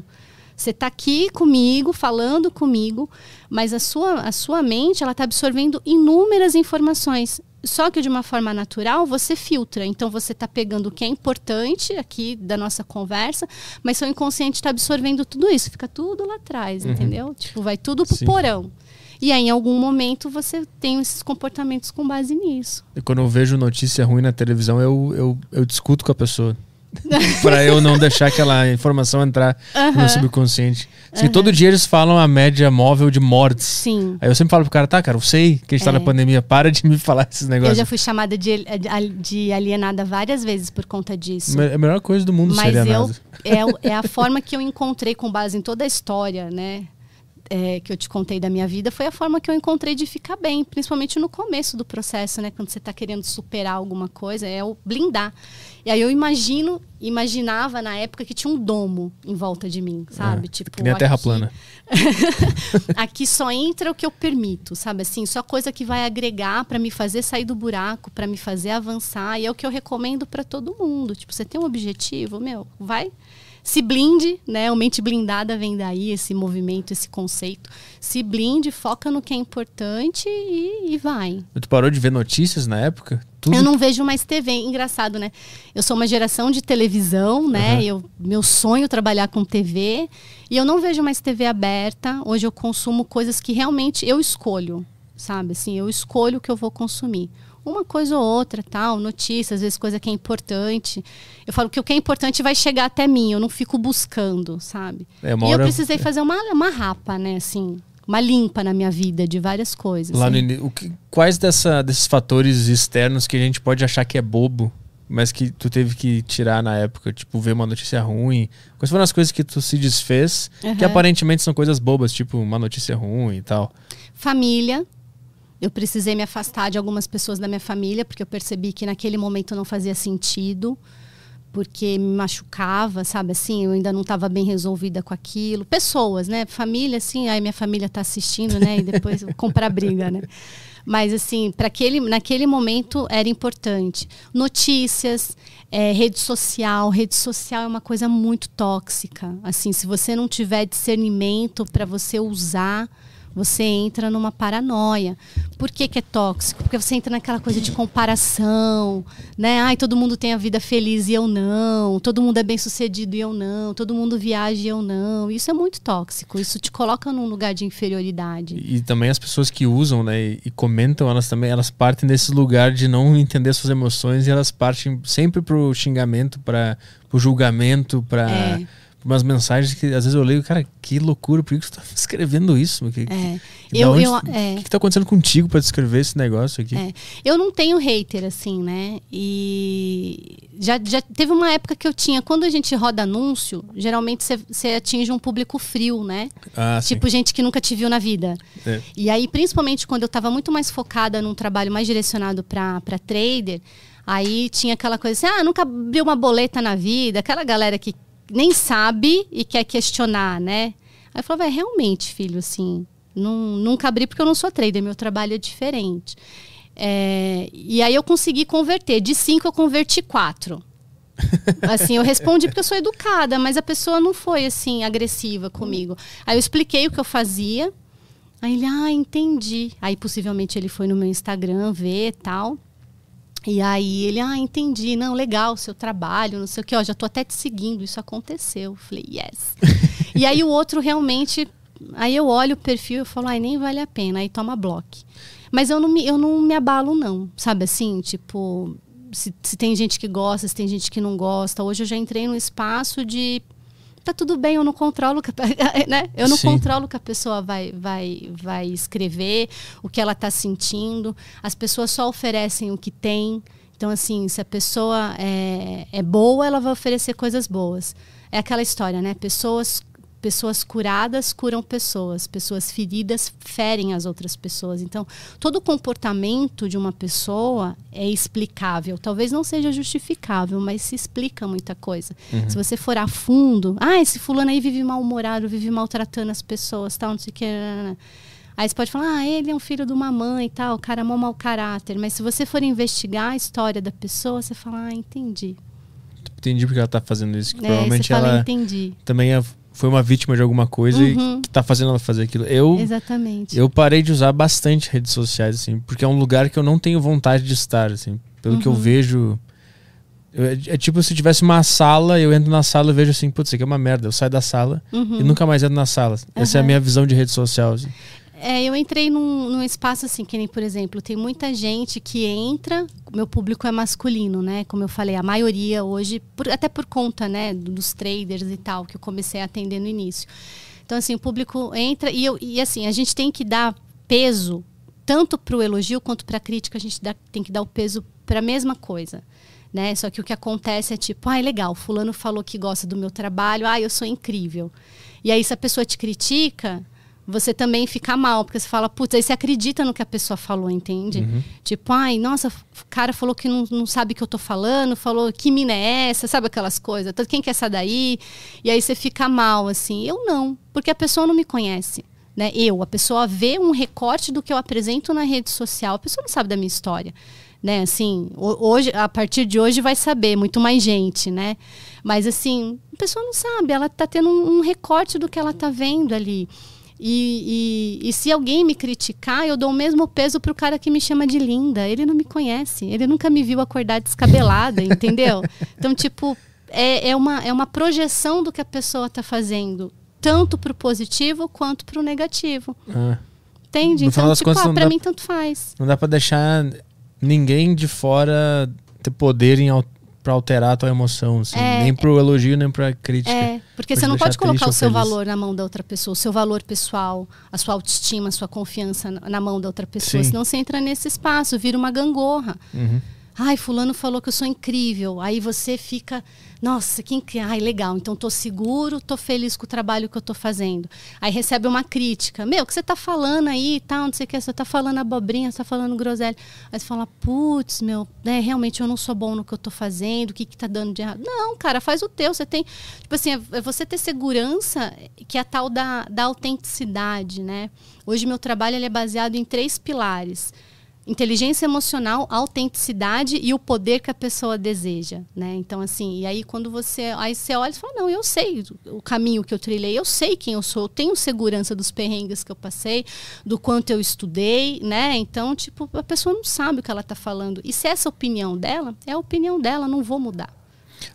Você está aqui comigo, falando comigo, mas a sua, a sua mente ela está absorvendo inúmeras informações. Só que de uma forma natural você filtra. Então você está pegando o que é importante aqui da nossa conversa, mas seu inconsciente está absorvendo tudo isso. Fica tudo lá atrás, entendeu? Tipo, vai tudo pro Sim. porão. E aí, em algum momento, você tem esses comportamentos com base nisso. E quando eu vejo notícia ruim na televisão, eu, eu, eu discuto com a pessoa. pra eu não deixar aquela informação entrar no meu subconsciente. Porque todo dia eles falam a média móvel de mortes. Sim. Aí eu sempre falo pro cara, tá, cara, eu sei que a gente tá É. na pandemia, para de me falar esses Eu negócios. já fui chamada de, de alienada várias vezes por conta disso. Me- A melhor coisa do mundo Mas seria eu nada. é, é a forma que eu encontrei com base em toda a história, né? É, que eu te contei da minha vida foi a forma que eu encontrei de ficar bem, principalmente no começo do processo, né? Quando você está querendo superar alguma coisa, é o blindar. E aí eu imagino, imaginava na época que tinha um domo em volta de mim, sabe? É, tipo, que nem a Terra aqui- plana. aqui só entra o que eu permito, sabe assim, só coisa que vai agregar para me fazer sair do buraco, para me fazer avançar, e é o que eu recomendo para todo mundo. Tipo, você tem um objetivo, meu, vai se blinde, né? O mente blindada vem daí, esse movimento, esse conceito. Se blinde, foca no que é importante e, e vai. Tu parou de ver notícias na época? Tudo Eu não vejo mais TV, engraçado, né? Eu sou uma geração de televisão, né? Aham. Eu, meu sonho é trabalhar com TV e eu não vejo mais TV aberta. Hoje eu consumo coisas que realmente eu escolho, sabe? Assim, eu escolho o que eu vou consumir. Uma coisa ou outra, tal, notícias, às vezes coisa que é importante. Eu falo que o que é importante vai chegar até mim, eu não fico buscando, sabe? É, e eu hora- precisei fazer uma, uma rapa, né? Assim, uma limpa na minha vida de várias coisas. Lá no né? ini- o que- quais dessa, desses fatores externos que a gente pode achar que é bobo, mas que tu teve que tirar na época? Tipo, ver uma notícia ruim. Quais foram as coisas que tu se desfez, que Aham. aparentemente são coisas bobas, tipo uma notícia ruim e tal? Família. Eu precisei me afastar de algumas pessoas da minha família, porque eu percebi que naquele momento não fazia sentido, porque me machucava, sabe assim? Eu ainda não estava bem resolvida com aquilo. Pessoas, né? Família, assim, aí minha família está assistindo, né? E depois comprar briga, né? Mas, assim, para aquele, naquele momento era importante. Notícias, é, rede social. Rede social é uma coisa muito tóxica. Assim, se você não tiver discernimento para você usar você entra numa paranoia. Por que, que é tóxico? Porque você entra naquela coisa de comparação, né? Ai, todo mundo tem a vida feliz e eu não. Todo mundo é bem sucedido e eu não. Todo mundo viaja e eu não. Isso é muito tóxico. Isso te coloca num lugar de inferioridade. E, também as pessoas que usam, né, e, e comentam, elas também, elas partem desse lugar de não entender suas emoções e elas partem sempre pro xingamento, para pro julgamento, para É. umas mensagens que às vezes eu leio, cara, que loucura, por que que tu tá escrevendo isso? Que, É. da Eu, onde eu, é. O que, que tá acontecendo contigo para descrever esse negócio aqui? É. Eu não tenho hater, assim, né? E já, já teve uma época que eu tinha. Quando a gente roda anúncio, geralmente você- você atinge um público frio, né? Ah, sim. Tipo, gente que nunca te viu na vida. É. E aí, principalmente quando eu estava muito mais focada num trabalho mais direcionado para trader, aí tinha aquela coisa assim: ah, nunca abriu uma boleta na vida, aquela galera que nem sabe e quer questionar, né? Aí eu falava: é realmente, filho, assim, não, nunca abri porque eu não sou trader, meu trabalho é diferente. É, e aí eu consegui converter. De cinco, eu converti quatro. Assim, eu respondi porque eu sou educada, mas a pessoa não foi assim agressiva comigo. Aí eu expliquei o que eu fazia. Aí ele, ah, entendi. Aí possivelmente ele foi no meu Instagram ver tal. E aí ele, ah, entendi. Não, legal, seu trabalho, não sei o que, ó, já tô até te seguindo, isso aconteceu. Eu falei, yes. e aí o outro realmente, aí eu olho o perfil e falo, ai, nem vale a pena, aí toma bloco. Mas eu não me, eu não me abalo, não, sabe assim? Tipo, se, se tem gente que gosta, se tem gente que não gosta. Hoje eu já entrei num espaço de. Tá tudo bem, eu não controlo, o que a- né? Eu não Sim. controlo o que a pessoa vai, vai, vai escrever, o que ela está sentindo. As pessoas só oferecem o que tem. Então, assim, se a pessoa é, é boa, ela vai oferecer coisas boas. É aquela história, né? Pessoas Pessoas curadas curam pessoas, pessoas feridas ferem as outras pessoas. Então, todo comportamento de uma pessoa é explicável. Talvez não seja justificável, mas se explica muita coisa. Uhum. Se você for a fundo, ah, esse fulano aí vive mal-humorado, vive maltratando as pessoas, tal, não sei o que. Aí você pode falar, ah, ele é um filho de uma mãe e tal, o cara é mó mau caráter. Mas se você for investigar a história da pessoa, você fala, ah, entendi. Entendi porque ela tá fazendo isso. Que é, provavelmente fala, ela entendi. também é foi uma vítima de alguma coisa uhum. e que tá fazendo ela fazer aquilo. Eu, Exatamente. Eu parei de usar bastante redes sociais, assim, porque é um lugar que eu não tenho vontade de estar, assim. Pelo uhum. que eu uhum. vejo. Eu, é, é, tipo se tivesse uma sala, eu entro na sala e vejo assim, putz, isso aqui é uma merda. Eu saio da sala uhum. e nunca mais entro na sala. Essa é a minha visão de rede social. Assim. É, eu entrei num, num, espaço assim, que nem, por exemplo, tem muita gente que entra, meu público é masculino, né? Como eu falei, a maioria hoje, por, até por conta, né, dos traders e tal, que eu comecei a atender no início. Então, assim, o público entra e, eu, e assim, a gente tem que dar peso, tanto para o elogio quanto para a crítica, a gente dá, tem que dar o peso para a mesma coisa. Né? Só que o que acontece é tipo, ah, legal, fulano falou que gosta do meu trabalho, ah, eu sou incrível. E aí, se a pessoa te critica, você também fica mal, porque você fala, putz, aí você acredita no que a pessoa falou, entende? Uhum. Tipo, ai, nossa, o cara falou que não, não sabe o que eu tô falando, falou que mina é essa, sabe aquelas coisas? Quem quer essa daí? E aí você fica mal, assim. Eu não, porque a pessoa não me conhece. Né? Eu, a pessoa vê um recorte do que eu apresento na rede social, a pessoa não sabe da minha história. Né, assim, hoje, a partir de hoje vai saber muito mais gente, né? Mas assim, a pessoa não sabe, ela tá tendo um, um recorte do que ela tá vendo ali. E, e, e, se alguém me criticar, eu dou o mesmo peso pro cara que me chama de linda. Ele não me conhece, ele nunca me viu acordar descabelada, entendeu? Então, tipo, é, é, uma, é uma projeção do que a pessoa tá fazendo, tanto pro positivo quanto pro negativo. Ah. Entende? No então, tipo, ah, pra dá, mim tanto faz. Não dá pra deixar ninguém de fora ter poder em, para alterar a tua emoção, assim. é, nem pro elogio, nem pra crítica. É, porque você não pode colocar o seu valor na mão da outra pessoa, o seu valor pessoal, a sua autoestima, a sua confiança na mão da outra pessoa. Sim. Senão você entra nesse espaço, vira uma gangorra. Uhum. Ai, fulano falou que eu sou incrível. Aí você fica nossa, que ai, legal, então tô seguro, tô feliz com o trabalho que eu tô fazendo. Aí recebe uma crítica, meu, o que você tá falando aí, tal, não sei o que, você tá falando abobrinha, você tá falando groselha. Aí você fala, putz, meu, né, realmente eu não sou bom no que eu tô fazendo, o que que tá dando de errado? Não, cara, faz o teu, você tem, tipo assim, é você ter segurança, que é a tal da, da autenticidade, né? Hoje meu trabalho ele é baseado em três pilares inteligência emocional, autenticidade e o poder que a pessoa deseja, né? Então assim, e aí quando você, aí você olha e fala, não, eu sei o caminho que eu trilhei, eu sei quem eu sou, eu tenho segurança dos perrengues que eu passei, do quanto eu estudei, né? Então, tipo, a pessoa não sabe o que ela está falando. E se essa opinião dela, é a opinião dela, não vou mudar.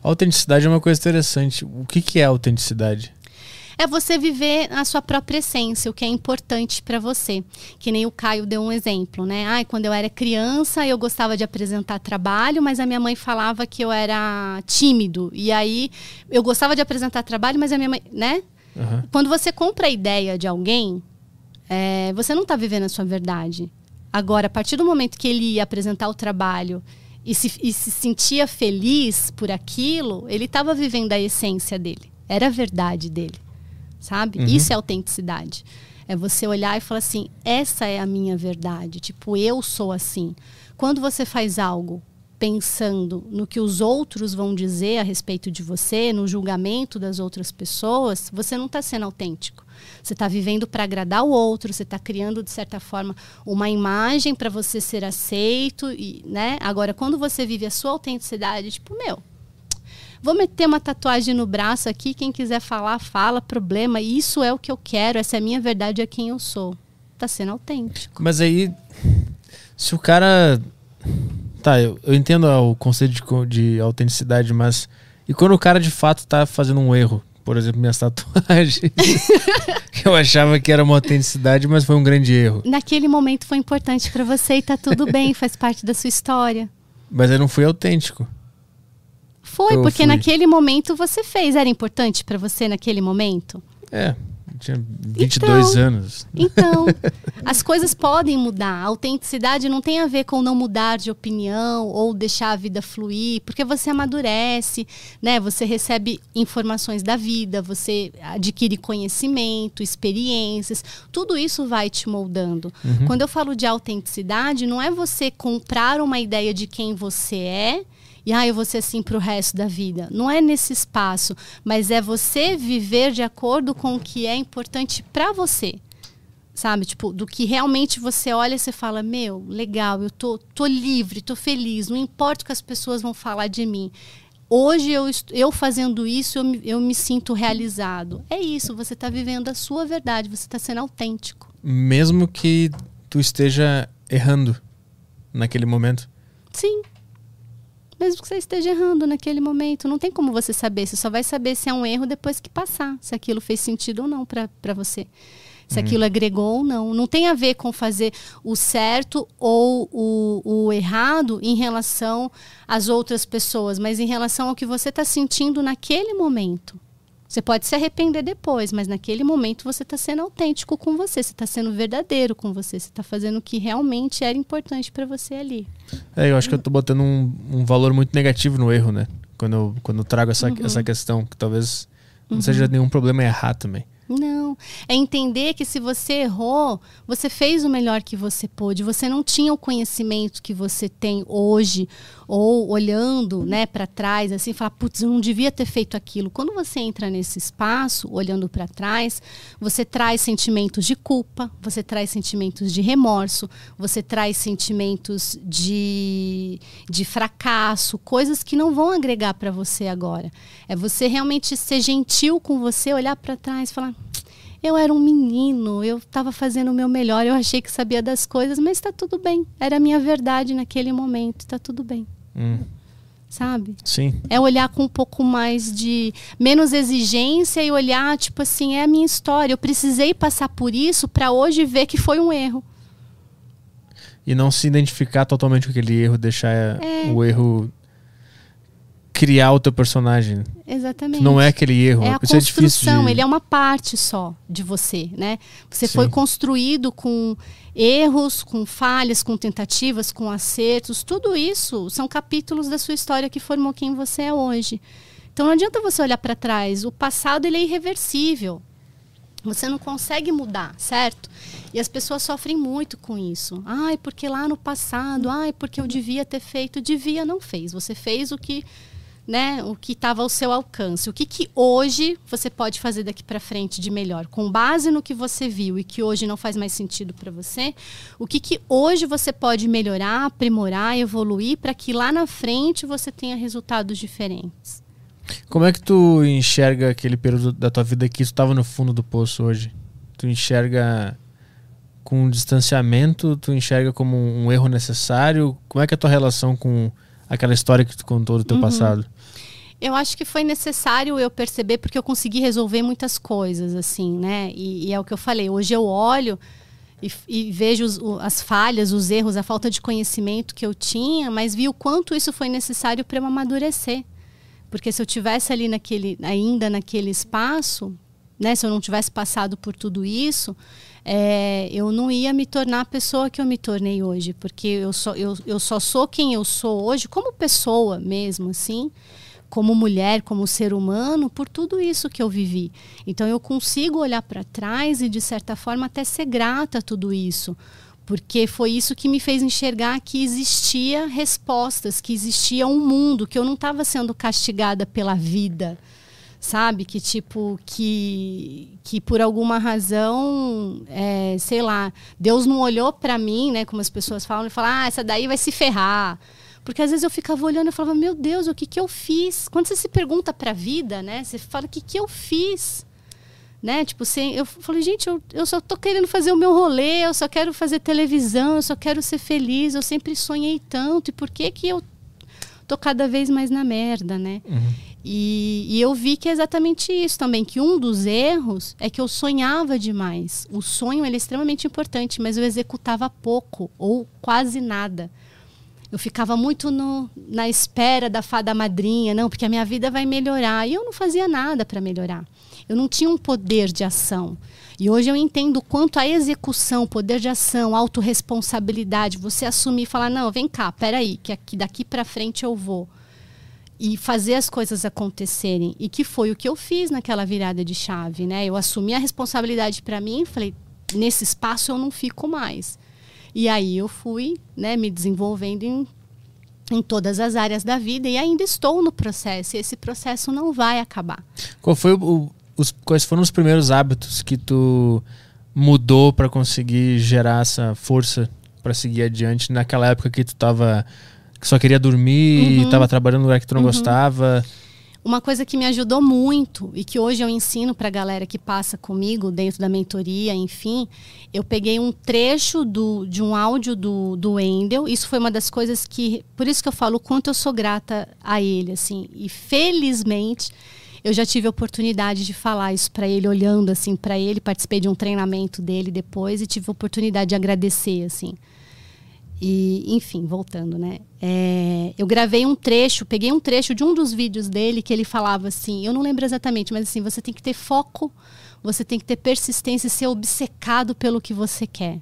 A autenticidade é uma coisa interessante. O que, que é autenticidade? É você viver a sua própria essência, o que é importante para você. Que nem o Caio deu um exemplo, né? Ai, quando eu era criança, eu gostava de apresentar trabalho, mas a minha mãe falava que eu era tímido. E aí eu gostava de apresentar trabalho, mas a minha mãe, né? Uhum. Quando você compra a ideia de alguém, é, você não está vivendo a sua verdade. Agora, a partir do momento que ele ia apresentar o trabalho e se, e se sentia feliz por aquilo, ele estava vivendo a essência dele. Era a verdade dele sabe? Uhum. Isso é autenticidade. É você olhar e falar assim: essa é a minha verdade. Tipo, eu sou assim. Quando você faz algo pensando no que os outros vão dizer a respeito de você, no julgamento das outras pessoas, você não está sendo autêntico. Você está vivendo para agradar o outro, você está criando, de certa forma, uma imagem para você ser aceito. E, né? Agora, quando você vive a sua autenticidade, tipo, meu, Vou meter uma tatuagem no braço aqui, quem quiser falar, fala, problema. Isso é o que eu quero, essa é a minha verdade, é quem eu sou. Tá sendo autêntico. Mas aí, se o cara. Tá, eu, eu entendo o conceito de, de autenticidade, mas. E quando o cara de fato tá fazendo um erro? Por exemplo, minhas tatuagens. que eu achava que era uma autenticidade, mas foi um grande erro. Naquele momento foi importante para você e tá tudo bem, faz parte da sua história. Mas eu não fui autêntico. Foi, eu porque fui. naquele momento você fez. Era importante para você naquele momento? É. tinha 22 Então, anos. Então, as coisas podem mudar. A autenticidade não tem a ver com não mudar de opinião ou deixar a vida fluir, porque você amadurece, né? Você recebe informações da vida, você adquire conhecimento, experiências, tudo isso vai te moldando. Quando eu falo de autenticidade, não é você comprar uma ideia de quem você é e ah, eu vou ser assim para o resto da vida. Não é nesse espaço, mas é você viver de acordo com o que é importante para você. Sabe? Tipo, do que realmente você olha e você fala: Meu, legal, eu tô, tô livre, tô feliz, não importa o que as pessoas vão falar de mim. Hoje, eu, eu fazendo isso, eu me, eu me sinto realizado. É isso, você está vivendo a sua verdade, você está sendo autêntico. Mesmo que tu esteja errando naquele momento. Sim. Mesmo que você esteja errando naquele momento, não tem como você saber. Você só vai saber se é um erro depois que passar, se aquilo fez sentido ou não para você. Se aquilo agregou ou não. Não tem a ver com fazer o certo ou o, o errado em relação às outras pessoas, mas em relação ao que você está sentindo naquele momento. Você pode se arrepender depois, mas naquele momento você está sendo autêntico com você, você está sendo verdadeiro com você, você está fazendo o que realmente era importante para você ali. É, eu acho que eu tô botando um, um valor muito negativo no erro, né? Quando eu, quando eu trago essa, essa questão, que talvez não seja nenhum problema errar também. Não. É entender que se você errou, você fez o melhor que você pôde. Você não tinha o conhecimento que você tem hoje, ou olhando né, para trás, assim, falar, putz, eu não devia ter feito aquilo. Quando você entra nesse espaço, olhando para trás, você traz sentimentos de culpa, você traz sentimentos de remorso, você traz sentimentos de, de fracasso, coisas que não vão agregar para você agora. É você realmente ser gentil com você, olhar para trás e falar: eu era um menino, eu estava fazendo o meu melhor, eu achei que sabia das coisas, mas está tudo bem. Era a minha verdade naquele momento, está tudo bem. Hum, Sabe? sim. É olhar com um pouco mais de menos exigência e olhar tipo assim, é a minha história. Eu precisei passar por isso para hoje ver que foi um erro. E não se identificar totalmente com aquele erro, deixar É. o erro criar o teu personagem. Exatamente. Não é aquele erro. É a Isso é difícil construção, de- ele é uma parte só de você, né? Você Sim. foi construído com erros, com falhas, com tentativas, com acertos, tudo isso são capítulos da sua história que formou quem você é hoje. Então não adianta você olhar para trás, o passado ele é irreversível. Você não consegue mudar, certo? E as pessoas sofrem muito com isso. Ai, porque lá no passado, ai, porque eu devia ter feito, devia não fez. Você fez o que né, o que estava ao seu alcance. O que, que hoje você pode fazer daqui para frente de melhor? Com base no que você viu e que hoje não faz mais sentido para você, o que, que hoje você pode melhorar, aprimorar, evoluir para que lá na frente você tenha resultados diferentes? Como é que tu enxerga aquele período da tua vida que estava no fundo do poço hoje? Tu enxerga com um distanciamento? Tu enxerga como um erro necessário? Como é que é a tua relação com aquela história que tu contou do teu passado? Eu acho que foi necessário eu perceber porque eu consegui resolver muitas coisas, assim, né? E, e é o que eu falei. Hoje eu olho e, e vejo os- o- as falhas, os erros, a falta de conhecimento que eu tinha, mas vi o quanto isso foi necessário para eu amadurecer. Porque se eu tivesse ali naquele, ainda naquele espaço, né? Se eu não tivesse passado por tudo isso, é, eu não ia me tornar a pessoa que eu me tornei hoje, porque eu só, eu, eu só sou quem eu sou hoje, como pessoa mesmo, assim, como mulher, como ser humano, por tudo isso que eu vivi. Então eu consigo olhar para trás e, de certa forma, até ser grata a tudo isso. Porque foi isso que me fez enxergar que existia respostas, que existia um mundo, que eu não estava sendo castigada pela vida sabe? Que tipo, que, que por alguma razão, é, sei lá, Deus não olhou para mim, né? Como as pessoas falam, e falam, ah, essa daí vai se ferrar. Porque às vezes eu ficava olhando e falava, meu Deus, o que, que eu fiz? Quando você se pergunta para a vida, né? Você fala, o que, que eu fiz? Né? Tipo, você, eu falei, gente, eu, eu só tô querendo fazer o meu rolê, eu só quero fazer televisão, eu só quero ser feliz, eu sempre sonhei tanto, e por que que eu tô cada vez mais na merda, né? E, e eu vi que é exatamente isso também, que um dos erros é que eu sonhava demais. O sonho ele é extremamente importante, mas eu executava pouco ou quase nada. Eu ficava muito no, na espera da fada madrinha, não, porque a minha vida vai melhorar. E eu não fazia nada para melhorar. Eu não tinha um poder de ação. E hoje eu entendo quanto a execução, poder de ação, autorresponsabilidade, você assumir e falar: não, vem cá, peraí, que aqui, daqui para frente eu vou. E fazer as coisas acontecerem. E que foi o que eu fiz naquela virada de chave, né? Eu assumi a responsabilidade para mim falei: nesse espaço eu não fico mais. E aí eu fui né, me desenvolvendo em, em todas as áreas da vida e ainda estou no processo. E esse processo não vai acabar. Qual foi o, os, quais foram os primeiros hábitos que tu mudou para conseguir gerar essa força para seguir adiante naquela época que tu tava que só queria dormir, uhum. estava trabalhando no lugar que tu não uhum. gostava? Uma coisa que me ajudou muito e que hoje eu ensino para a galera que passa comigo dentro da mentoria, enfim, eu peguei um trecho do, de um áudio do, do Wendel. Isso foi uma das coisas que, por isso que eu falo o quanto eu sou grata a ele, assim. E felizmente eu já tive a oportunidade de falar isso para ele, olhando assim para ele, participei de um treinamento dele depois e tive a oportunidade de agradecer, assim. E, enfim, voltando, né? É, eu gravei um trecho, peguei um trecho de um dos vídeos dele que ele falava assim, eu não lembro exatamente, mas assim, você tem que ter foco, você tem que ter persistência e ser obcecado pelo que você quer.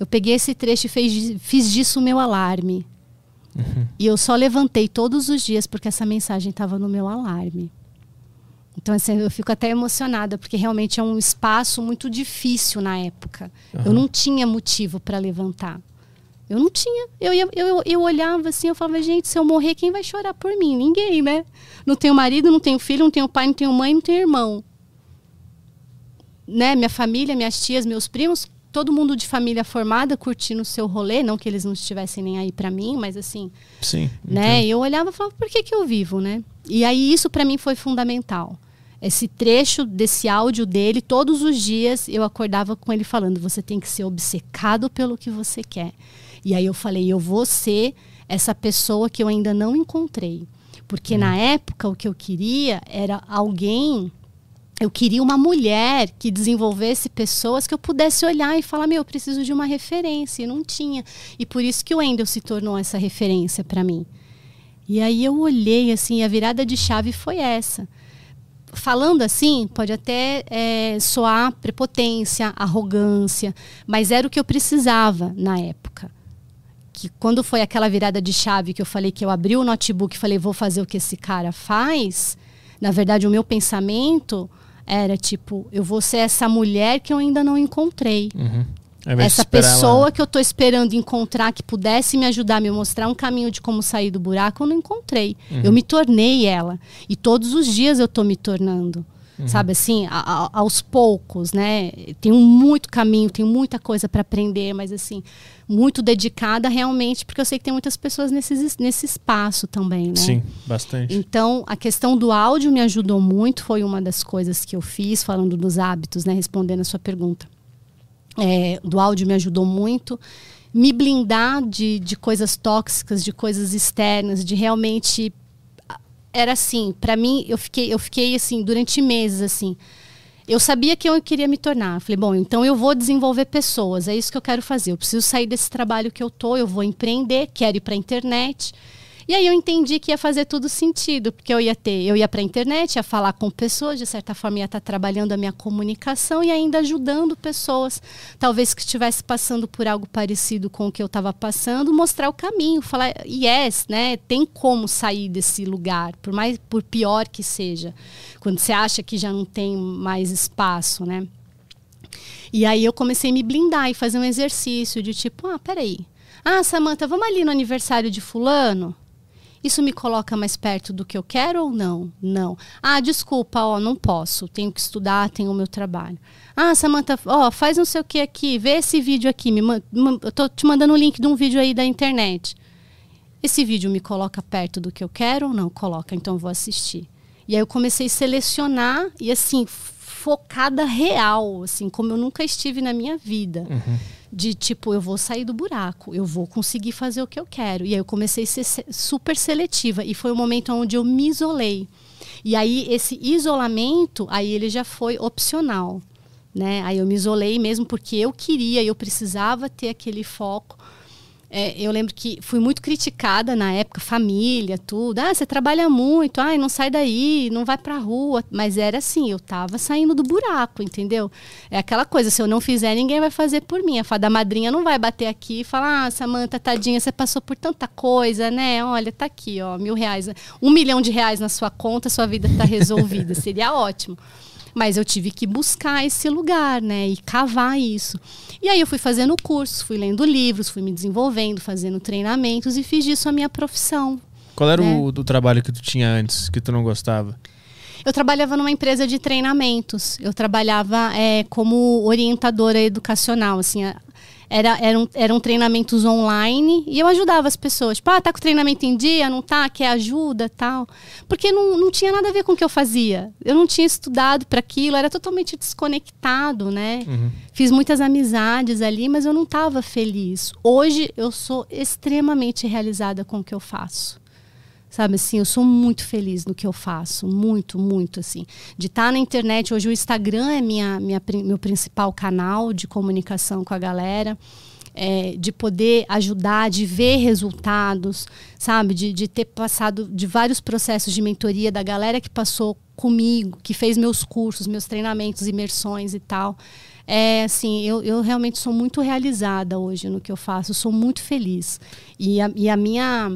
Eu peguei esse trecho e fez, fiz disso o meu alarme. Uhum. E eu só levantei todos os dias porque essa mensagem estava no meu alarme. Então, assim, eu fico até emocionada, porque realmente é um espaço muito difícil na época. Uhum. Eu não tinha motivo para levantar. Eu não tinha. Eu, ia, eu, eu olhava assim, eu falava, gente, se eu morrer, quem vai chorar por mim? Ninguém, né? Não tenho marido, não tenho filho, não tenho pai, não tenho mãe, não tenho irmão. Né? Minha família, minhas tias, meus primos, todo mundo de família formada curtindo o seu rolê, não que eles não estivessem nem aí para mim, mas assim, Sim, né? Eu olhava e falava, por que que eu vivo, né? E aí isso para mim foi fundamental esse trecho desse áudio dele, todos os dias eu acordava com ele falando: você tem que ser obcecado pelo que você quer. E aí eu falei: eu vou ser essa pessoa que eu ainda não encontrei. Porque hum. na época o que eu queria era alguém. Eu queria uma mulher que desenvolvesse pessoas que eu pudesse olhar e falar: meu, eu preciso de uma referência. E não tinha. E por isso que o Wendel se tornou essa referência para mim. E aí eu olhei assim, a virada de chave foi essa falando assim, pode até é, soar prepotência, arrogância, mas era o que eu precisava na época. Que quando foi aquela virada de chave que eu falei que eu abri o notebook e falei, vou fazer o que esse cara faz, na verdade, o meu pensamento era tipo, eu vou ser essa mulher que eu ainda não encontrei. Uhum. Essa pessoa que eu estou esperando encontrar que pudesse me ajudar, me mostrar um caminho de como sair do buraco, eu não encontrei. Uhum. Eu me tornei ela. E todos os dias eu estou me tornando. Uhum. Sabe assim, a, a, aos poucos, né? Tenho muito caminho, tenho muita coisa para aprender, mas assim, muito dedicada realmente, porque eu sei que tem muitas pessoas nesse, nesse espaço também, né? Sim, bastante. Então, a questão do áudio me ajudou muito, foi uma das coisas que eu fiz, falando dos hábitos, né? Respondendo a sua pergunta é, do áudio me ajudou muito. Me blindar de, de coisas tóxicas, de coisas externas, de realmente. Era assim, para mim, eu fiquei, eu fiquei assim, durante meses, assim. Eu sabia que eu queria me tornar. Falei, bom, então eu vou desenvolver pessoas, é isso que eu quero fazer. Eu preciso sair desse trabalho que eu tô, eu vou empreender, quero ir para a internet. E aí eu entendi que ia fazer tudo sentido, porque eu ia ter, eu ia para a internet, ia falar com pessoas, de certa forma ia estar tá trabalhando a minha comunicação e ainda ajudando pessoas, talvez que estivesse passando por algo parecido com o que eu estava passando, mostrar o caminho, falar, yes, né, tem como sair desse lugar, por mais por pior que seja, quando você acha que já não tem mais espaço, né? E aí eu comecei a me blindar e fazer um exercício de tipo, ah, peraí. Ah, Samanta, vamos ali no aniversário de fulano? Isso me coloca mais perto do que eu quero ou não? Não. Ah, desculpa, ó, não posso. Tenho que estudar, tenho o meu trabalho. Ah, Samantha, ó, faz não sei o que aqui, vê esse vídeo aqui. Me eu tô te mandando o um link de um vídeo aí da internet. Esse vídeo me coloca perto do que eu quero ou não? Coloca, então vou assistir. E aí eu comecei a selecionar e assim, focada real, assim, como eu nunca estive na minha vida. Uhum de tipo, eu vou sair do buraco, eu vou conseguir fazer o que eu quero. E aí eu comecei a ser super seletiva e foi o momento onde eu me isolei. E aí esse isolamento, aí ele já foi opcional, né? Aí eu me isolei mesmo porque eu queria, eu precisava ter aquele foco é, eu lembro que fui muito criticada na época, família, tudo. Ah, você trabalha muito, ai, não sai daí, não vai pra rua. Mas era assim, eu tava saindo do buraco, entendeu? É aquela coisa, se eu não fizer, ninguém vai fazer por mim. A fada madrinha não vai bater aqui e falar, ah, Samanta, tadinha, você passou por tanta coisa, né? Olha, tá aqui, ó, mil reais. Um milhão de reais na sua conta, sua vida tá resolvida. Seria ótimo. Mas eu tive que buscar esse lugar, né? E cavar isso. E aí eu fui fazendo cursos, fui lendo livros, fui me desenvolvendo, fazendo treinamentos e fiz disso a minha profissão. Qual era né? o do trabalho que tu tinha antes, que tu não gostava? Eu trabalhava numa empresa de treinamentos. Eu trabalhava é, como orientadora educacional, assim, era, eram, eram treinamentos online e eu ajudava as pessoas. Tipo, ah, tá com treinamento em dia, não tá? Quer ajuda tal. Porque não, não tinha nada a ver com o que eu fazia. Eu não tinha estudado para aquilo, era totalmente desconectado, né? Uhum. Fiz muitas amizades ali, mas eu não estava feliz. Hoje eu sou extremamente realizada com o que eu faço. Sabe assim, eu sou muito feliz no que eu faço, muito, muito assim. De estar tá na internet, hoje o Instagram é minha, minha, meu principal canal de comunicação com a galera. É, de poder ajudar, de ver resultados, sabe? De, de ter passado de vários processos de mentoria da galera que passou comigo, que fez meus cursos, meus treinamentos, imersões e tal. É assim, eu, eu realmente sou muito realizada hoje no que eu faço, sou muito feliz. E a, e a minha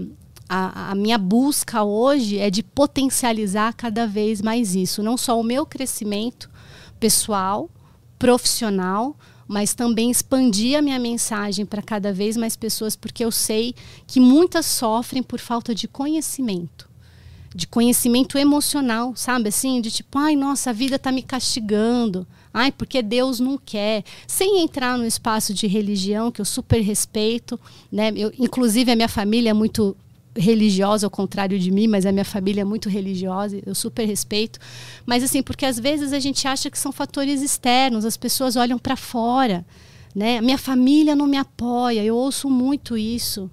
a, a, minha busca hoje é de potencializar cada vez mais isso. Não só o meu crescimento pessoal, profissional, mas também expandir a minha mensagem para cada vez mais pessoas, porque eu sei que muitas sofrem por falta de conhecimento. De conhecimento emocional, sabe assim? De tipo, ai, nossa, a vida está me castigando. Ai, porque Deus não quer. Sem entrar no espaço de religião, que eu super respeito. Né? Eu, inclusive, a minha família é muito religiosa ao contrário de mim, mas a minha família é muito religiosa, eu super respeito. Mas assim, porque às vezes a gente acha que são fatores externos, as pessoas olham para fora, né? Minha família não me apoia, eu ouço muito isso.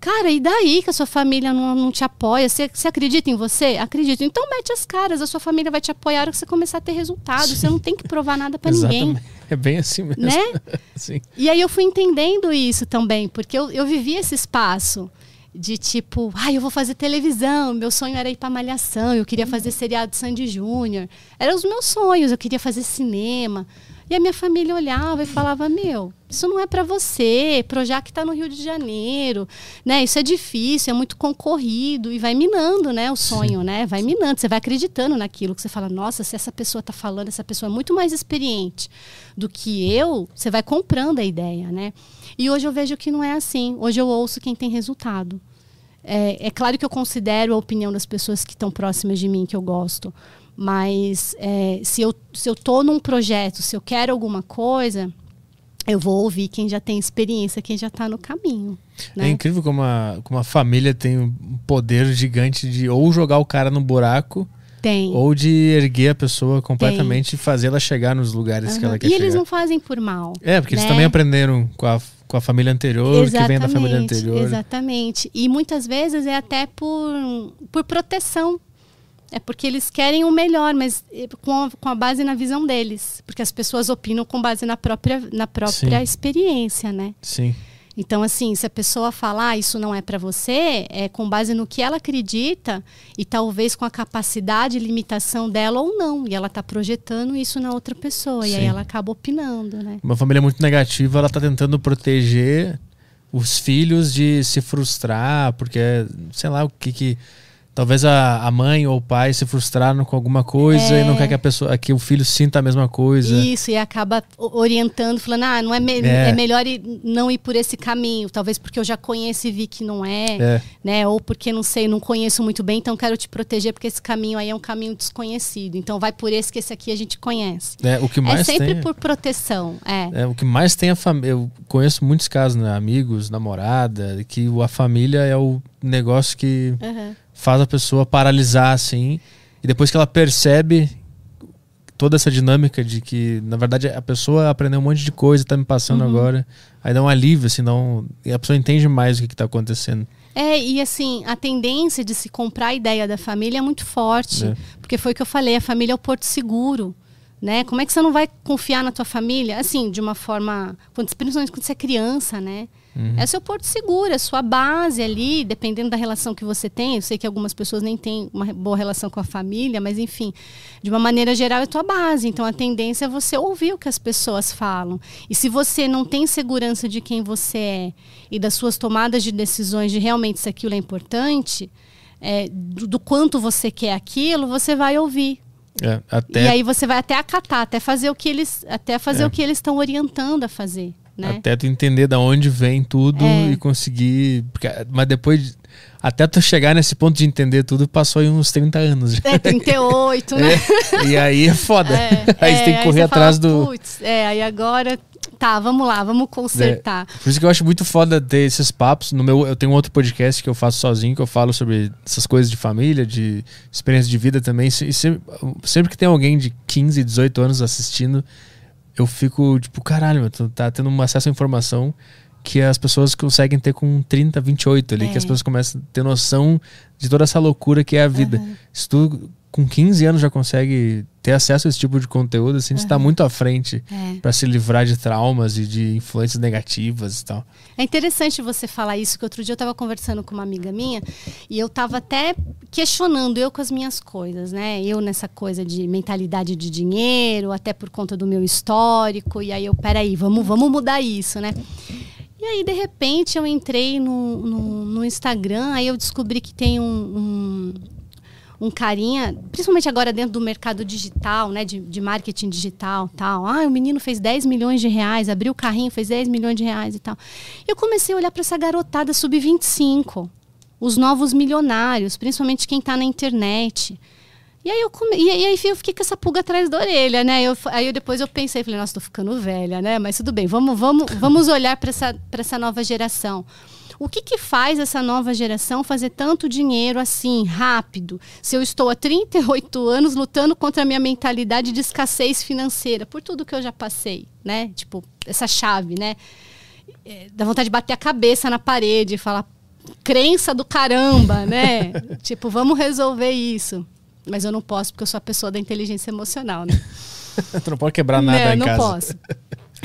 Cara, e daí que a sua família não, não te apoia? Você, você acredita em você? Acredito. Então mete as caras, a sua família vai te apoiar que você começar a ter resultado. Sim. Você não tem que provar nada para ninguém. É bem assim mesmo. Né? Sim. E aí eu fui entendendo isso também, porque eu, eu vivi esse espaço de tipo, ai, ah, eu vou fazer televisão, meu sonho era ir para malhação, eu queria fazer seriado Sandy Júnior. Eram os meus sonhos, eu queria fazer cinema. E a minha família olhava e falava: "Meu, isso não é para você, Projac está no Rio de Janeiro, né? Isso é difícil, é muito concorrido e vai minando, né, o sonho, Sim. né? Vai minando, você vai acreditando naquilo que você fala: "Nossa, se essa pessoa está falando, essa pessoa é muito mais experiente do que eu", você vai comprando a ideia, né? E hoje eu vejo que não é assim. Hoje eu ouço quem tem resultado. É, é claro que eu considero a opinião das pessoas que estão próximas de mim, que eu gosto. Mas é, se, eu, se eu tô num projeto, se eu quero alguma coisa, eu vou ouvir quem já tem experiência, quem já está no caminho. Né? É incrível como a, como a família tem um poder gigante de ou jogar o cara no buraco tem. Ou de erguer a pessoa completamente Tem. e fazê-la chegar nos lugares uhum. que ela quer e chegar. E eles não fazem por mal. É, porque né? eles também aprenderam com a, com a família anterior, exatamente, que vem da família anterior. Exatamente. E muitas vezes é até por, por proteção. É porque eles querem o melhor, mas eh, com a, com a base na visão deles. Porque as pessoas opinam com base na própria, na própria experiência, né? Sim. Então, assim, se a pessoa falar ah, isso não é para você, é com base no que ela acredita e talvez com a capacidade e limitação dela ou não. E ela está projetando isso na outra pessoa. Sim. E aí ela acaba opinando, né? Uma família muito negativa, ela está tentando proteger os filhos de se frustrar, porque sei lá o que que Talvez a, a mãe ou o pai se frustraram com alguma coisa é. e não quer que a pessoa, que o filho sinta a mesma coisa. Isso, e acaba orientando, falando, ah, não é, me é. é melhor ir, não ir por esse caminho. Talvez porque eu já conheço e vi que não é, é, né? Ou porque não sei, não conheço muito bem, então quero te proteger, porque esse caminho aí é um caminho desconhecido. Então vai por esse que esse aqui a gente conhece. É, o que mais é sempre tem, por proteção. É. é. O que mais tem a família. Eu conheço muitos casos, né? Amigos, namorada, que a família é o negócio que. Uhum faz a pessoa paralisar assim. E depois que ela percebe toda essa dinâmica de que, na verdade, a pessoa aprendeu um monte de coisa, tá me passando uhum. agora. Aí dá um alívio, assim, e a pessoa entende mais o que, que tá acontecendo. É, e assim, a tendência de se comprar a ideia da família é muito forte. É. Porque foi o que eu falei, a família é o porto seguro. né? Como é que você não vai confiar na tua família? Assim, de uma forma, quando, principalmente quando você é criança, né? Uhum. É seu porto seguro, é sua base ali, dependendo da relação que você tem. Eu sei que algumas pessoas nem têm uma boa relação com a família, mas enfim, de uma maneira geral é tua base. Então a tendência é você ouvir o que as pessoas falam. E se você não tem segurança de quem você é e das suas tomadas de decisões de realmente se aquilo é importante, é, do, do quanto você quer aquilo, você vai ouvir. É, até... E aí você vai até acatar, até fazer o que eles, até fazer é. o que eles estão orientando a fazer. Né? Até tu entender da onde vem tudo é. e conseguir. Mas depois. Até tu chegar nesse ponto de entender tudo, passou aí uns 30 anos. É, 38, né? É, e aí é foda. É, aí você tem que correr atrás fala, do. Putz, é, aí agora. Tá, vamos lá, vamos consertar. É, por isso que eu acho muito foda ter esses papos. No meu, eu tenho um outro podcast que eu faço sozinho, que eu falo sobre essas coisas de família, de experiência de vida também. E sempre, sempre que tem alguém de 15, 18 anos assistindo, eu fico tipo, caralho, tu tá tendo um acesso à informação que as pessoas conseguem ter com 30, 28 ali, é. que as é. pessoas começam a ter noção de toda essa loucura que é a vida. Uhum. Se tu com 15 anos já consegue ter acesso a esse tipo de conteúdo, assim, uhum. está muito à frente é. para se livrar de traumas e de influências negativas e tal. É interessante você falar isso, que outro dia eu estava conversando com uma amiga minha e eu estava até questionando eu com as minhas coisas, né? Eu nessa coisa de mentalidade de dinheiro, até por conta do meu histórico, e aí eu, peraí, vamos, vamos mudar isso, né? E aí, de repente, eu entrei no, no, no Instagram, aí eu descobri que tem um, um um carinha, principalmente agora dentro do mercado digital, né, de, de marketing digital tal. Ah, o menino fez 10 milhões de reais, abriu o carrinho, fez 10 milhões de reais e tal. Eu comecei a olhar para essa garotada sub-25, os novos milionários, principalmente quem está na internet. E aí eu come... e aí eu fiquei com essa pulga atrás da orelha, né? Eu, aí eu, depois eu pensei, falei, nossa, tô ficando velha, né? Mas tudo bem, vamos, vamos, vamos olhar para essa, essa nova geração. O que, que faz essa nova geração fazer tanto dinheiro assim, rápido? Se eu estou há 38 anos lutando contra a minha mentalidade de escassez financeira, por tudo que eu já passei, né? Tipo, essa chave, né? É, dá vontade de bater a cabeça na parede e falar, crença do caramba, né? tipo, vamos resolver isso. Mas eu não posso, porque eu sou a pessoa da inteligência emocional, né? tu não pode quebrar nada não, em não casa. Não posso.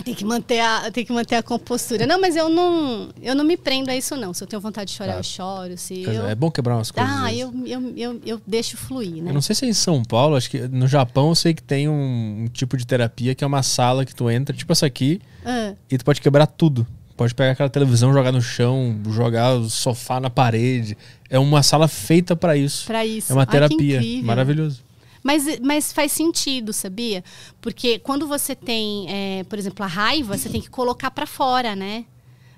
Tem que manter a, tem que manter a compostura. Não, mas eu não, eu não me prendo a isso, não. Se eu tenho vontade de chorar, tá. eu choro. Se eu... É bom quebrar umas coisas. Ah, eu, eu, eu, eu, deixo fluir, né? Eu não sei se é em São Paulo, acho que no Japão eu sei que tem um, um tipo de terapia que é uma sala que tu entra, tipo essa aqui, ah. e tu pode quebrar tudo. Pode pegar aquela televisão, jogar no chão, jogar o sofá na parede. É uma sala feita para isso. Para isso. É uma terapia. Maravilhoso. Mas, mas faz sentido, sabia? Porque quando você tem, é, por exemplo, a raiva, você tem que colocar para fora, né?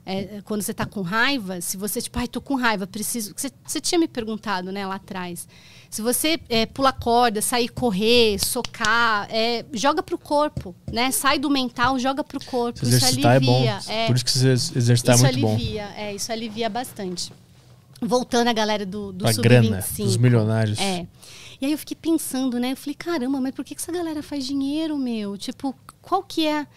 É, quando você está com raiva, se você, tipo, ai, tô com raiva, preciso. Você, você tinha me perguntado, né, lá atrás. Se você é, pula corda, sair correr, socar, é, joga pro corpo, né? Sai do mental, joga pro corpo. Se exercitar isso alivia. É bom. É, Por isso que se exercitar é muito alivia, bom. É, isso alivia bastante. Voltando à galera do, do Sub-25. dos milionários. É. E aí eu fiquei pensando, né? Eu falei, caramba, mas por que essa galera faz dinheiro, meu? Tipo, qual que é.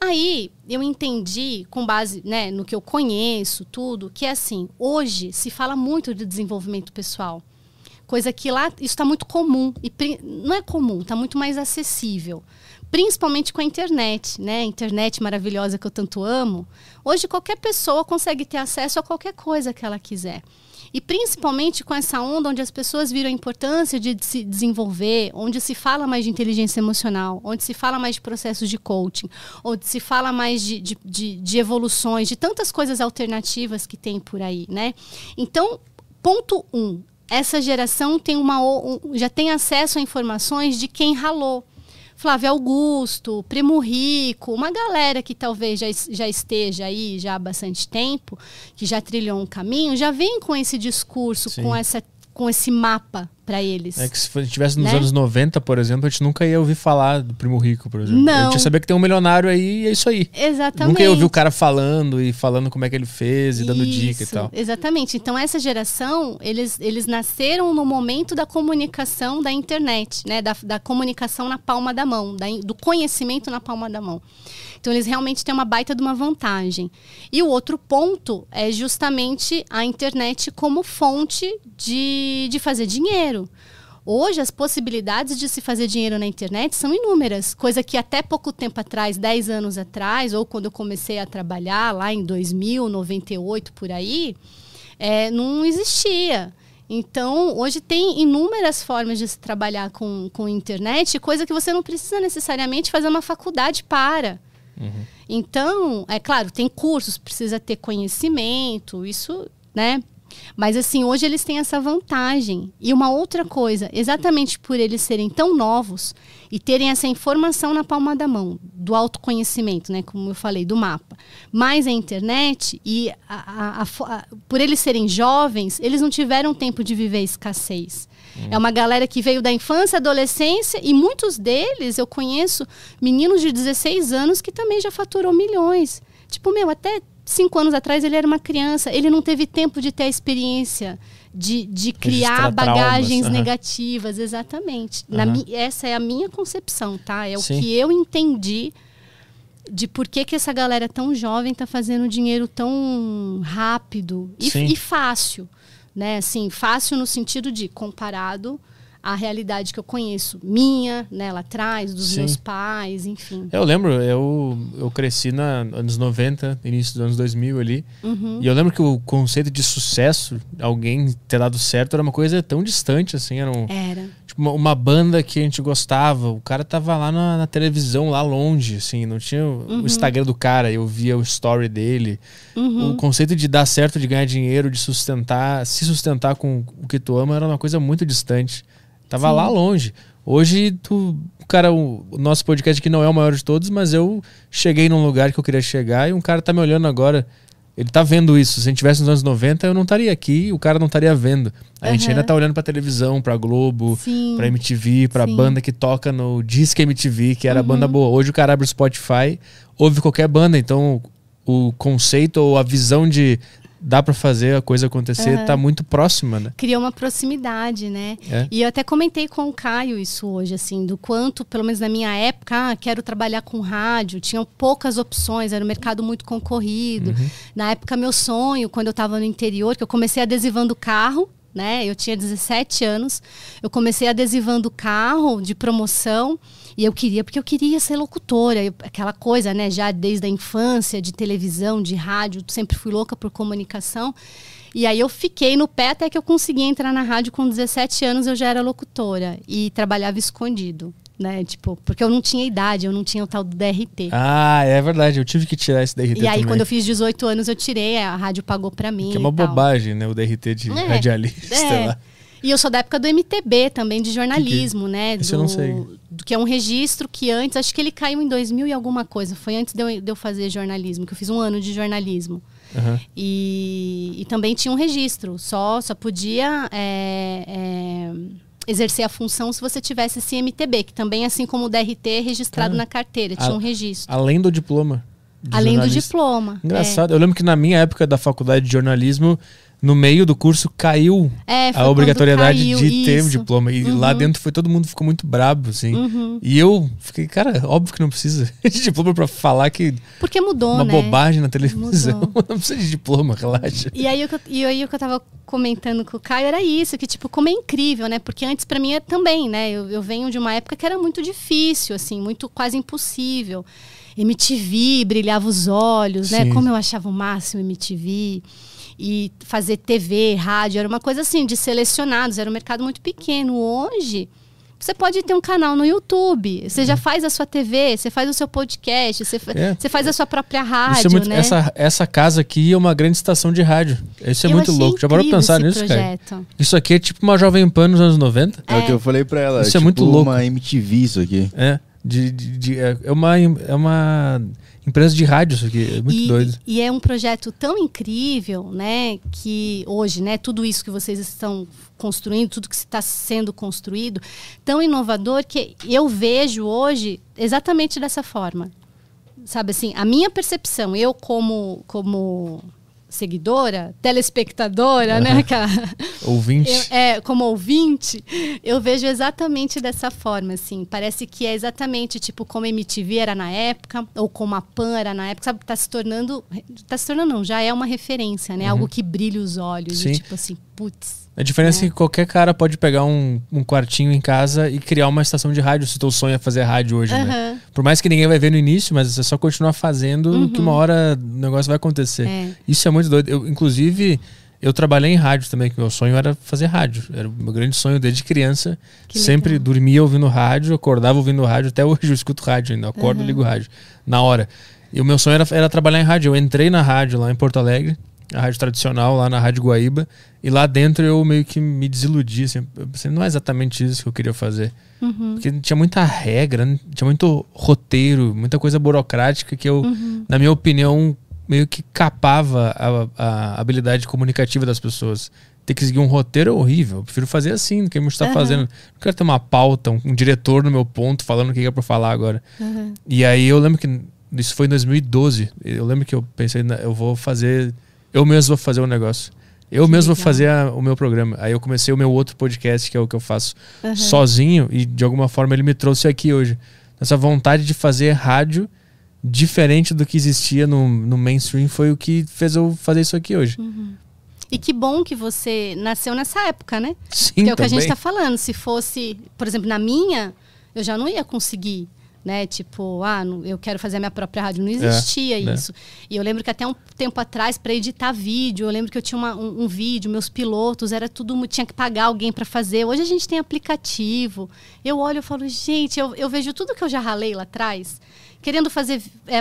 Aí eu entendi, com base né, no que eu conheço, tudo, que é assim, hoje se fala muito de desenvolvimento pessoal. Coisa que lá isso está muito comum. E não é comum, está muito mais acessível. Principalmente com a internet, né? A internet maravilhosa que eu tanto amo. Hoje qualquer pessoa consegue ter acesso a qualquer coisa que ela quiser. E principalmente com essa onda onde as pessoas viram a importância de se desenvolver, onde se fala mais de inteligência emocional, onde se fala mais de processos de coaching, onde se fala mais de, de, de, de evoluções, de tantas coisas alternativas que tem por aí, né? Então, ponto um, essa geração tem uma, já tem acesso a informações de quem ralou. Flávio Augusto, Primo Rico, uma galera que talvez já, já esteja aí já há bastante tempo, que já trilhou um caminho, já vem com esse discurso, Sim. com, essa, com esse mapa para eles. É que se estivesse nos né? anos 90, por exemplo, a gente nunca ia ouvir falar do Primo Rico, por exemplo. Não. A gente ia saber que tem um milionário aí e é isso aí. Exatamente. Nunca ia ouvir o cara falando e falando como é que ele fez e dando isso, dica e tal. Exatamente. Então essa geração, eles, eles nasceram no momento da comunicação da internet, né? Da, da comunicação na palma da mão, da, do conhecimento na palma da mão. Então eles realmente têm uma baita de uma vantagem. E o outro ponto é justamente a internet como fonte de, de fazer dinheiro. Hoje, as possibilidades de se fazer dinheiro na internet são inúmeras, coisa que até pouco tempo atrás, 10 anos atrás, ou quando eu comecei a trabalhar lá em 2000, 98, por aí, é, não existia. Então, hoje tem inúmeras formas de se trabalhar com, com internet, coisa que você não precisa necessariamente fazer uma faculdade para. Uhum. Então, é claro, tem cursos, precisa ter conhecimento, isso, né? Mas assim, hoje eles têm essa vantagem. E uma outra coisa, exatamente por eles serem tão novos e terem essa informação na palma da mão, do autoconhecimento, né, como eu falei, do mapa. Mas a internet e a, a, a, por eles serem jovens, eles não tiveram tempo de viver escassez. Hum. É uma galera que veio da infância, adolescência e muitos deles eu conheço meninos de 16 anos que também já faturou milhões. Tipo, meu, até cinco anos atrás ele era uma criança, ele não teve tempo de ter a experiência de, de criar bagagens traumas, negativas, exatamente. Uhum. Na, essa é a minha concepção, tá? É Sim. o que eu entendi de por que, que essa galera tão jovem está fazendo dinheiro tão rápido e, e, fácil, né? Assim, fácil no sentido de comparado a realidade que eu conheço, minha, né, lá atrás, dos Sim. meus pais, enfim. Eu lembro, eu, eu cresci nos anos 90, início dos anos 2000 ali, uhum. e eu lembro que o conceito de sucesso, alguém ter dado certo, era uma coisa tão distante, assim, era, um, era. Uma, uma, banda que a gente gostava, o cara tava lá na, na televisão, lá longe, assim, não tinha uhum. o Instagram do cara, eu via o story dele. Uhum. O conceito de dar certo, de ganhar dinheiro, de sustentar, se sustentar com o que tu ama, era uma coisa muito distante. Tava Sim. lá longe. Hoje, tu, cara, o, o, nosso podcast aqui não é o maior de todos, mas eu cheguei num lugar que eu queria chegar e um cara tá me olhando agora. Ele tá vendo isso. Se a gente tivesse nos anos 90, eu não estaria aqui, o cara não estaria vendo. A uhum. gente ainda tá olhando pra televisão, pra Globo, Sim. pra MTV, pra Sim. banda que toca no Disque MTV, que era uhum. banda boa. Hoje o cara abre o Spotify, ouve qualquer banda, então o conceito ou a visão de dá para fazer a coisa acontecer, uhum. tá muito próxima, né? Criou uma proximidade, né? É. E eu até comentei com o Caio isso hoje, assim, do quanto, pelo menos na minha época, ah, quero trabalhar com rádio, tinham poucas opções, era um mercado muito concorrido. Uhum. Na época, meu sonho, quando eu estava no interior, que eu comecei adesivando carro, né? Eu tinha 17 anos, eu comecei adesivando carro de promoção. E eu queria, porque eu queria ser locutora, eu, aquela coisa, né? Já desde a infância, de televisão, de rádio, sempre fui louca por comunicação. E aí eu fiquei no pé até que eu consegui entrar na rádio com 17 anos, eu já era locutora e trabalhava escondido. Né? Tipo, porque eu não tinha idade, eu não tinha o tal do DRT. Ah, é verdade, eu tive que tirar esse DRT. E aí, também. quando eu fiz 18 anos, eu tirei, a rádio pagou para mim. Que é uma bobagem, né? O DRT de é, radialista é. lá. E eu sou da época do MTB também, de jornalismo, que que... né? Isso do, eu não sei. Do, que é um registro que antes, acho que ele caiu em 2000 e alguma coisa. Foi antes de eu, de eu fazer jornalismo, que eu fiz um ano de jornalismo. Uhum. E, e, também tinha um registro. Só, só podia é, é, exercer a função se você tivesse esse MTB, que também, assim como o DRT, é registrado na carteira. Tinha a, um registro. Além do diploma. Além do diploma. Engraçado. É. Eu lembro que na minha época da faculdade de jornalismo no meio do curso caiu é, a obrigatoriedade caiu, de ter o diploma. E uhum. lá dentro foi todo mundo ficou muito brabo, assim. Uhum. E eu fiquei, cara, óbvio que não precisa de diploma para falar que. Porque mudou, uma né? bobagem na televisão. não precisa de diploma, relaxa. E aí, e aí o que eu tava comentando com o Caio era isso, que, tipo, como é incrível, né? Porque antes para mim é também, né? Eu, eu venho de uma época que era muito difícil, assim, muito quase impossível. MTV brilhava os olhos, né? Sim. né? Como eu achava o máximo MTV e fazer TV, rádio, era uma coisa assim, de selecionados, era um mercado muito pequeno. Hoje, você pode ter um canal no YouTube, você já uhum. faz a sua TV, você faz o seu podcast, você, é. você faz a sua própria rádio, é muito, né? Essa, essa casa aqui é uma grande estação de rádio. Isso é eu muito louco. Já parou pra pensar nisso, projeto. cara? Isso aqui é tipo uma Jovem Pan nos anos 90. É, é o que eu falei pra ela. Isso é, é muito tipo louco. uma MTV isso aqui. É. De, de, de, é, é uma... É uma empresa de rádio isso aqui, é muito e, doido. E é um projeto tão incrível, né, que hoje, né, tudo isso que vocês estão construindo, tudo que está sendo construído, tão inovador que eu vejo hoje exatamente dessa forma. Sabe assim, a minha percepção, eu como como seguidora, telespectadora, né? Aquela, ouvinte. Eu, é, como ouvinte, eu vejo exatamente dessa forma, assim. Parece que é exatamente tipo como a MTV era na época, ou como a Pan era na época, sabe? Tá se tornando. Tá se tornando, não, já é uma referência, né? Uhum. Algo que brilha os olhos. E, tipo assim, putz. A diferença é. que qualquer cara pode pegar um, um quartinho em casa e criar uma estação de rádio, se teu sonho é fazer rádio hoje, Aham. né? Por mais que ninguém vai ver no início, mas é só continuar fazendo que uma hora o negócio vai acontecer. É. Isso é muito doido. Eu, inclusive, eu trabalhei em rádio também, que meu sonho era fazer rádio. Era o meu grande sonho desde criança. Que Sempre legal. dormia ouvindo rádio, acordava ouvindo rádio. Até hoje eu escuto rádio ainda. Acordo e ligo rádio na hora. E o meu sonho era, era trabalhar em rádio. Eu entrei na rádio lá em Porto Alegre, a rádio tradicional, lá na Rádio Guaíba. E lá dentro eu meio que me desiludi. Assim, eu pensei, não é exatamente isso que eu queria fazer. Uhum. Porque tinha muita regra, né? tinha muito roteiro, muita coisa burocrática que eu, Uhum. na minha opinião, meio que capava a, a habilidade comunicativa das pessoas. Ter que seguir um roteiro é horrível. Eu prefiro fazer assim do que a gente está Aham. fazendo. Não quero ter uma pauta, um, um diretor no meu ponto falando o que é pra falar agora. E aí eu lembro que isso foi em 2012. Eu lembro que eu pensei, "Na- eu vou fazer, eu mesmo vou fazer o negócio. Eu Que mesmo vou legal. fazer a- o meu programa. Aí eu comecei o meu outro podcast, que é o que eu faço Aham. sozinho, e de alguma forma ele me trouxe aqui hoje. Essa vontade de fazer rádio diferente do que existia no, no mainstream foi o que fez eu fazer isso aqui hoje. E que bom que você nasceu nessa época, né? Sim, Que é o que a gente está falando. Se fosse, por exemplo, na minha, eu já não ia conseguir. Né? Tipo, ah, não- eu quero fazer a minha própria rádio. Não existia né? isso. E eu lembro que até um tempo atrás, para editar vídeo, eu lembro que eu tinha uma- um, um vídeo, meus pilotos, era tudo, tinha que pagar alguém para fazer. Hoje a gente tem aplicativo. Eu olho e falo, gente, eu, eu vejo tudo que eu já ralei lá atrás. Querendo fazer, é,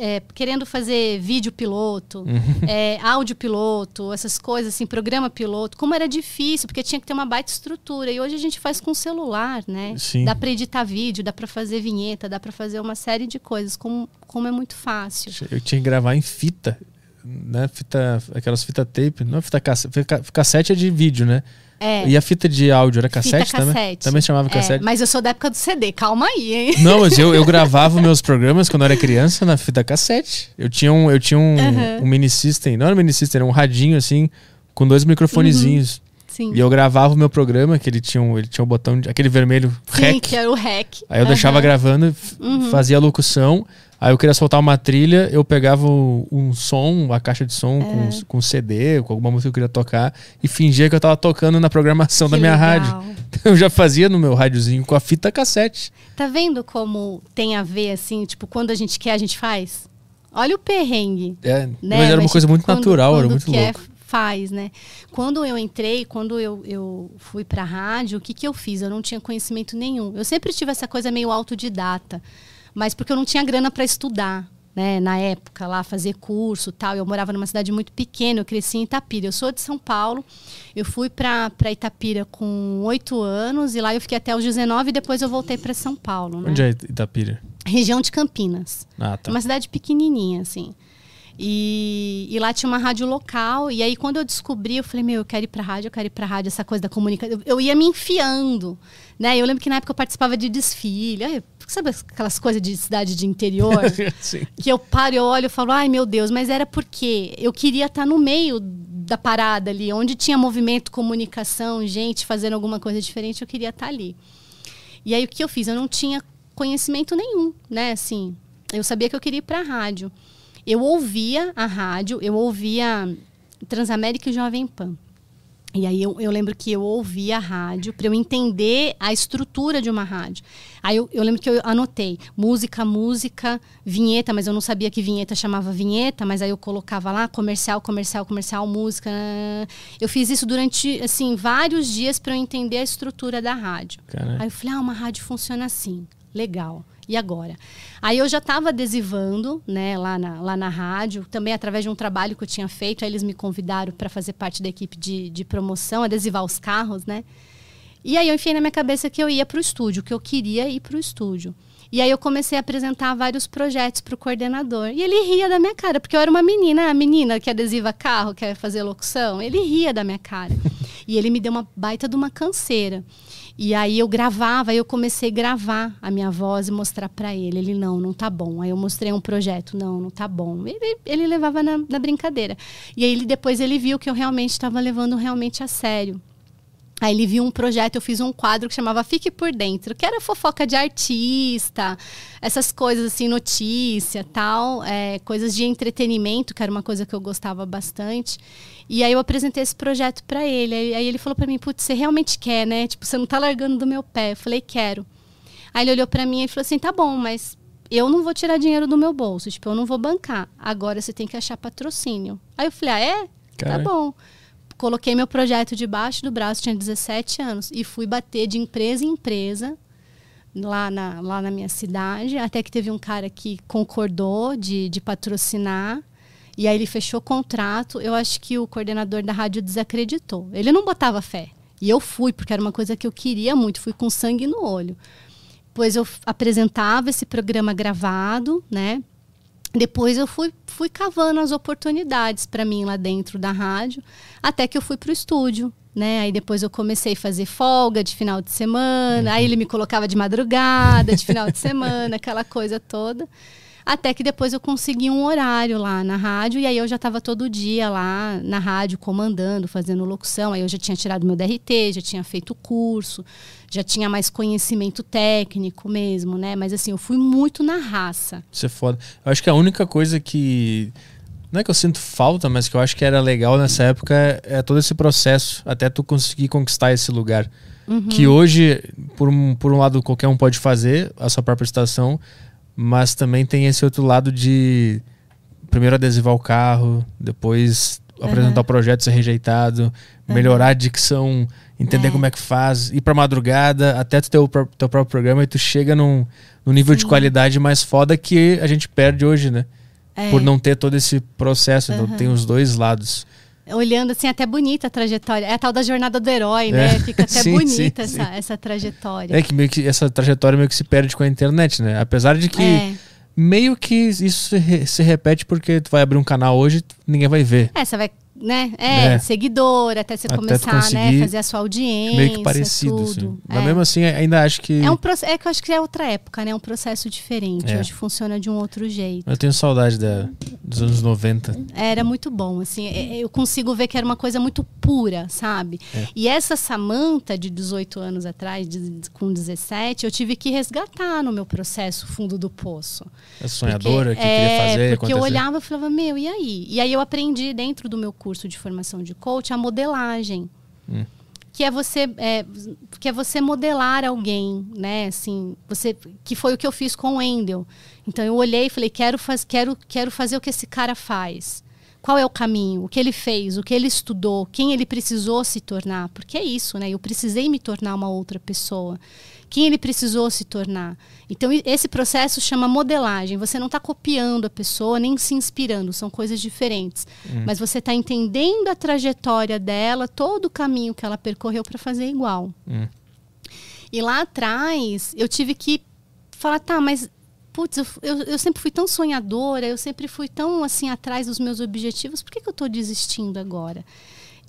é, querendo fazer vídeo piloto, é, áudio piloto, essas coisas assim, programa piloto. Como era difícil, porque tinha que ter uma baita estrutura. E hoje a gente faz com celular, né? Sim. Dá para editar vídeo, dá para fazer vinheta, dá para fazer uma série de coisas. Como, como é muito fácil. Eu tinha que gravar em fita, né? Fita, aquelas fita tape, não é fita cassete, fita- cassete é de vídeo, né? É. E a fita de áudio era cassete, fita também? cassete. Também se chamava É, cassete? mas eu sou da época do CD, calma aí, hein? Não, mas eu, eu gravava meus programas quando eu era criança na fita cassete. Eu tinha um, eu tinha um, Aham. um mini system, não era um mini system, era um radinho assim, com dois microfonezinhos. Sim. E eu gravava o meu programa, que ele tinha um, ele tinha um botão, de, aquele vermelho Sim, rec. que era o REC. Aí eu deixava gravando, Uhum. fazia a locução. Aí eu queria soltar uma trilha, eu pegava um som, a caixa de som É. com, com CD, com alguma música que eu queria tocar, e fingia que eu tava tocando na programação da Que minha legal. rádio. Eu já fazia no meu rádiozinho com a fita cassete. Tá vendo como tem a ver, assim, tipo, quando a gente quer, a gente faz? Olha o perrengue. É, né? mas era uma coisa tipo, muito quando- natural, era quando muito quer, louco. faz, né? Quando eu entrei, quando eu, eu fui pra rádio, o que, que eu fiz? Eu não tinha conhecimento nenhum. Eu sempre tive essa coisa meio autodidata, mas porque eu não tinha grana para estudar. Né, na época lá fazer curso tal eu morava numa cidade muito pequena eu cresci em Itapira eu sou de São Paulo eu fui para Itapira com oito anos e lá eu fiquei até os 19 e depois eu voltei para São Paulo né? Onde é Itapira? região de Campinas Ah, tá. uma cidade pequenininha, assim. E, e lá tinha uma rádio local. E aí, quando eu descobri, eu falei: Meu, eu quero ir pra rádio, eu quero ir pra rádio, essa coisa da comunicação. Eu, eu ia me enfiando. Né? Eu lembro que na época eu participava de desfile. Ai, sabe aquelas coisas de cidade de interior? Que eu paro, eu olho e falo: Ai, meu Deus, mas era porque eu queria estar no meio da parada ali, onde tinha movimento, comunicação, gente fazendo alguma coisa diferente, eu queria estar ali. E aí o que eu fiz? Eu não tinha conhecimento nenhum, né? Assim, eu sabia que eu queria ir para a rádio. Eu ouvia a rádio, eu ouvia Transamérica e Jovem Pan. E aí eu, eu lembro que eu ouvia a rádio para eu entender a estrutura de uma rádio. Aí eu, eu lembro que eu anotei música, música, vinheta, mas eu não sabia que vinheta chamava vinheta, mas aí eu colocava lá comercial, comercial, comercial, música. Eu fiz isso durante assim vários dias para eu entender a estrutura da rádio. Caralho. Aí eu falei, ah, uma rádio funciona assim. Legal. E agora? Aí eu já estava adesivando, né, lá na, lá na rádio, também através de um trabalho que eu tinha feito. Aí eles me convidaram para fazer parte da equipe de, de promoção, adesivar os carros, né? E aí eu enfiei na minha cabeça que eu ia para o estúdio, que eu queria ir para o estúdio. E aí eu comecei a apresentar vários projetos para o coordenador. E ele ria da minha cara, porque eu era uma menina, a menina que adesiva carro, quer fazer locução. Ele ria da minha cara. E ele me deu uma baita de uma canseira. E aí eu gravava, eu comecei a gravar a minha voz e mostrar para ele. Ele, não, não tá bom. Aí eu mostrei um projeto, não, não tá bom. Ele, ele levava na, na brincadeira. E aí ele, depois ele viu que eu realmente estava levando realmente a sério. Aí ele viu um projeto, eu fiz um quadro que chamava Fique por Dentro, que era fofoca de artista, essas coisas assim, notícia, tal, é, coisas de entretenimento, que era uma coisa que eu gostava bastante. E aí eu apresentei esse projeto para ele. Aí ele falou para mim: "Putz, você realmente quer, né? Tipo, você não tá largando do meu pé". Eu falei: "Quero". Aí ele olhou para mim e falou assim: "Tá bom, mas eu não vou tirar dinheiro do meu bolso, tipo, eu não vou bancar. Agora você tem que achar patrocínio". Aí eu falei: "Ah, é? Tá bom" coloquei meu projeto debaixo do braço, tinha 17 anos, e fui bater de empresa em empresa lá na, lá na minha cidade, até que teve um cara que concordou de, de patrocinar. E aí ele fechou o contrato. Eu acho que o coordenador da rádio desacreditou. Ele não botava fé. E eu fui, porque era uma coisa que eu queria muito, fui com sangue no olho. Pois eu apresentava esse programa gravado, né? depois eu fui, fui cavando as oportunidades para mim lá dentro da rádio, até que eu fui para o estúdio. Né? Aí depois eu comecei a fazer folga de final de semana, uhum. aí ele me colocava de madrugada, de final de semana, aquela coisa toda. Até que depois eu consegui um horário lá na rádio, e aí eu já estava todo dia lá na rádio, comandando, fazendo locução. Aí eu já tinha tirado meu DRT, já tinha feito curso, já tinha mais conhecimento técnico mesmo, né? Mas assim, eu fui muito na raça. Isso é foda. Eu acho que a única coisa que. Não é que eu sinto falta, mas que eu acho que era legal nessa época é, é todo esse processo, até tu conseguir conquistar esse lugar. Uhum. Que hoje, por um, por um lado, qualquer um pode fazer a sua própria estação, mas também tem esse outro lado de primeiro adesivar o carro, depois apresentar uhum. o projeto, ser rejeitado, uhum. melhorar a dicção, entender é. como é que faz, ir pra madrugada, até tu ter o teu próprio programa e tu chega num, num nível Sim. de qualidade mais foda que a gente perde hoje, né? É. Por não ter todo esse processo. Então tem os dois lados olhando assim, até bonita a trajetória. É a tal da jornada do herói, né? É. Fica até sim, bonita sim, essa, sim. essa trajetória. É que meio que essa trajetória meio que se perde com a internet, né? Apesar de que é. meio que isso se, se repete porque tu vai abrir um canal hoje, ninguém vai ver. É, você vai né? É, é, seguidor, até você até começar, né? Fazer a sua audiência. Meio que parecido, tudo. Assim. Mas é. mesmo assim, ainda acho que. É, um, é que eu acho que é outra época, né? É um processo diferente. É. Hoje funciona de um outro jeito. Eu tenho saudade da, dos anos 90. Era muito bom, assim. É, eu consigo ver que era uma coisa muito pura, sabe? É. E essa Samanta de 18 anos atrás, de, com 17, eu tive que resgatar no meu processo fundo do poço. Essa sonhadora porque, que queria é, fazer. Porque acontecer. eu olhava e falava, meu, e aí? E aí eu aprendi dentro do meu curso curso de formação de coach a modelagem. Hum. Que é você é, que é você modelar alguém, né? Assim, você que foi o que eu fiz com o Wendel. Então eu olhei e falei, quero, faz, quero, quero fazer o que esse cara faz. Qual é o caminho? O que ele fez? O que ele estudou? Quem ele precisou se tornar? Porque é isso, né? Eu precisei me tornar uma outra pessoa quem ele precisou se tornar. Então, esse processo chama modelagem. Você não está copiando a pessoa nem se inspirando, são coisas diferentes. Hum. Mas você está entendendo a trajetória dela, todo o caminho que ela percorreu para fazer igual. Hum. E lá atrás, eu tive que falar, tá, mas putz, eu, eu, eu, sempre fui tão sonhadora, eu sempre fui tão assim atrás dos meus objetivos, por que, que eu estou desistindo agora?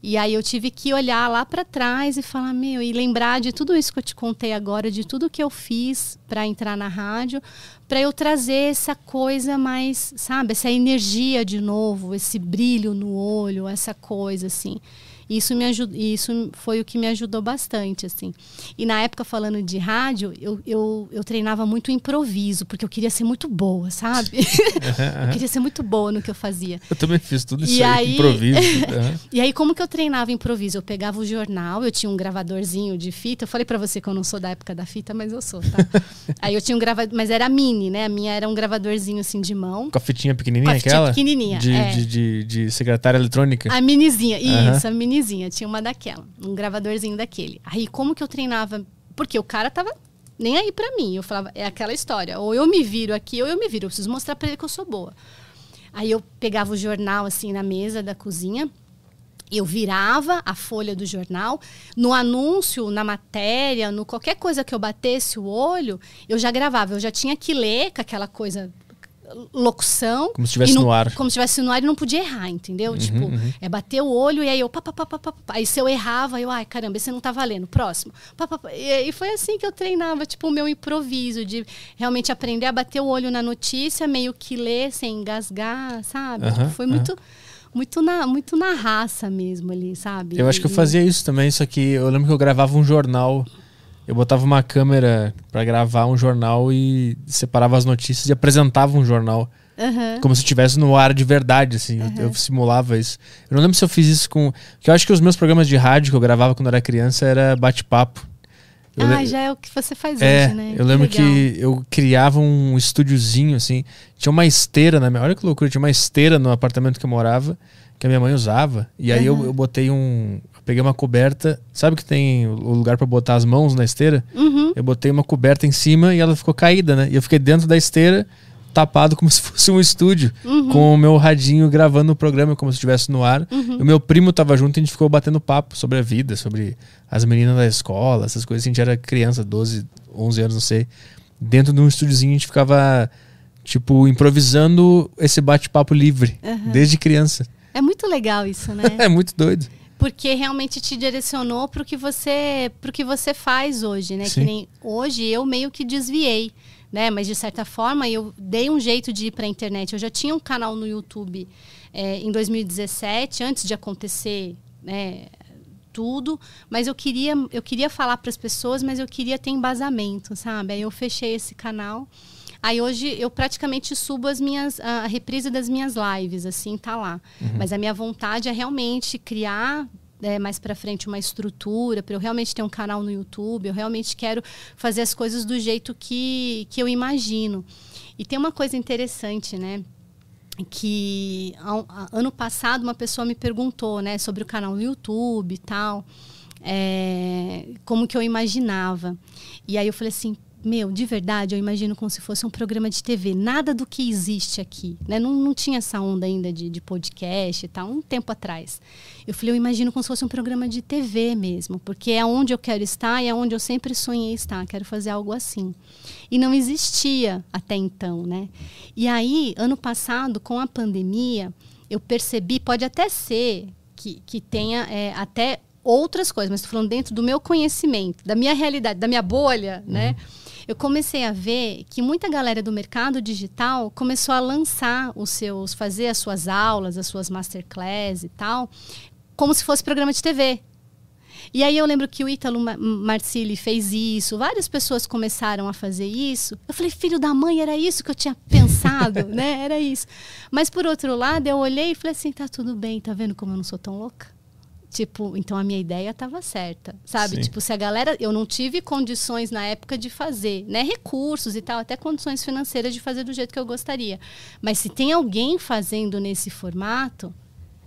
E aí eu tive que olhar lá para trás e falar, meu, e lembrar de tudo isso que eu te contei agora, de tudo que eu fiz para entrar na rádio, para eu trazer essa coisa mais, sabe, essa energia de novo, esse brilho no olho, essa coisa assim. Isso me ajud... isso foi o que me ajudou bastante, assim. E na época, falando de rádio, eu, eu, eu treinava muito improviso, porque eu queria ser muito boa, sabe? eu queria ser muito boa no que eu fazia. Eu também fiz tudo isso e aí, improviso. e aí, como que eu treinava improviso? Eu pegava o jornal, eu tinha um gravadorzinho de fita. Eu falei para você que eu não sou da época da fita, mas eu sou, tá? aí eu tinha um gravador, mas era mini, né? A minha era um gravadorzinho assim de mão. Com a fitinha pequenininha, com a fitinha aquela? pequenininha, de, é. de, de, de, secretária eletrônica? A minizinha, isso, a minizinha tinha uma daquela, um gravadorzinho daquele. Aí como que eu treinava? Porque o cara tava nem aí para mim. Eu falava, é aquela história, ou eu me viro aqui ou eu me viro, eu preciso mostrar para ele que eu sou boa. Aí eu pegava o jornal assim na mesa da cozinha, eu virava a folha do jornal, no anúncio, na matéria, no qualquer coisa que eu batesse o olho, eu já gravava, eu já tinha que ler com aquela coisa locução. Como se estivesse no ar. Como se estivesse no ar e não podia errar, entendeu? Uhum, tipo, uhum. é bater o olho e aí eu. Pá, pá, pá, pá, pá, Aí se eu errava, eu, ai, caramba, esse não tá valendo. Próximo. Pá, pá, pá. E, e foi assim que eu treinava, tipo, o meu improviso, de realmente aprender a bater o olho na notícia, meio que ler sem engasgar, sabe? Uhum, foi muito muito na, muito na raça mesmo ali, sabe? Eu acho que eu fazia isso também, só que eu lembro que eu gravava um jornal. Eu botava uma câmera pra gravar um jornal e separava as notícias e apresentava um jornal. Aham. Como se estivesse no ar de verdade, assim. Eu- Eu, simulava isso. Eu não lembro se eu fiz isso com. Porque eu acho que os meus programas de rádio que eu gravava quando eu era criança era bate-papo. Eu Ah, le- já é o que você faz É, hoje, né? eu lembro legal. que eu criava um estúdiozinho, assim. Tinha uma esteira na minha. Olha que loucura, tinha uma esteira no apartamento que eu morava, que a minha mãe usava. E aí eu, Aham. eu botei um. Peguei uma coberta. Sabe que tem o lugar pra botar as mãos na esteira? Uhum. Eu botei uma coberta em cima e ela ficou caída, né? E eu fiquei dentro da esteira, tapado como se fosse um estúdio, Uhum. com o meu radinho gravando o programa como se estivesse no ar. Uhum. O meu primo tava junto e a gente ficou batendo papo sobre a vida, sobre as meninas da escola, essas coisas. A gente era criança, 12, 11 anos, não sei. Dentro de um estúdiozinho a gente ficava, tipo, improvisando esse bate-papo livre, desde criança. É muito legal isso, né? É muito doido. Porque realmente te direcionou pro que você, pro que você faz hoje, né? Sim. Que nem hoje eu meio que desviei, né? Mas de certa forma eu dei um jeito de ir para a internet. Eu já tinha um canal no YouTube é, em 2017, antes de acontecer, né? Tudo, mas eu queria, eu queria falar para as pessoas, mas eu queria ter embasamento, sabe? Aí eu fechei esse canal. Aí hoje eu praticamente subo as minhas a reprise das minhas lives, assim, tá lá. Mas a minha vontade é realmente criar é, mais para frente uma estrutura para eu realmente ter um canal no YouTube. Eu realmente quero fazer as coisas do jeito que, que eu imagino. E tem uma coisa interessante, né? que ano passado uma pessoa me perguntou né, sobre o canal no YouTube e tal, é, como que eu imaginava. E aí eu falei assim, meu, de verdade, eu imagino como se fosse um programa de TV, nada do que existe aqui. Né? Não, não tinha essa onda ainda de, de podcast e tal, um tempo atrás. Eu falei, eu imagino como se fosse um programa de TV mesmo, porque é onde eu quero estar e é onde eu sempre sonhei estar, quero fazer algo assim. E não existia até então, né? E aí, ano passado, com a pandemia, eu percebi, pode até ser que, que tenha é, até outras coisas, mas estou falando dentro do meu conhecimento, da minha realidade, da minha bolha, né? Eu comecei a ver que muita galera do mercado digital começou a lançar os seus, fazer as suas aulas, as suas masterclass e tal, como se fosse programa de TV. E aí eu lembro que o Ítalo Ma- Marcilli fez isso, várias pessoas começaram a fazer isso. Eu falei, filho da mãe, era isso que eu tinha pensado, né? Era isso. Mas por outro lado, eu olhei e falei assim, tá tudo bem, tá vendo como eu não sou tão louca? Tipo, então a minha ideia estava certa, sabe? Sim. Tipo, se a galera, eu não tive condições na época de fazer, né, recursos e tal, até condições financeiras de fazer do jeito que eu gostaria. Mas se tem alguém fazendo nesse formato,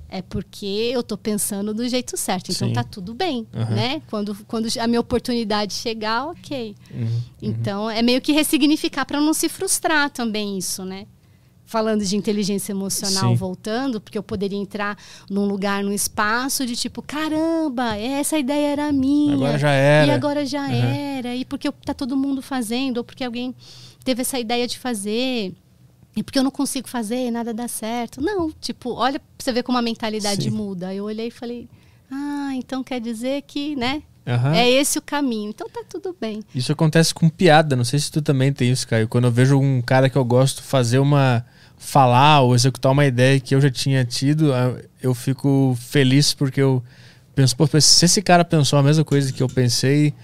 é porque eu tô pensando do jeito certo. Então Sim. tá tudo bem, Aham. né? Quando, quando a minha oportunidade chegar, ok. Uhum. Então é meio que ressignificar para não se frustrar também isso, né? Falando de inteligência emocional, Sim. voltando, porque eu poderia entrar num lugar, num espaço de tipo, caramba, essa ideia era minha. Agora já era. E agora já Aham. era. E porque tá todo mundo fazendo, ou porque alguém teve essa ideia de fazer. E porque eu não consigo fazer, nada dá certo. Não, tipo, olha pra você ver como a mentalidade Sim. muda. Eu olhei e falei, ah, então quer dizer que, né? Aham. É esse o caminho. Então tá tudo bem. Isso acontece com piada. Não sei se tu também tem isso, Caio. Quando eu vejo um cara que eu gosto fazer uma. Falar ou executar uma ideia que eu já tinha tido, eu fico feliz porque eu penso, pô, se esse cara pensou a mesma coisa que eu pensei,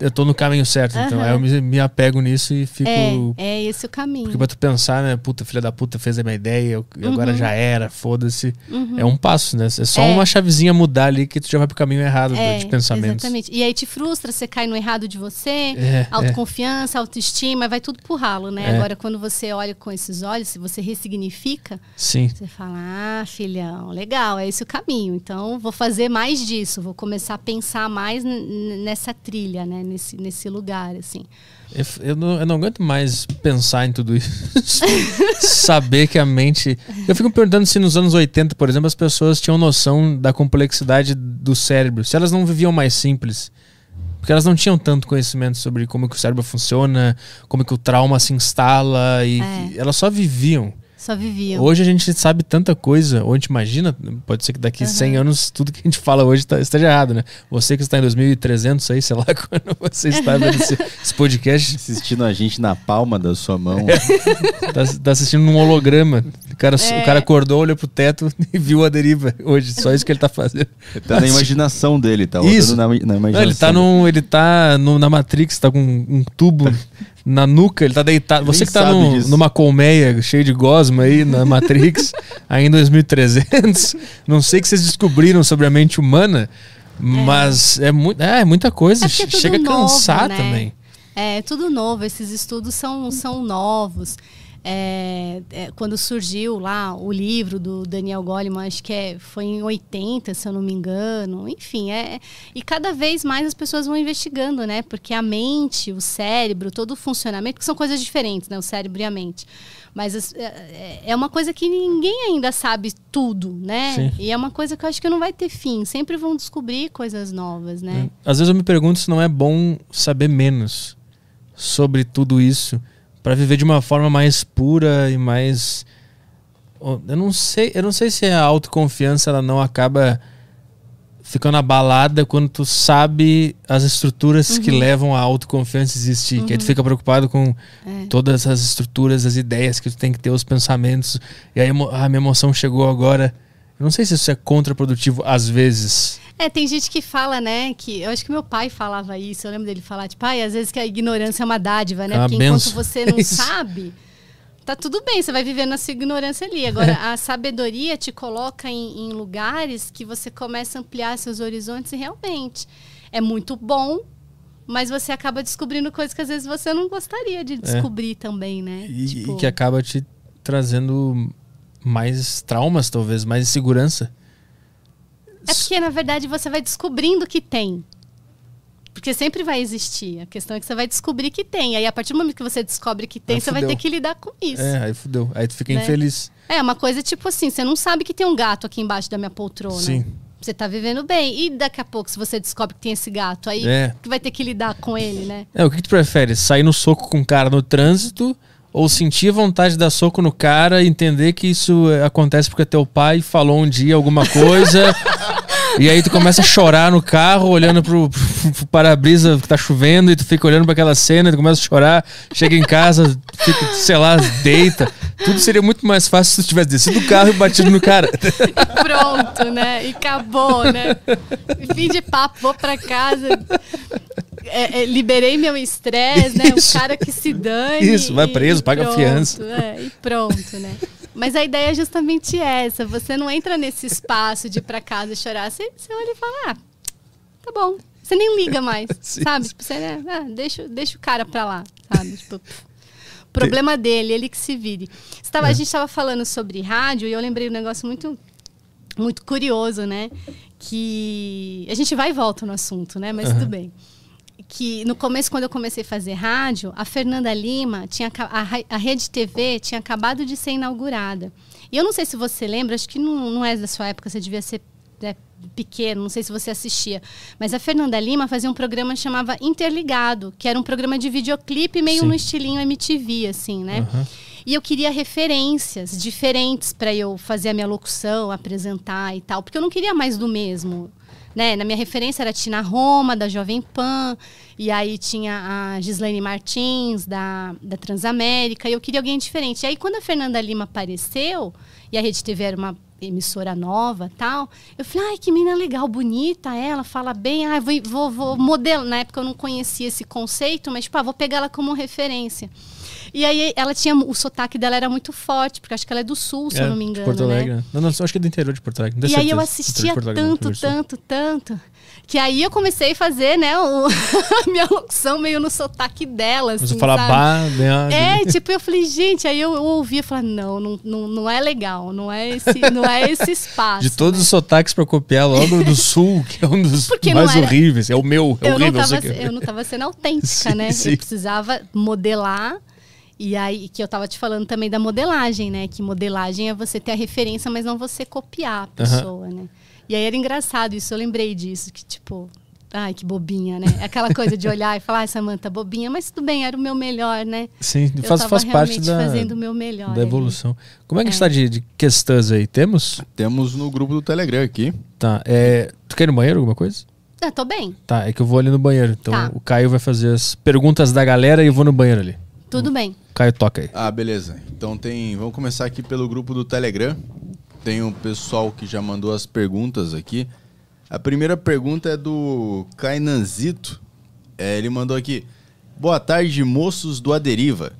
eu tô no caminho certo. Então Aham. aí eu me, me apego nisso e fico. É, é esse o caminho. Porque pra tu pensar, né? Puta, filha da puta fez a minha ideia, eu- e agora Uhum. já era, foda-se. Uhum. É um passo, né? É só É. uma chavezinha mudar ali que tu já vai pro caminho errado É, de pensamentos. Exatamente. E aí te frustra, você cai no errado de você, É, autoconfiança, autoestima, vai tudo pro ralo, né? É. Agora, quando você olha com esses olhos, se você ressignifica, Sim. você fala, ah, filhão, legal, é esse o caminho. Então, vou fazer mais disso, vou começar a pensar mais nessa trilha, né? Nesse, nesse lugar, assim. Eu, eu não, eu não aguento mais pensar em tudo isso. Saber que a mente. Eu fico perguntando se nos anos 80, por exemplo, as pessoas tinham noção da complexidade do cérebro. Se elas não viviam mais simples. Porque elas não tinham tanto conhecimento sobre como que o cérebro funciona, como que o trauma se instala. E É. elas só viviam. Só viviam. Hoje a gente sabe tanta coisa, ou a gente imagina, pode ser que daqui 100 anos tudo que a gente fala hoje tá, esteja errado, né? Você que está em 2300 aí, sei lá quando você está vendo esse, esse podcast, Assistindo a gente na palma da sua mão. tá, tá assistindo num holograma. cara, o cara acordou, olhou pro teto e viu a deriva hoje. Só isso que ele tá fazendo. Ele tá na imaginação dele, tá Isso. na, na imaginação. Não, ele tá, num, ele tá no- na Matrix, tá com um tubo na nuca, ele tá deitado. Você Nem que tá num- numa colmeia cheia de gosma aí na Matrix, aí em 2300, não sei o que vocês descobriram sobre a mente humana, mas é, mu é, é muita coisa. É é tudo Chega a novo, cansar né? também. É tudo novo, esses estudos são, são novos. É, é, quando surgiu lá o livro do Daniel Goleman, acho que é, foi em 80, se eu não me engano. Enfim, é, e cada vez mais as pessoas vão investigando, né? Porque a mente, o cérebro, todo o funcionamento, que são coisas diferentes, né? O cérebro e a mente. Mas as- é, é uma coisa que ninguém ainda sabe tudo, né? Sim. E é uma coisa que eu acho que não vai ter fim. Sempre vão descobrir coisas novas, né? Às vezes eu me pergunto se não é bom saber menos sobre tudo isso para viver de uma forma mais pura e mais eu não sei, eu não sei se a autoconfiança ela não acaba ficando abalada quando tu sabe as estruturas que levam a autoconfiança existir, que aí tu fica preocupado com É. todas as estruturas, as ideias que tu tem que ter, os pensamentos, e aí a minha emoção chegou agora. Eu não sei se isso é contraprodutivo às vezes. É, tem gente que fala, né, que eu acho que meu pai falava isso, eu lembro dele falar, tipo, pai, às vezes que a ignorância é uma dádiva, né? É uma Porque enquanto benção. você não Isso. sabe, tá tudo bem, você vai vivendo sua ignorância ali. Agora, a sabedoria te coloca em, em lugares que você começa a ampliar seus horizontes e realmente é muito bom, mas você acaba descobrindo coisas que às vezes você não gostaria de descobrir também, né? E, Tipo, e que acaba te trazendo mais traumas, talvez, mais insegurança. É porque, na verdade, você vai descobrindo que tem. Porque sempre vai existir. A questão é que você vai descobrir que tem. Aí, a partir do momento que você descobre que tem, Aí você vai ter que lidar com isso. É, aí fudeu. Aí tu fica Né? infeliz. É, uma coisa tipo assim, você não sabe que tem um gato aqui embaixo da minha poltrona. Sim. Você tá vivendo bem. E daqui a pouco, se você descobre que tem esse gato, aí É. que vai ter que lidar com ele, né? É, o que, que tu prefere? Sair no soco com o cara no trânsito ou sentir vontade de dar soco no cara entender que isso é, acontece porque teu pai falou um dia alguma coisa e aí tu começa a chorar no carro olhando pro, pro- pro para-brisa que tá chovendo e tu fica olhando pra aquela cena tu começa a chorar, chega em casa, fica, sei lá, deita. Tudo seria muito mais fácil se tu tivesse descido do carro e batido no cara. E pronto, né? E acabou, né? Fim de papo, vou pra casa. É, é, liberei meu estresse, né? O cara que se dane. Isso, vai preso, paga pronto, fiança. é, e pronto, né? Mas a ideia é justamente essa. Você não entra nesse espaço de ir pra casa e chorar. Você, você olha e fala, ah, tá bom. Você nem liga mais, Sim. sabe? Tipo, você, né, ah, deixa, deixa o cara pra lá, sabe? Tipo, problema dele, ele que se vire. Tava- É. A gente estava falando sobre rádio e eu lembrei um negócio muito, muito curioso, né? Que a gente vai e volta no assunto, né? Mas tudo bem. Que no começo, quando eu comecei a fazer rádio, a Fernanda Lima, tinha, a, a Rede TV tinha acabado de ser inaugurada. E eu não sei se você lembra, acho que não, não é da sua época, você devia ser né, pequeno, não sei se você assistia. Mas a Fernanda Lima fazia um programa que chamava Interligado, que era um programa de videoclipe meio Sim. no estilinho MTV, assim, né? Aham. E eu queria referências diferentes para eu fazer a minha locução, apresentar e tal, porque eu não queria mais do mesmo. Né? Na minha referência era Tina Roma, da Jovem Pan, e aí tinha a Gislaine Martins, da, da Transamérica, e eu queria alguém diferente. E aí, quando a Fernanda Lima apareceu, e a Rede TV era uma emissora nova tal, eu falei, ai, que menina legal, bonita ela, fala bem, ai, vou, vou, vou modelar. Na época eu não conhecia esse conceito, mas, tipo, ah, vou pegar ela como referência. E aí ela tinha. O sotaque dela era muito forte, porque acho que ela é do sul, se É, eu não me de engano. Porto né? Alegre. né? Não, não, acho que é do interior de Porto Alegre. não E aí eu certeza. assistia de Alegre, não, tanto, tanto, tanto, que aí eu comecei a fazer, né, o- a minha locução meio no sotaque dela, assim, Você fala sabe? bah, né? É, tipo, eu falei, gente, aí eu, eu ouvia e falava, não, não, não, não é legal, não é esse, não é esse espaço. De todos né? os sotaques pra copiar logo do sul, que é um dos Porque não mais era- horríveis. É o meu, é eu não, horrível. tava, sei que- eu não tava sendo autêntica, Sim, né? sim. Eu precisava modelar. E aí, que eu tava te falando também da modelagem, né? Que modelagem é você ter a referência, mas não você copiar a pessoa, né? E aí era engraçado isso, eu lembrei disso, que tipo, ai, que bobinha, né? Aquela coisa de olhar e falar, ai, Samanta, bobinha, mas tudo bem, era o meu melhor, né? Sim, Eu faz, tava faz parte da, fazendo o meu melhor. da evolução. Como é que está de, de questões aí? Temos? Temos no grupo do Telegram aqui. Tá. É, tu quer ir no banheiro, alguma coisa? Ah, tô bem. Tá, é que eu vou ali no banheiro. Então Tá. o Caio vai fazer as perguntas da galera e eu vou no banheiro ali. Tudo bem. Caio, toca aí. Ah, beleza. Então tem. Vamos começar aqui pelo grupo do Telegram. Tem um pessoal que já mandou as perguntas aqui. A primeira pergunta é do Kainanzito. É, ele mandou aqui. Boa tarde, moços do Aderiva.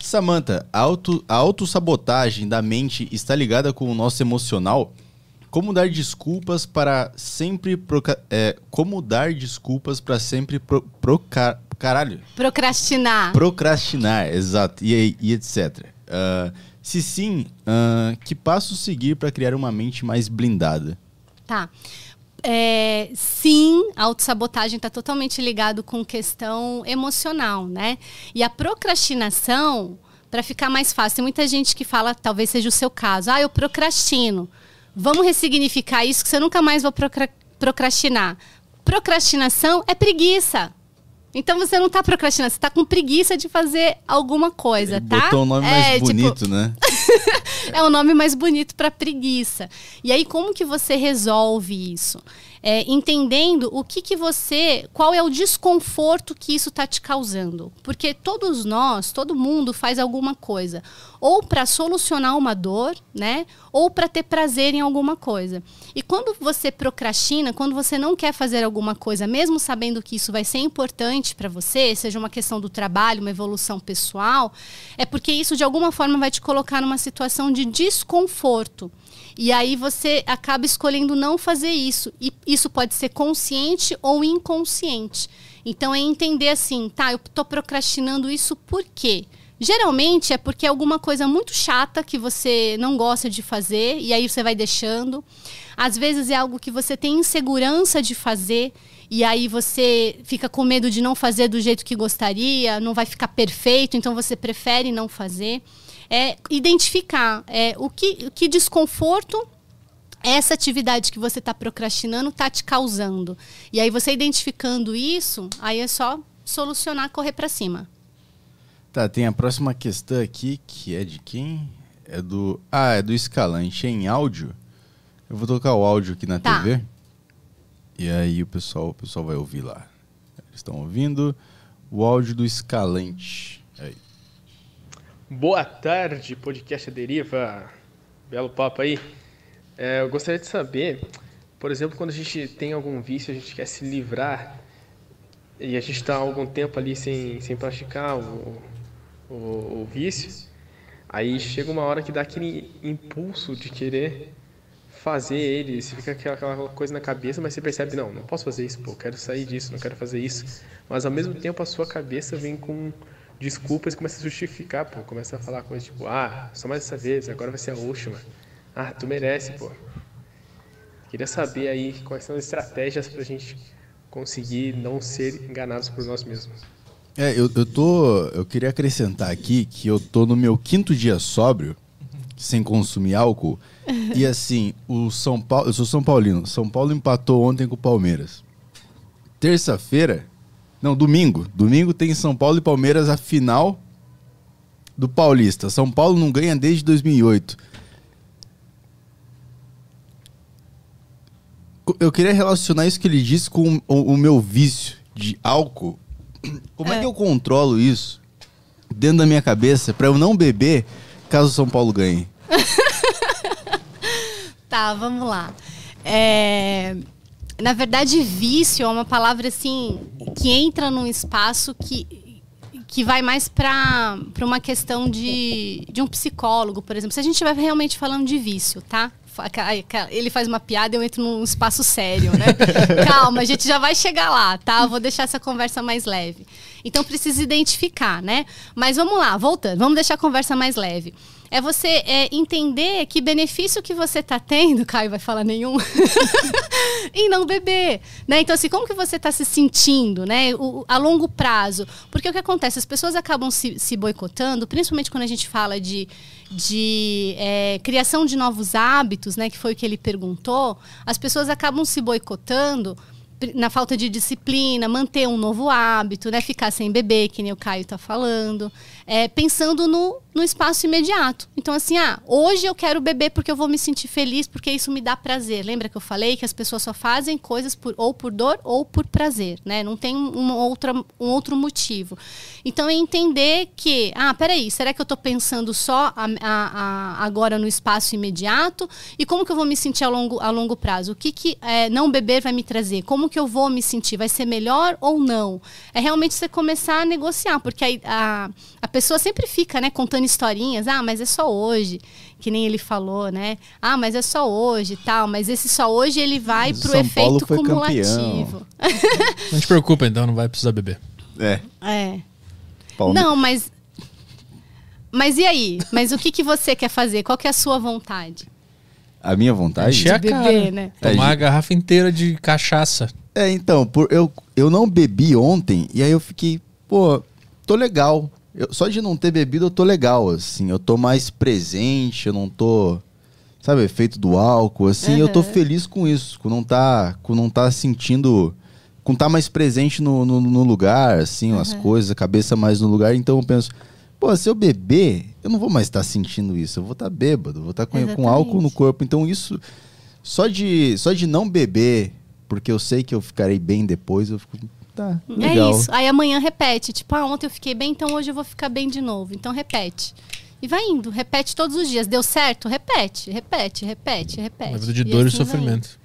Samantha, a, auto, a autossabotagem da mente está ligada com o nosso emocional? Como dar desculpas para sempre. Proca, é, como dar desculpas para sempre pro, proca, caralho? Procrastinar. Procrastinar, exato. E, e etc. Uh, se sim, uh, que passo seguir para criar uma mente mais blindada? Tá. É, sim, a autossabotagem está totalmente ligado com questão emocional, né? E a procrastinação, para ficar mais fácil, tem muita gente que fala, talvez seja o seu caso, ah, eu procrastino. Vamos ressignificar isso que você nunca mais vai procra procrastinar. Procrastinação é preguiça. Então você não está procrastinando, você está com preguiça de fazer alguma coisa, Ele tá? Botou um nome é, mais tipo, bonito, né? é o nome mais bonito para preguiça. E aí, como que você resolve isso? É, entendendo o que, que você. qual é o desconforto que isso está te causando. Porque todos nós, todo mundo faz alguma coisa. Ou para solucionar uma dor, né? Ou para ter prazer em alguma coisa. E quando você procrastina, quando você não quer fazer alguma coisa, mesmo sabendo que isso vai ser importante para você, seja uma questão do trabalho, uma evolução pessoal, é porque isso de alguma forma vai te colocar numa situação de desconforto. E aí você acaba escolhendo não fazer isso. E isso pode ser consciente ou inconsciente. Então é entender assim, tá, eu estou procrastinando isso por quê? Geralmente é porque é alguma coisa muito chata que você não gosta de fazer e aí você vai deixando. Às vezes é algo que você tem insegurança de fazer e aí você fica com medo de não fazer do jeito que gostaria, não vai ficar perfeito, então você prefere não fazer é identificar é, o, que, que desconforto essa atividade que você está procrastinando está te causando. E aí você identificando isso, aí é só solucionar, correr para cima. Tá, tem a próxima questão aqui, que é de quem? É do. Ah, é do Escalante em áudio. Eu vou tocar o áudio aqui na Tá. TV. E aí o pessoal, o pessoal vai ouvir lá. Eles estão ouvindo o áudio do Escalante. Boa tarde, podcast Deriva. Belo papo aí. É, eu gostaria de saber, por exemplo, quando a gente tem algum vício, a gente quer se livrar e a gente está algum tempo ali sem, sem praticar o, o, o vício, aí chega uma hora que dá aquele impulso de querer fazer ele, você fica aquela, aquela coisa na cabeça, mas você percebe, não, não posso fazer isso, pô, quero sair disso, não quero fazer isso. Mas ao mesmo tempo a sua cabeça vem com desculpas e começa a justificar, pô. Começa a falar coisas tipo, ah, só mais essa vez, agora vai ser a última. Ah, tu merece, pô. Queria saber aí quais são as estratégias pra gente conseguir não ser enganados por nós mesmos. É, eu, eu tô. Eu queria acrescentar aqui que eu tô no meu quinto dia sóbrio, sem consumir álcool. E assim, o São Paulo. Eu sou São Paulino. São Paulo empatou ontem com o Palmeiras. Terça-feira. Não, domingo. Domingo tem São Paulo e Palmeiras a final do Paulista. São Paulo não ganha desde 2008. Eu queria relacionar isso que ele disse com o, o meu vício de álcool. Como é. que eu controlo isso dentro da minha cabeça pra eu não beber caso o São Paulo ganhe? Tá, vamos lá. É, Na verdade, vício é uma palavra assim que entra num espaço que, que vai mais para uma questão de, de um psicólogo, por exemplo. Se a gente estiver realmente falando de vício, tá? Ele faz uma piada e eu entro num espaço sério, né? Calma, a gente já vai chegar lá, tá? Eu Vou deixar essa conversa mais leve. Então precisa identificar, né? Mas vamos lá, voltando, vamos deixar a conversa mais leve. É você é, entender que benefício que você está tendo, Caio vai falar nenhum, em não beber, né? Então assim, como que você está se sentindo, né? O- a longo prazo, porque o que acontece, as pessoas acabam se, se boicotando, principalmente quando a gente fala de, de é, criação de novos hábitos, né? Que foi o que ele perguntou, as pessoas acabam se boicotando na falta de disciplina, manter um novo hábito, né? Ficar sem beber, que nem o Caio tá falando. É, pensando no, no espaço imediato. Então, assim, ah, hoje eu quero beber porque eu vou me sentir feliz, porque isso me dá prazer. Lembra que eu falei que as pessoas só fazem coisas por, ou por dor ou por prazer, né? Não tem um, outra, um outro motivo. Então, é entender que, ah, peraí, será que eu estou pensando só a, a, a, agora no espaço imediato? E como que eu vou me sentir a longo, a longo prazo? O que, que é, não beber vai me trazer? Como que eu vou me sentir? Vai ser melhor ou não? É realmente você começar a negociar, porque a, a pessoa sempre fica, né, contando historinhas. Ah, mas é só hoje, que nem ele falou, né? Ah, mas é só hoje, tal. Mas esse só hoje ele vai pro São efeito cumulativo. não te preocupa, então, não vai precisar beber. É. É. Palme... Não, mas mas e aí? Mas o que, que você quer fazer? Qual que é a sua vontade? A minha vontade? Encher a cara. Beber, né? Tomar é, a garrafa inteira de cachaça. É, então, por, eu, eu não bebi ontem e aí eu fiquei, pô, tô legal. Eu, só de não ter bebido eu tô legal, assim. Eu tô mais presente, eu não tô. Sabe, efeito do álcool, assim. Uhum. Eu tô feliz com isso, com não tá, com não tá sentindo. Com tá mais presente no, no, no lugar, assim, uhum. as coisas, a cabeça mais no lugar. Então eu penso, pô, se eu beber, eu não vou mais estar tá sentindo isso. Eu vou estar tá bêbado, vou estar tá com, com álcool no corpo. Então isso. Só de, só de não beber, porque eu sei que eu ficarei bem depois, eu fico Tá, é legal. É isso. Aí amanhã repete. Tipo, ah, ontem eu fiquei bem, então hoje eu vou ficar bem de novo. Então repete. E vai indo, repete todos os dias. Deu certo? Repete, repete, repete, repete. Uma vida de dor e, assim e sofrimento.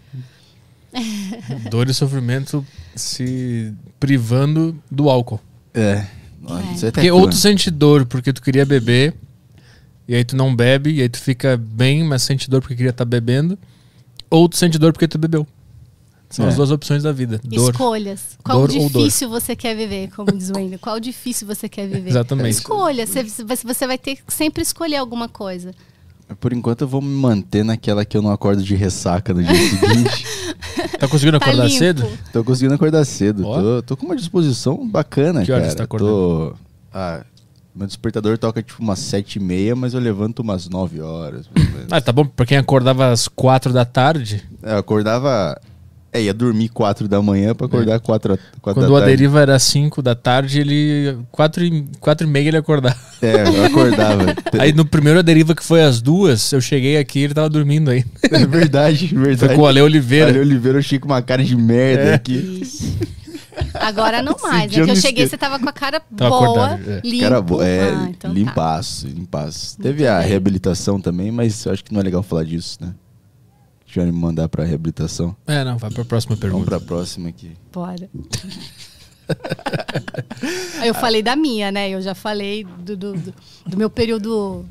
dor e sofrimento se privando do álcool. É. é. Porque ou tu sente dor porque tu queria beber, e aí tu não bebe, e aí tu fica bem, mas sente dor porque queria estar tá bebendo. Ou tu sente dor porque tu bebeu. São é. as duas opções da vida. Dor, Escolhas. Qual dor difícil você quer viver, como diz o Wendel? Qual difícil você quer viver? Exatamente. Escolha. Você, você vai ter que sempre escolher alguma coisa. Por enquanto eu vou me manter naquela que eu não acordo de ressaca no dia seguinte. tá conseguindo tá acordar tá cedo? Tô conseguindo acordar cedo. Tô, tô, com uma disposição bacana, que cara. Que você tá acordando? Tô... Ah, meu despertador toca tipo umas sete e meia, mas eu levanto umas nove horas. ah, tá bom. Pra quem acordava às quatro da tarde... É, eu acordava é, ia dormir 4 da manhã para acordar é. 4, 4 Quando a deriva era 5 da tarde, ele. 4 e, 4 e meia ele acordava. É, eu acordava. aí no primeiro a deriva que foi às duas, eu cheguei aqui e ele tava dormindo aí. É verdade, verdade. Foi com o Ale Oliveira. Ale Oliveira, eu cheguei com uma cara de merda é. aqui. Agora não mais, né? Que eu cheguei, você tava com a cara tava boa, acordado, é. limpo. Cara boa, é, ah, então tá. limpaço, tá. limpaço. Teve a reabilitação também, mas eu acho que não é legal falar disso, né? Já me mandar para reabilitação? É, não, vai para a próxima pergunta. Vamos para a próxima aqui. Bora. eu falei da minha, né? Eu já falei do, do, do, do meu período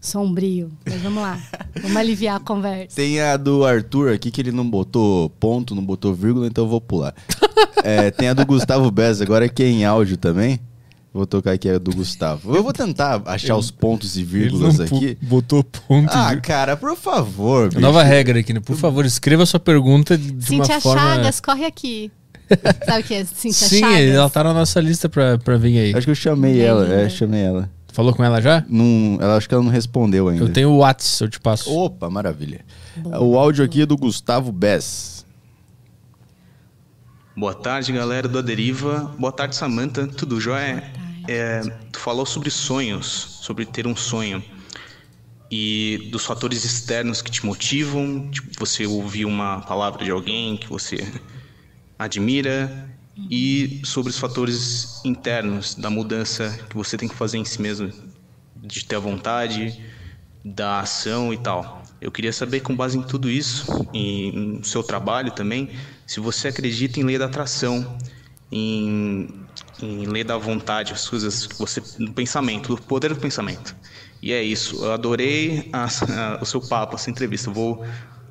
sombrio. Mas vamos lá. Vamos aliviar a conversa. Tem a do Arthur aqui que ele não botou ponto, não botou vírgula, então eu vou pular. é, tem a do Gustavo Bez, agora que é em áudio também. Vou tocar aqui a do Gustavo. Eu vou tentar achar ele, os pontos e vírgulas aqui. Botou ponto. Ah, cara, por favor. Bicho. Nova regra aqui, né? Por favor, escreva sua pergunta de Cintia uma forma... Chagas, corre aqui. Sabe o que é Cintia Sim, Chagas? ela tá na nossa lista pra, pra vir aí. Acho que eu chamei ela, é, chamei ela. Falou com ela já? Não, ela acho que ela não respondeu ainda. Eu tenho o WhatsApp, eu te passo. Opa, maravilha. O áudio aqui é do Gustavo Bess. Boa tarde, galera do Aderiva. Boa tarde, Samanta. Tudo jóia? É, tu falou sobre sonhos, sobre ter um sonho e dos fatores externos que te motivam, tipo, você ouvir uma palavra de alguém que você admira e sobre os fatores internos da mudança que você tem que fazer em si mesmo, de ter a vontade, da ação e tal. Eu queria saber, com base em tudo isso e no seu trabalho também, se você acredita em lei da atração, em em lei da vontade, as coisas que você no pensamento, do poder do pensamento. E é isso. Eu adorei a, a, o seu papo, essa entrevista. vou,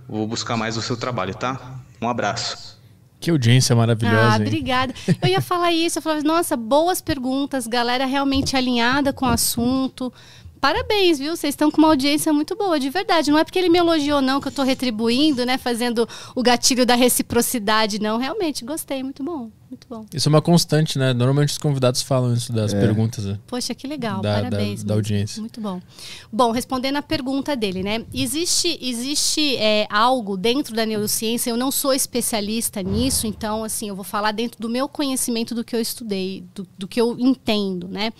vou buscar mais o seu trabalho, tá? Um abraço. Que audiência maravilhosa. Ah, obrigada. Eu ia falar isso, eu falava, nossa, boas perguntas, galera realmente alinhada com o assunto. Parabéns, viu? Vocês estão com uma audiência muito boa, de verdade. Não é porque ele me elogiou, não, que eu estou retribuindo, né? Fazendo o gatilho da reciprocidade, não. Realmente, gostei, muito bom. Muito bom. Isso é uma constante, né? Normalmente os convidados falam isso das É. perguntas. né? Poxa, que legal. Da- da- Parabéns. da mesmo. audiência. Muito bom. Bom, respondendo a pergunta dele, né? Existe, existe é, algo dentro da neurociência, eu não sou especialista nisso, então, assim, eu vou falar dentro do meu conhecimento do que eu estudei, do, do que eu entendo, né?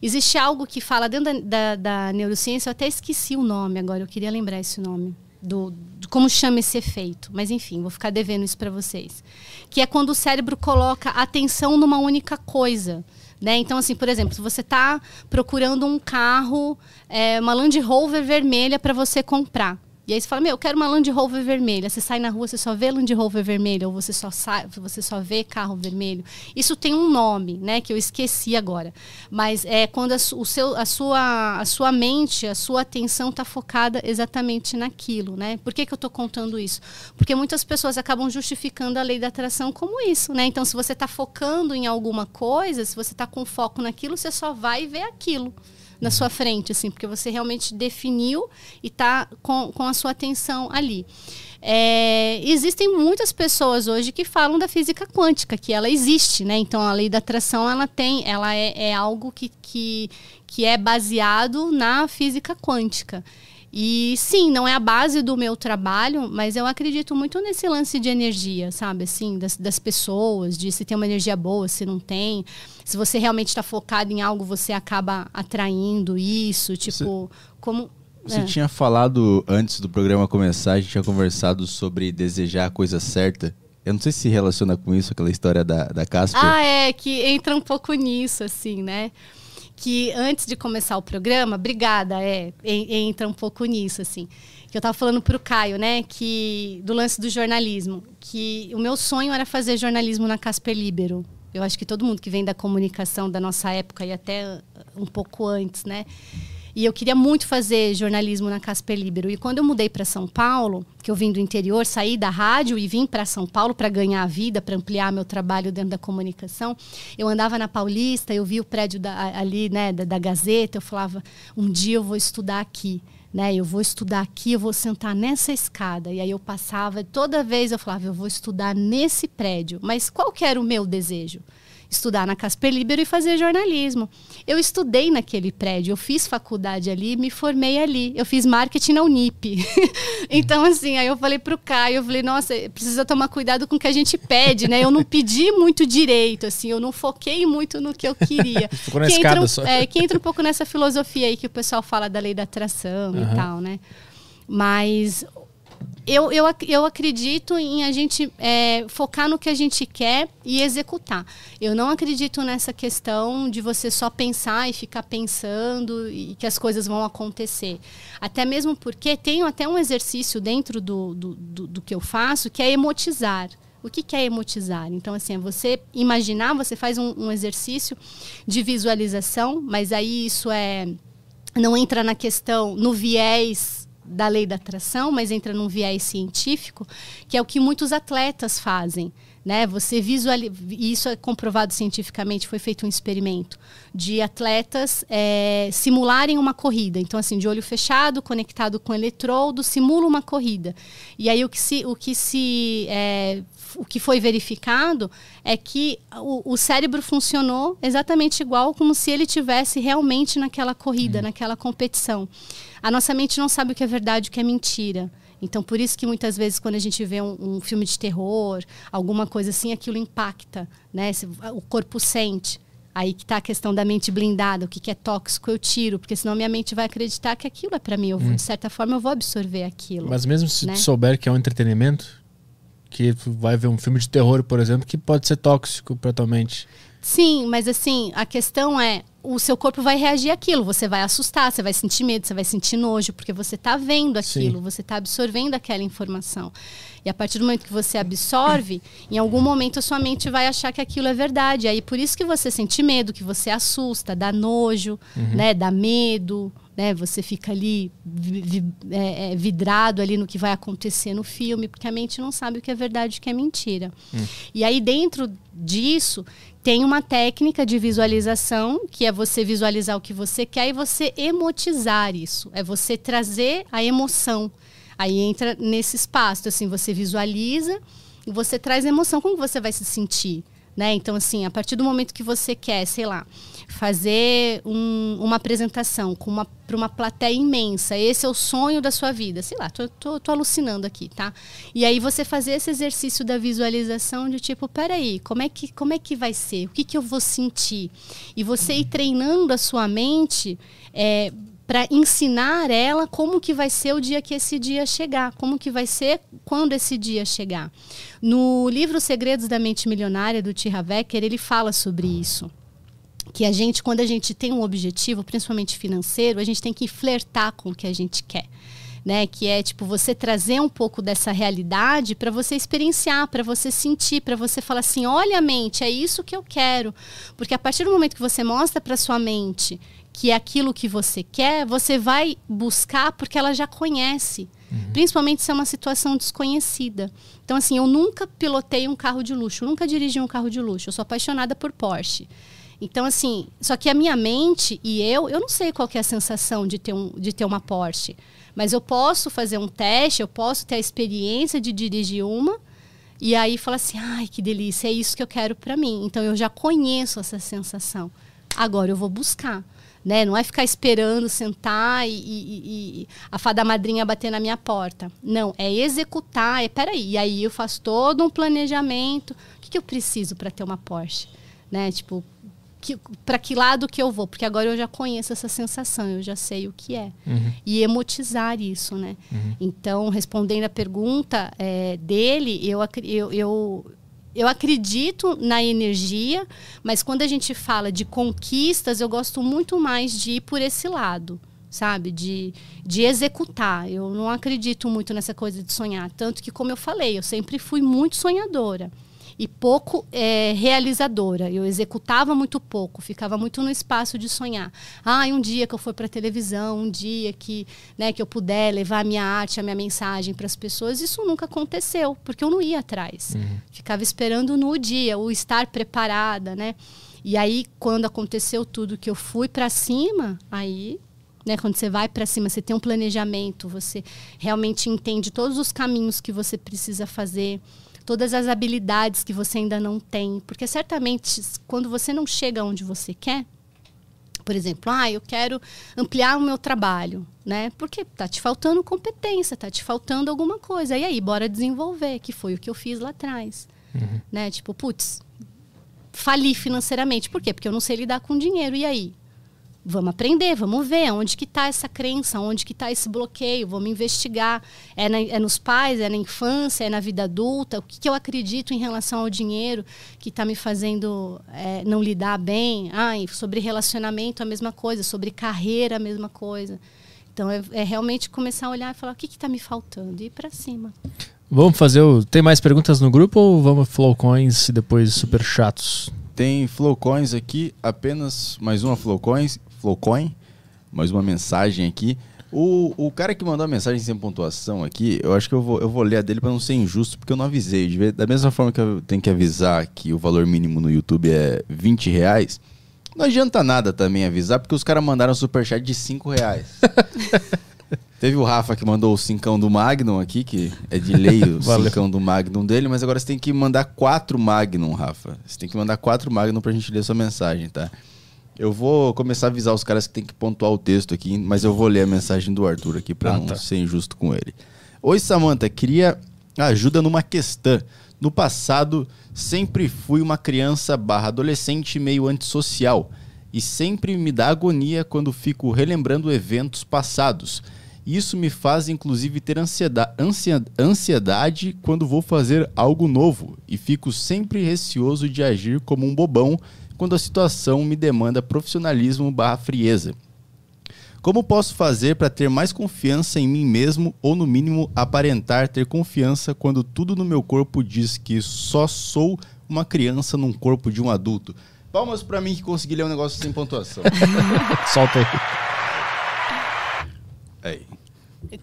Existe algo que fala dentro da, da, da neurociência, eu até esqueci o nome agora, eu queria lembrar esse nome. Do, do como chama esse efeito. Mas enfim, vou ficar devendo isso para vocês. Que é quando o cérebro coloca atenção numa única coisa. Né? Então, assim, por exemplo, se você está procurando um carro, é, uma Land Rover vermelha para você comprar. E aí você fala, meu, eu quero uma Land Rover vermelha. Você sai na rua, você só vê Land Rover vermelha, ou você só, sai, você só vê carro vermelho. Isso tem um nome, né? Que eu esqueci agora. Mas é quando a, o seu, a, sua, a sua mente, a sua atenção está focada exatamente naquilo, né? Por que, que eu estou contando isso? Porque muitas pessoas acabam justificando a lei da atração como isso, né? Então, se você está focando em alguma coisa, se você está com foco naquilo, você só vai ver aquilo na sua frente, assim, porque você realmente definiu e está com, com a sua atenção ali. É, existem muitas pessoas hoje que falam da física quântica, que ela existe, né? Então a lei da atração ela tem, ela é, é algo que, que, que é baseado na física quântica. E sim, não é a base do meu trabalho, mas eu acredito muito nesse lance de energia, sabe? Assim, das, das pessoas, de se tem uma energia boa, se não tem. Se você realmente está focado em algo, você acaba atraindo isso. Tipo, como. Você É. tinha falado antes do programa começar, a gente tinha conversado sobre desejar a coisa certa. Eu não sei se relaciona com isso, aquela história da, da Casper. Ah, é, que entra um pouco nisso, assim, né? Que antes de começar o programa, obrigada, é, en- entra um pouco nisso, assim. Que eu tava falando pro Caio, né, que do lance do jornalismo, que o meu sonho era fazer jornalismo na Casper Libero. Eu acho que todo mundo que vem da comunicação da nossa época e até um pouco antes, né? E eu queria muito fazer jornalismo na Casper Libero. E quando eu mudei para São Paulo, que eu vim do interior, saí da rádio e vim para São Paulo para ganhar a vida, para ampliar meu trabalho dentro da comunicação, eu andava na Paulista, eu vi o prédio da- ali, né, da, da Gazeta, eu falava, um dia eu vou estudar aqui. Né, eu vou estudar aqui, eu vou sentar nessa escada. E aí eu passava, toda vez eu falava, eu vou estudar nesse prédio. Mas qual que era o meu desejo? Estudar na Casper Libero e fazer jornalismo. Eu estudei naquele prédio, eu fiz faculdade ali, me formei ali. Eu fiz marketing na Unip. então, assim, aí eu falei pro Caio, eu falei, nossa, precisa tomar cuidado com o que a gente pede, né? Eu não pedi muito direito, assim, eu não foquei muito no que eu queria. Ficou na que, escada entra, um- só. é, que entra um pouco nessa filosofia aí que o pessoal fala da lei da atração e Aham. tal, né? Mas eu, eu, eu acredito em a gente é, focar no que a gente quer e executar. Eu não acredito nessa questão de você só pensar e ficar pensando e que as coisas vão acontecer. Até mesmo porque tenho até um exercício dentro do, do, do, do que eu faço que é emotizar. O que, que é emotizar? Então, assim, é você imaginar, você faz um, um exercício de visualização, mas aí isso é não entra na questão, no viés da lei da atração, mas entra num viés científico, que é o que muitos atletas fazem. Né? Você visualiza, isso é comprovado cientificamente, foi feito um experimento de atletas é, simularem uma corrida. Então, assim, de olho fechado, conectado com eletrodo, simula uma corrida. E aí o que se, o que se é, o que foi verificado é que o, o, cérebro funcionou exatamente igual como se ele tivesse realmente naquela corrida, naquela competição. A nossa mente não sabe o que é verdade e o que é mentira. Então, por isso que muitas vezes, quando a gente vê um, um filme de terror, alguma coisa assim, aquilo impacta, né? O corpo sente. Aí que está a questão da mente blindada, o que, que é tóxico eu tiro, porque senão minha mente vai acreditar que aquilo é para mim. Eu vou, Hum. De certa forma, eu vou absorver aquilo. Mas mesmo se né? tu souber que é um entretenimento, que tu vai ver um filme de terror, por exemplo, que pode ser tóxico pra tua mente. Sim, mas assim, a questão é, o seu corpo vai reagir àquilo, você vai assustar, você vai sentir medo, você vai sentir nojo, porque você está vendo aquilo, Sim. você está absorvendo aquela informação. E a partir do momento que você absorve, em algum momento a sua mente vai achar que aquilo é verdade. Aí por isso que você sente medo, que você assusta, dá nojo, né, dá medo, né, você fica ali é, é, vidrado ali no que vai acontecer no filme, porque a mente não sabe o que é verdade e o que é mentira. E aí dentro disso tem uma técnica de visualização, que é você visualizar o que você quer e você emotizar isso. É você trazer a emoção. Aí entra nesse espaço, assim, você visualiza e você traz emoção. Como você vai se sentir? Né? Então, assim, a partir do momento que você quer, sei lá, fazer um, uma apresentação com uma para uma plateia imensa, esse é o sonho da sua vida, sei lá, tô, tô, tô, alucinando aqui, tá? E aí você fazer esse exercício da visualização de tipo, peraí, como é que, como é que vai ser? O que, que eu vou sentir? E você ir treinando a sua mente é, para ensinar ela como que vai ser o dia que esse dia chegar, como que vai ser quando esse dia chegar. No livro Segredos da Mente Milionária do T. Havecker, ele fala sobre isso. Que a gente, quando a gente tem um objetivo, principalmente financeiro, a gente tem que flertar com o que a gente quer. Né, que é tipo você trazer um pouco dessa realidade para você experienciar, para você sentir, para você falar assim, olha a mente, é isso que eu quero, porque a partir do momento que você mostra para sua mente que é aquilo que você quer, você vai buscar porque ela já conhece. Uhum. Principalmente se é uma situação desconhecida. Então, assim, eu nunca pilotei um carro de luxo, nunca dirigi um carro de luxo. Eu sou apaixonada por Porsche. Então, assim, só que a minha mente e eu, eu não sei qual é a sensação de ter, um, de ter uma Porsche. Mas eu posso fazer um teste, eu posso ter a experiência de dirigir uma e aí falar assim, ai, que delícia, é isso que eu quero para mim. Então, eu já conheço essa sensação. Agora eu vou buscar né? Não é ficar esperando sentar e, e, e, a fada madrinha bater na minha porta. Não, é executar. É peraí, e aí eu faço todo um planejamento. O que, que eu preciso para ter uma Porsche, né? Tipo, para que lado que eu vou? Porque agora eu já conheço essa sensação, eu já sei o que é. Uhum. E emotizar isso, né? Uhum. Então, respondendo a pergunta é, dele, eu, eu, eu eu acredito na energia, mas quando a gente fala de conquistas, eu gosto muito mais de ir por esse lado, sabe? De, de executar. Eu não acredito muito nessa coisa de sonhar. Tanto que, como eu falei, eu sempre fui muito sonhadora e pouco é, realizadora. Eu executava muito pouco, ficava muito no espaço de sonhar. Ah, um dia que eu for para a televisão, um dia que, né, que eu puder levar a minha arte, a minha mensagem para as pessoas, isso nunca aconteceu, porque eu não ia atrás. Uhum. Ficava esperando no dia, o estar preparada, né? E aí, quando aconteceu tudo que eu fui para cima, aí né, quando você vai para cima, você tem um planejamento, você realmente entende todos os caminhos que você precisa fazer todas as habilidades que você ainda não tem. Porque certamente, quando você não chega onde você quer, por exemplo, ah, eu quero ampliar o meu trabalho, né? Porque tá te faltando competência, tá te faltando alguma coisa. E aí, bora desenvolver, que foi o que eu fiz lá atrás. Uhum. Né? Tipo, putz, fali financeiramente. Por quê? Porque eu não sei lidar com dinheiro. E aí? Vamos aprender, vamos ver onde que está essa crença, onde que está esse bloqueio, vamos investigar. É, na, é, nos pais, é na infância, é na vida adulta, o que, que eu acredito em relação ao dinheiro que está me fazendo é, não lidar bem. Ah, sobre relacionamento a mesma coisa, sobre carreira a mesma coisa. Então é, é realmente começar a olhar e falar o que está me faltando e ir para cima. Vamos fazer o. Tem mais perguntas no grupo ou vamos Flowcoins e depois super chatos? Tem Flowcoins aqui, apenas mais uma Flowcoins. Flowcoin, mais uma mensagem aqui. O, o cara que mandou a mensagem sem pontuação aqui, eu acho que eu vou, eu vou ler a dele para não ser injusto, porque eu não avisei. Da mesma forma que eu tenho que avisar que o valor mínimo no YouTube é 20 reais, não adianta nada também avisar, porque os caras mandaram um superchat de 5 reais. Teve o Rafa que mandou o cincão do Magnum aqui, que é de lei o cincão do Magnum dele, mas agora você tem que mandar quatro Magnum, Rafa. Você tem que mandar quatro Magnum pra gente ler sua mensagem, tá? Eu vou começar a avisar os caras que tem que pontuar o texto aqui, mas eu vou ler a mensagem do Arthur aqui para ah, não tá. ser injusto com ele. Oi, Samantha, queria ajuda numa questão. No passado, sempre fui uma criança barra adolescente meio antissocial e sempre me dá agonia quando fico relembrando eventos passados. Isso me faz, inclusive, ter ansiedade, ansiedade quando vou fazer algo novo e fico sempre receoso de agir como um bobão quando a situação me demanda profissionalismo barra frieza. Como posso fazer para ter mais confiança em mim mesmo ou, no mínimo, aparentar ter confiança quando tudo no meu corpo diz que só sou uma criança num corpo de um adulto? Palmas para mim que consegui ler um negócio sem pontuação. Solta aí. Aí.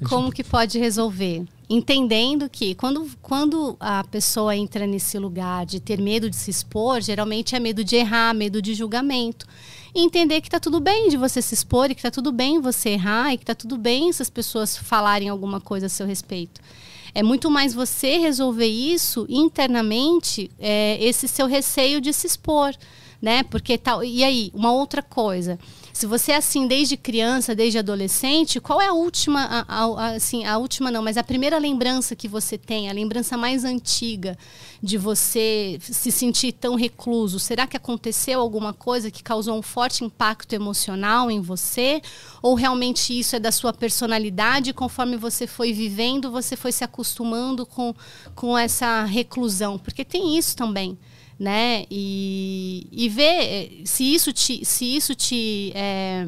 Como que pode resolver? Entendendo que quando, quando a pessoa entra nesse lugar de ter medo de se expor, geralmente é medo de errar, medo de julgamento. E entender que está tudo bem de você se expor e que está tudo bem você errar e que está tudo bem se as pessoas falarem alguma coisa a seu respeito. É muito mais você resolver isso internamente, é, esse seu receio de se expor, né? Porque tal. E aí, uma outra coisa. Se você é assim desde criança, desde adolescente, qual é a última, a, a, assim, a última não, mas a primeira lembrança que você tem, a lembrança mais antiga de você se sentir tão recluso? Será que aconteceu alguma coisa que causou um forte impacto emocional em você? Ou realmente isso é da sua personalidade? Conforme você foi vivendo, você foi se acostumando com, com essa reclusão? Porque tem isso também né? E, e ver eh, se isso te, se isso te, é,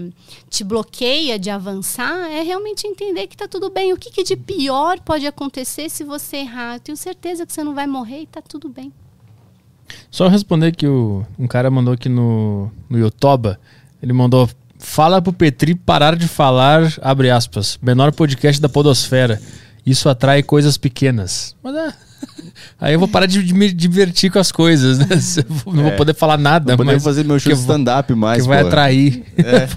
te bloqueia de avançar, é realmente entender que está tudo bem. O que, que, de pior pode acontecer se você errar? Eu tenho certeza que você não vai morrer e está tudo bem. Só responder que o, um cara mandou aqui no, no Yotoba, ele mandou Fala pro Petri parar de falar, abre aspas, menor podcast da podosfera. Isso atrai coisas pequenas. Mas é, Aí eu vou parar de, de, me divertir com as coisas, né? Não vou é. poder falar nada. Não podemos fazer meu show de stand-up mais. Que vai atrair. É.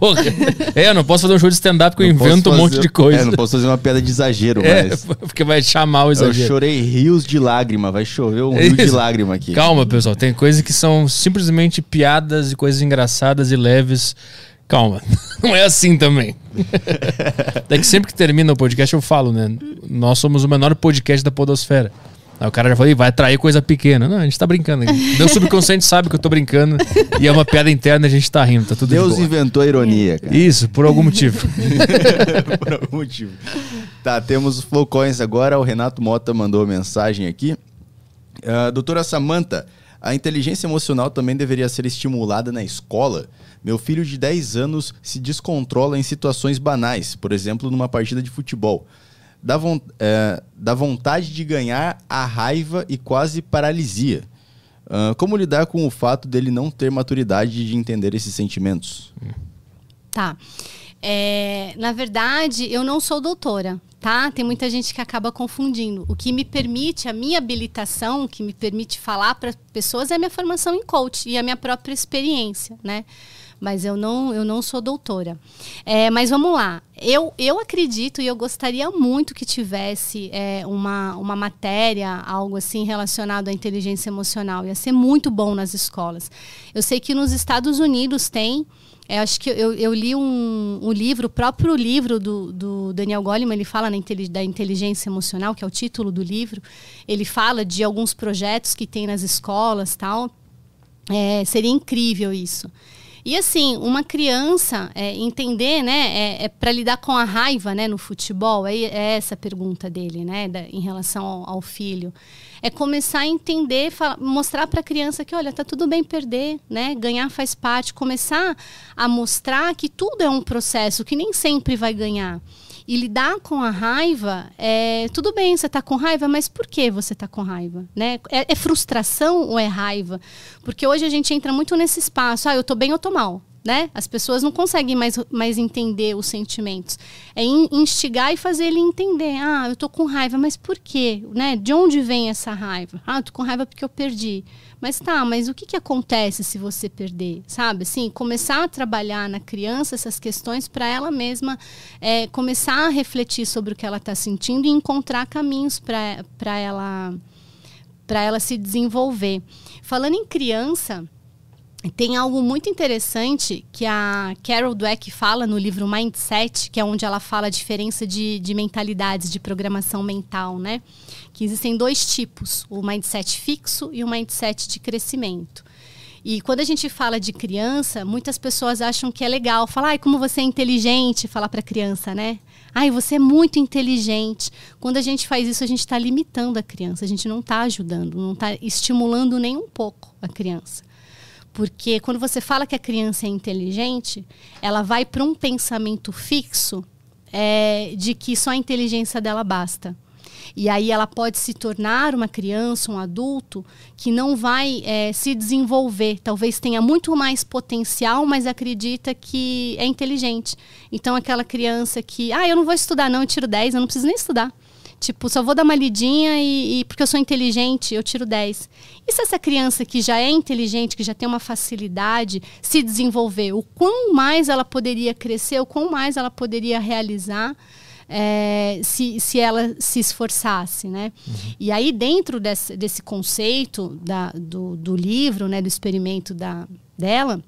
é, eu não posso fazer um show de stand-up porque eu invento fazer, um monte de coisa. É, não posso fazer uma piada de exagero, é, mas. Porque vai chamar o exagero. Eu chorei rios de lágrima, vai chover um rio de lágrima aqui. Calma, pessoal. Tem coisas que são simplesmente piadas e coisas engraçadas e leves. Calma, não é assim também. é que sempre que termina o podcast eu falo, né? Nós somos o menor podcast da Podosfera. Aí o cara já falou, vai atrair coisa pequena. Não, a gente tá brincando. Meu subconsciente sabe que eu tô brincando. E é uma piada interna a gente tá rindo, tá tudo Deus de inventou a ironia, cara. Isso, por algum motivo. por algum motivo. Tá, temos os flowcoins agora. O Renato Mota mandou mensagem aqui. Uh, doutora Samanta, a inteligência emocional também deveria ser estimulada na escola? Meu filho de 10 anos se descontrola em situações banais, por exemplo, numa partida de futebol da, vo é, vontade de ganhar, a raiva e quase paralisia. Uh, como lidar com o fato dele não ter maturidade de entender esses sentimentos? Tá. É, na verdade, eu não sou doutora, tá? Tem muita gente que acaba confundindo. O que me permite, a minha habilitação, o que me permite falar para pessoas é a minha formação em coach e a minha própria experiência, né? Mas eu não, eu não sou doutora. É, mas vamos lá. Eu, eu acredito e eu gostaria muito que tivesse é, uma, uma matéria, algo assim relacionado à inteligência emocional. Ia ser muito bom nas escolas. Eu sei que nos Estados Unidos tem. É, acho que eu, eu li um, um, livro, o próprio livro do, do Daniel Goleman, ele fala na, da inteligência emocional, que é o título do livro. Ele fala de alguns projetos que tem nas escolas tal. É, seria incrível isso. E assim, uma criança é, entender, né, é, é para lidar com a raiva, né, no futebol. É, é essa a pergunta dele, né, da, em relação ao, ao, filho. É começar a entender, mostrar para a criança que, olha, tá tudo bem perder, né, ganhar faz parte. Começar a mostrar que tudo é um processo, que nem sempre vai ganhar. E lidar com a raiva, é, tudo bem, você está com raiva, mas por que você está com raiva? Né? É, é, frustração ou é raiva? Porque hoje a gente entra muito nesse espaço, ah, eu estou bem ou estou mal. Né? As pessoas não conseguem mais, mais entender os sentimentos. É instigar e fazer ele entender. Ah, eu estou com raiva, mas por quê? Né? De onde vem essa raiva? Ah, eu tô com raiva porque eu perdi. Mas tá, mas o que, que acontece se você perder? Sabe? Assim, começar a trabalhar na criança essas questões para ela mesma é, começar a refletir sobre o que ela está sentindo e encontrar caminhos para ela, ela se desenvolver. Falando em criança. Tem algo muito interessante que a Carol Dweck fala no livro Mindset, que é onde ela fala a diferença de, de mentalidades, de programação mental, né? Que existem dois tipos, o mindset fixo e o mindset de crescimento. E quando a gente fala de criança, muitas pessoas acham que é legal falar, ai, como você é inteligente, falar para criança, né? Ai, você é muito inteligente. Quando a gente faz isso, a gente está limitando a criança, a gente não está ajudando, não está estimulando nem um pouco a criança. Porque quando você fala que a criança é inteligente, ela vai para um pensamento fixo é, de que só a inteligência dela basta. E aí ela pode se tornar uma criança, um adulto, que não vai é, se desenvolver. Talvez tenha muito mais potencial, mas acredita que é inteligente. Então, aquela criança que, ah, eu não vou estudar, não, eu tiro 10, eu não preciso nem estudar. Tipo, só vou dar uma lidinha e, e, porque eu sou inteligente, eu tiro 10. E se essa criança que já é inteligente, que já tem uma facilidade, se desenvolver, o quão mais ela poderia crescer, o quão mais ela poderia realizar é, se, se ela se esforçasse, né? Uhum. E aí, dentro desse, desse conceito da, do, do livro, né, do experimento da, dela,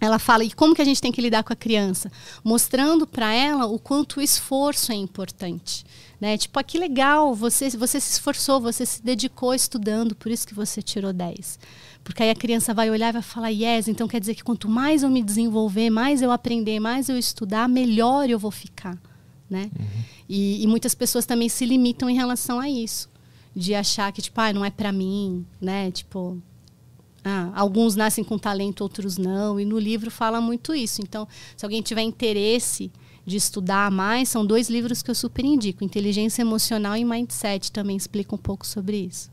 ela fala, e como que a gente tem que lidar com a criança? Mostrando para ela o quanto o esforço é importante. Né? Tipo, ah, que legal, você, você se esforçou, você se dedicou estudando, por isso que você tirou 10. Porque aí a criança vai olhar e vai falar, yes, então quer dizer que quanto mais eu me desenvolver, mais eu aprender, mais eu estudar, melhor eu vou ficar. Né? Uhum. E, e, muitas pessoas também se limitam em relação a isso. De achar que, tipo, ah, não é para mim, né? Tipo, ah, alguns nascem com talento, outros não. E no livro fala muito isso. Então, se alguém tiver interesse de estudar mais, são dois livros que eu super indico. Inteligência Emocional e Mindset também explica um pouco sobre isso.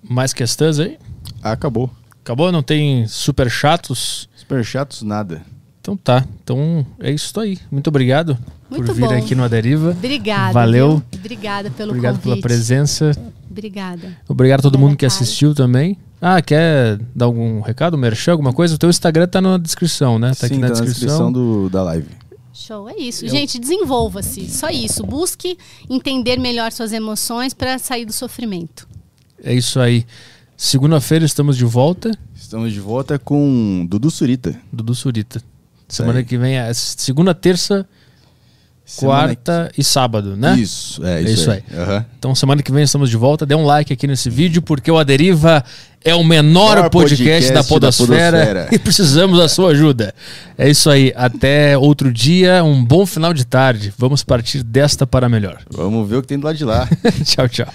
Mais questões aí? Acabou. Acabou? Não tem super chatos? Super chatos, nada. Então tá. Então é isso aí. Muito obrigado Muito por vir bom. aqui no Aderiva. Obrigada. Valeu. Viu? Obrigada pelo Obrigado convite. pela presença. Obrigada. Obrigado a todo mundo que assistiu também. Ah, quer dar algum recado, merchan, alguma coisa? O teu Instagram tá na descrição, né? Tá Sim, aqui na, tá descrição. na descrição do, da live. Show, é isso. Eu... Gente, desenvolva-se. Só isso. Busque entender melhor suas emoções para sair do sofrimento. É isso aí. Segunda-feira estamos de volta. Estamos de volta com Dudu Surita. Dudu Surita. Semana que vem é segunda, terça, quarta que... e sábado, né? Isso, é isso, é isso aí. aí. Uhum. Então semana que vem estamos de volta. Dê um like aqui nesse vídeo porque o Aderiva é o menor podcast, podcast, da, podosfera da podosfera e precisamos da sua ajuda. É isso aí. Até outro dia. Um bom final de tarde. Vamos partir desta para melhor. Vamos ver o que tem do lado de lá. tchau, tchau.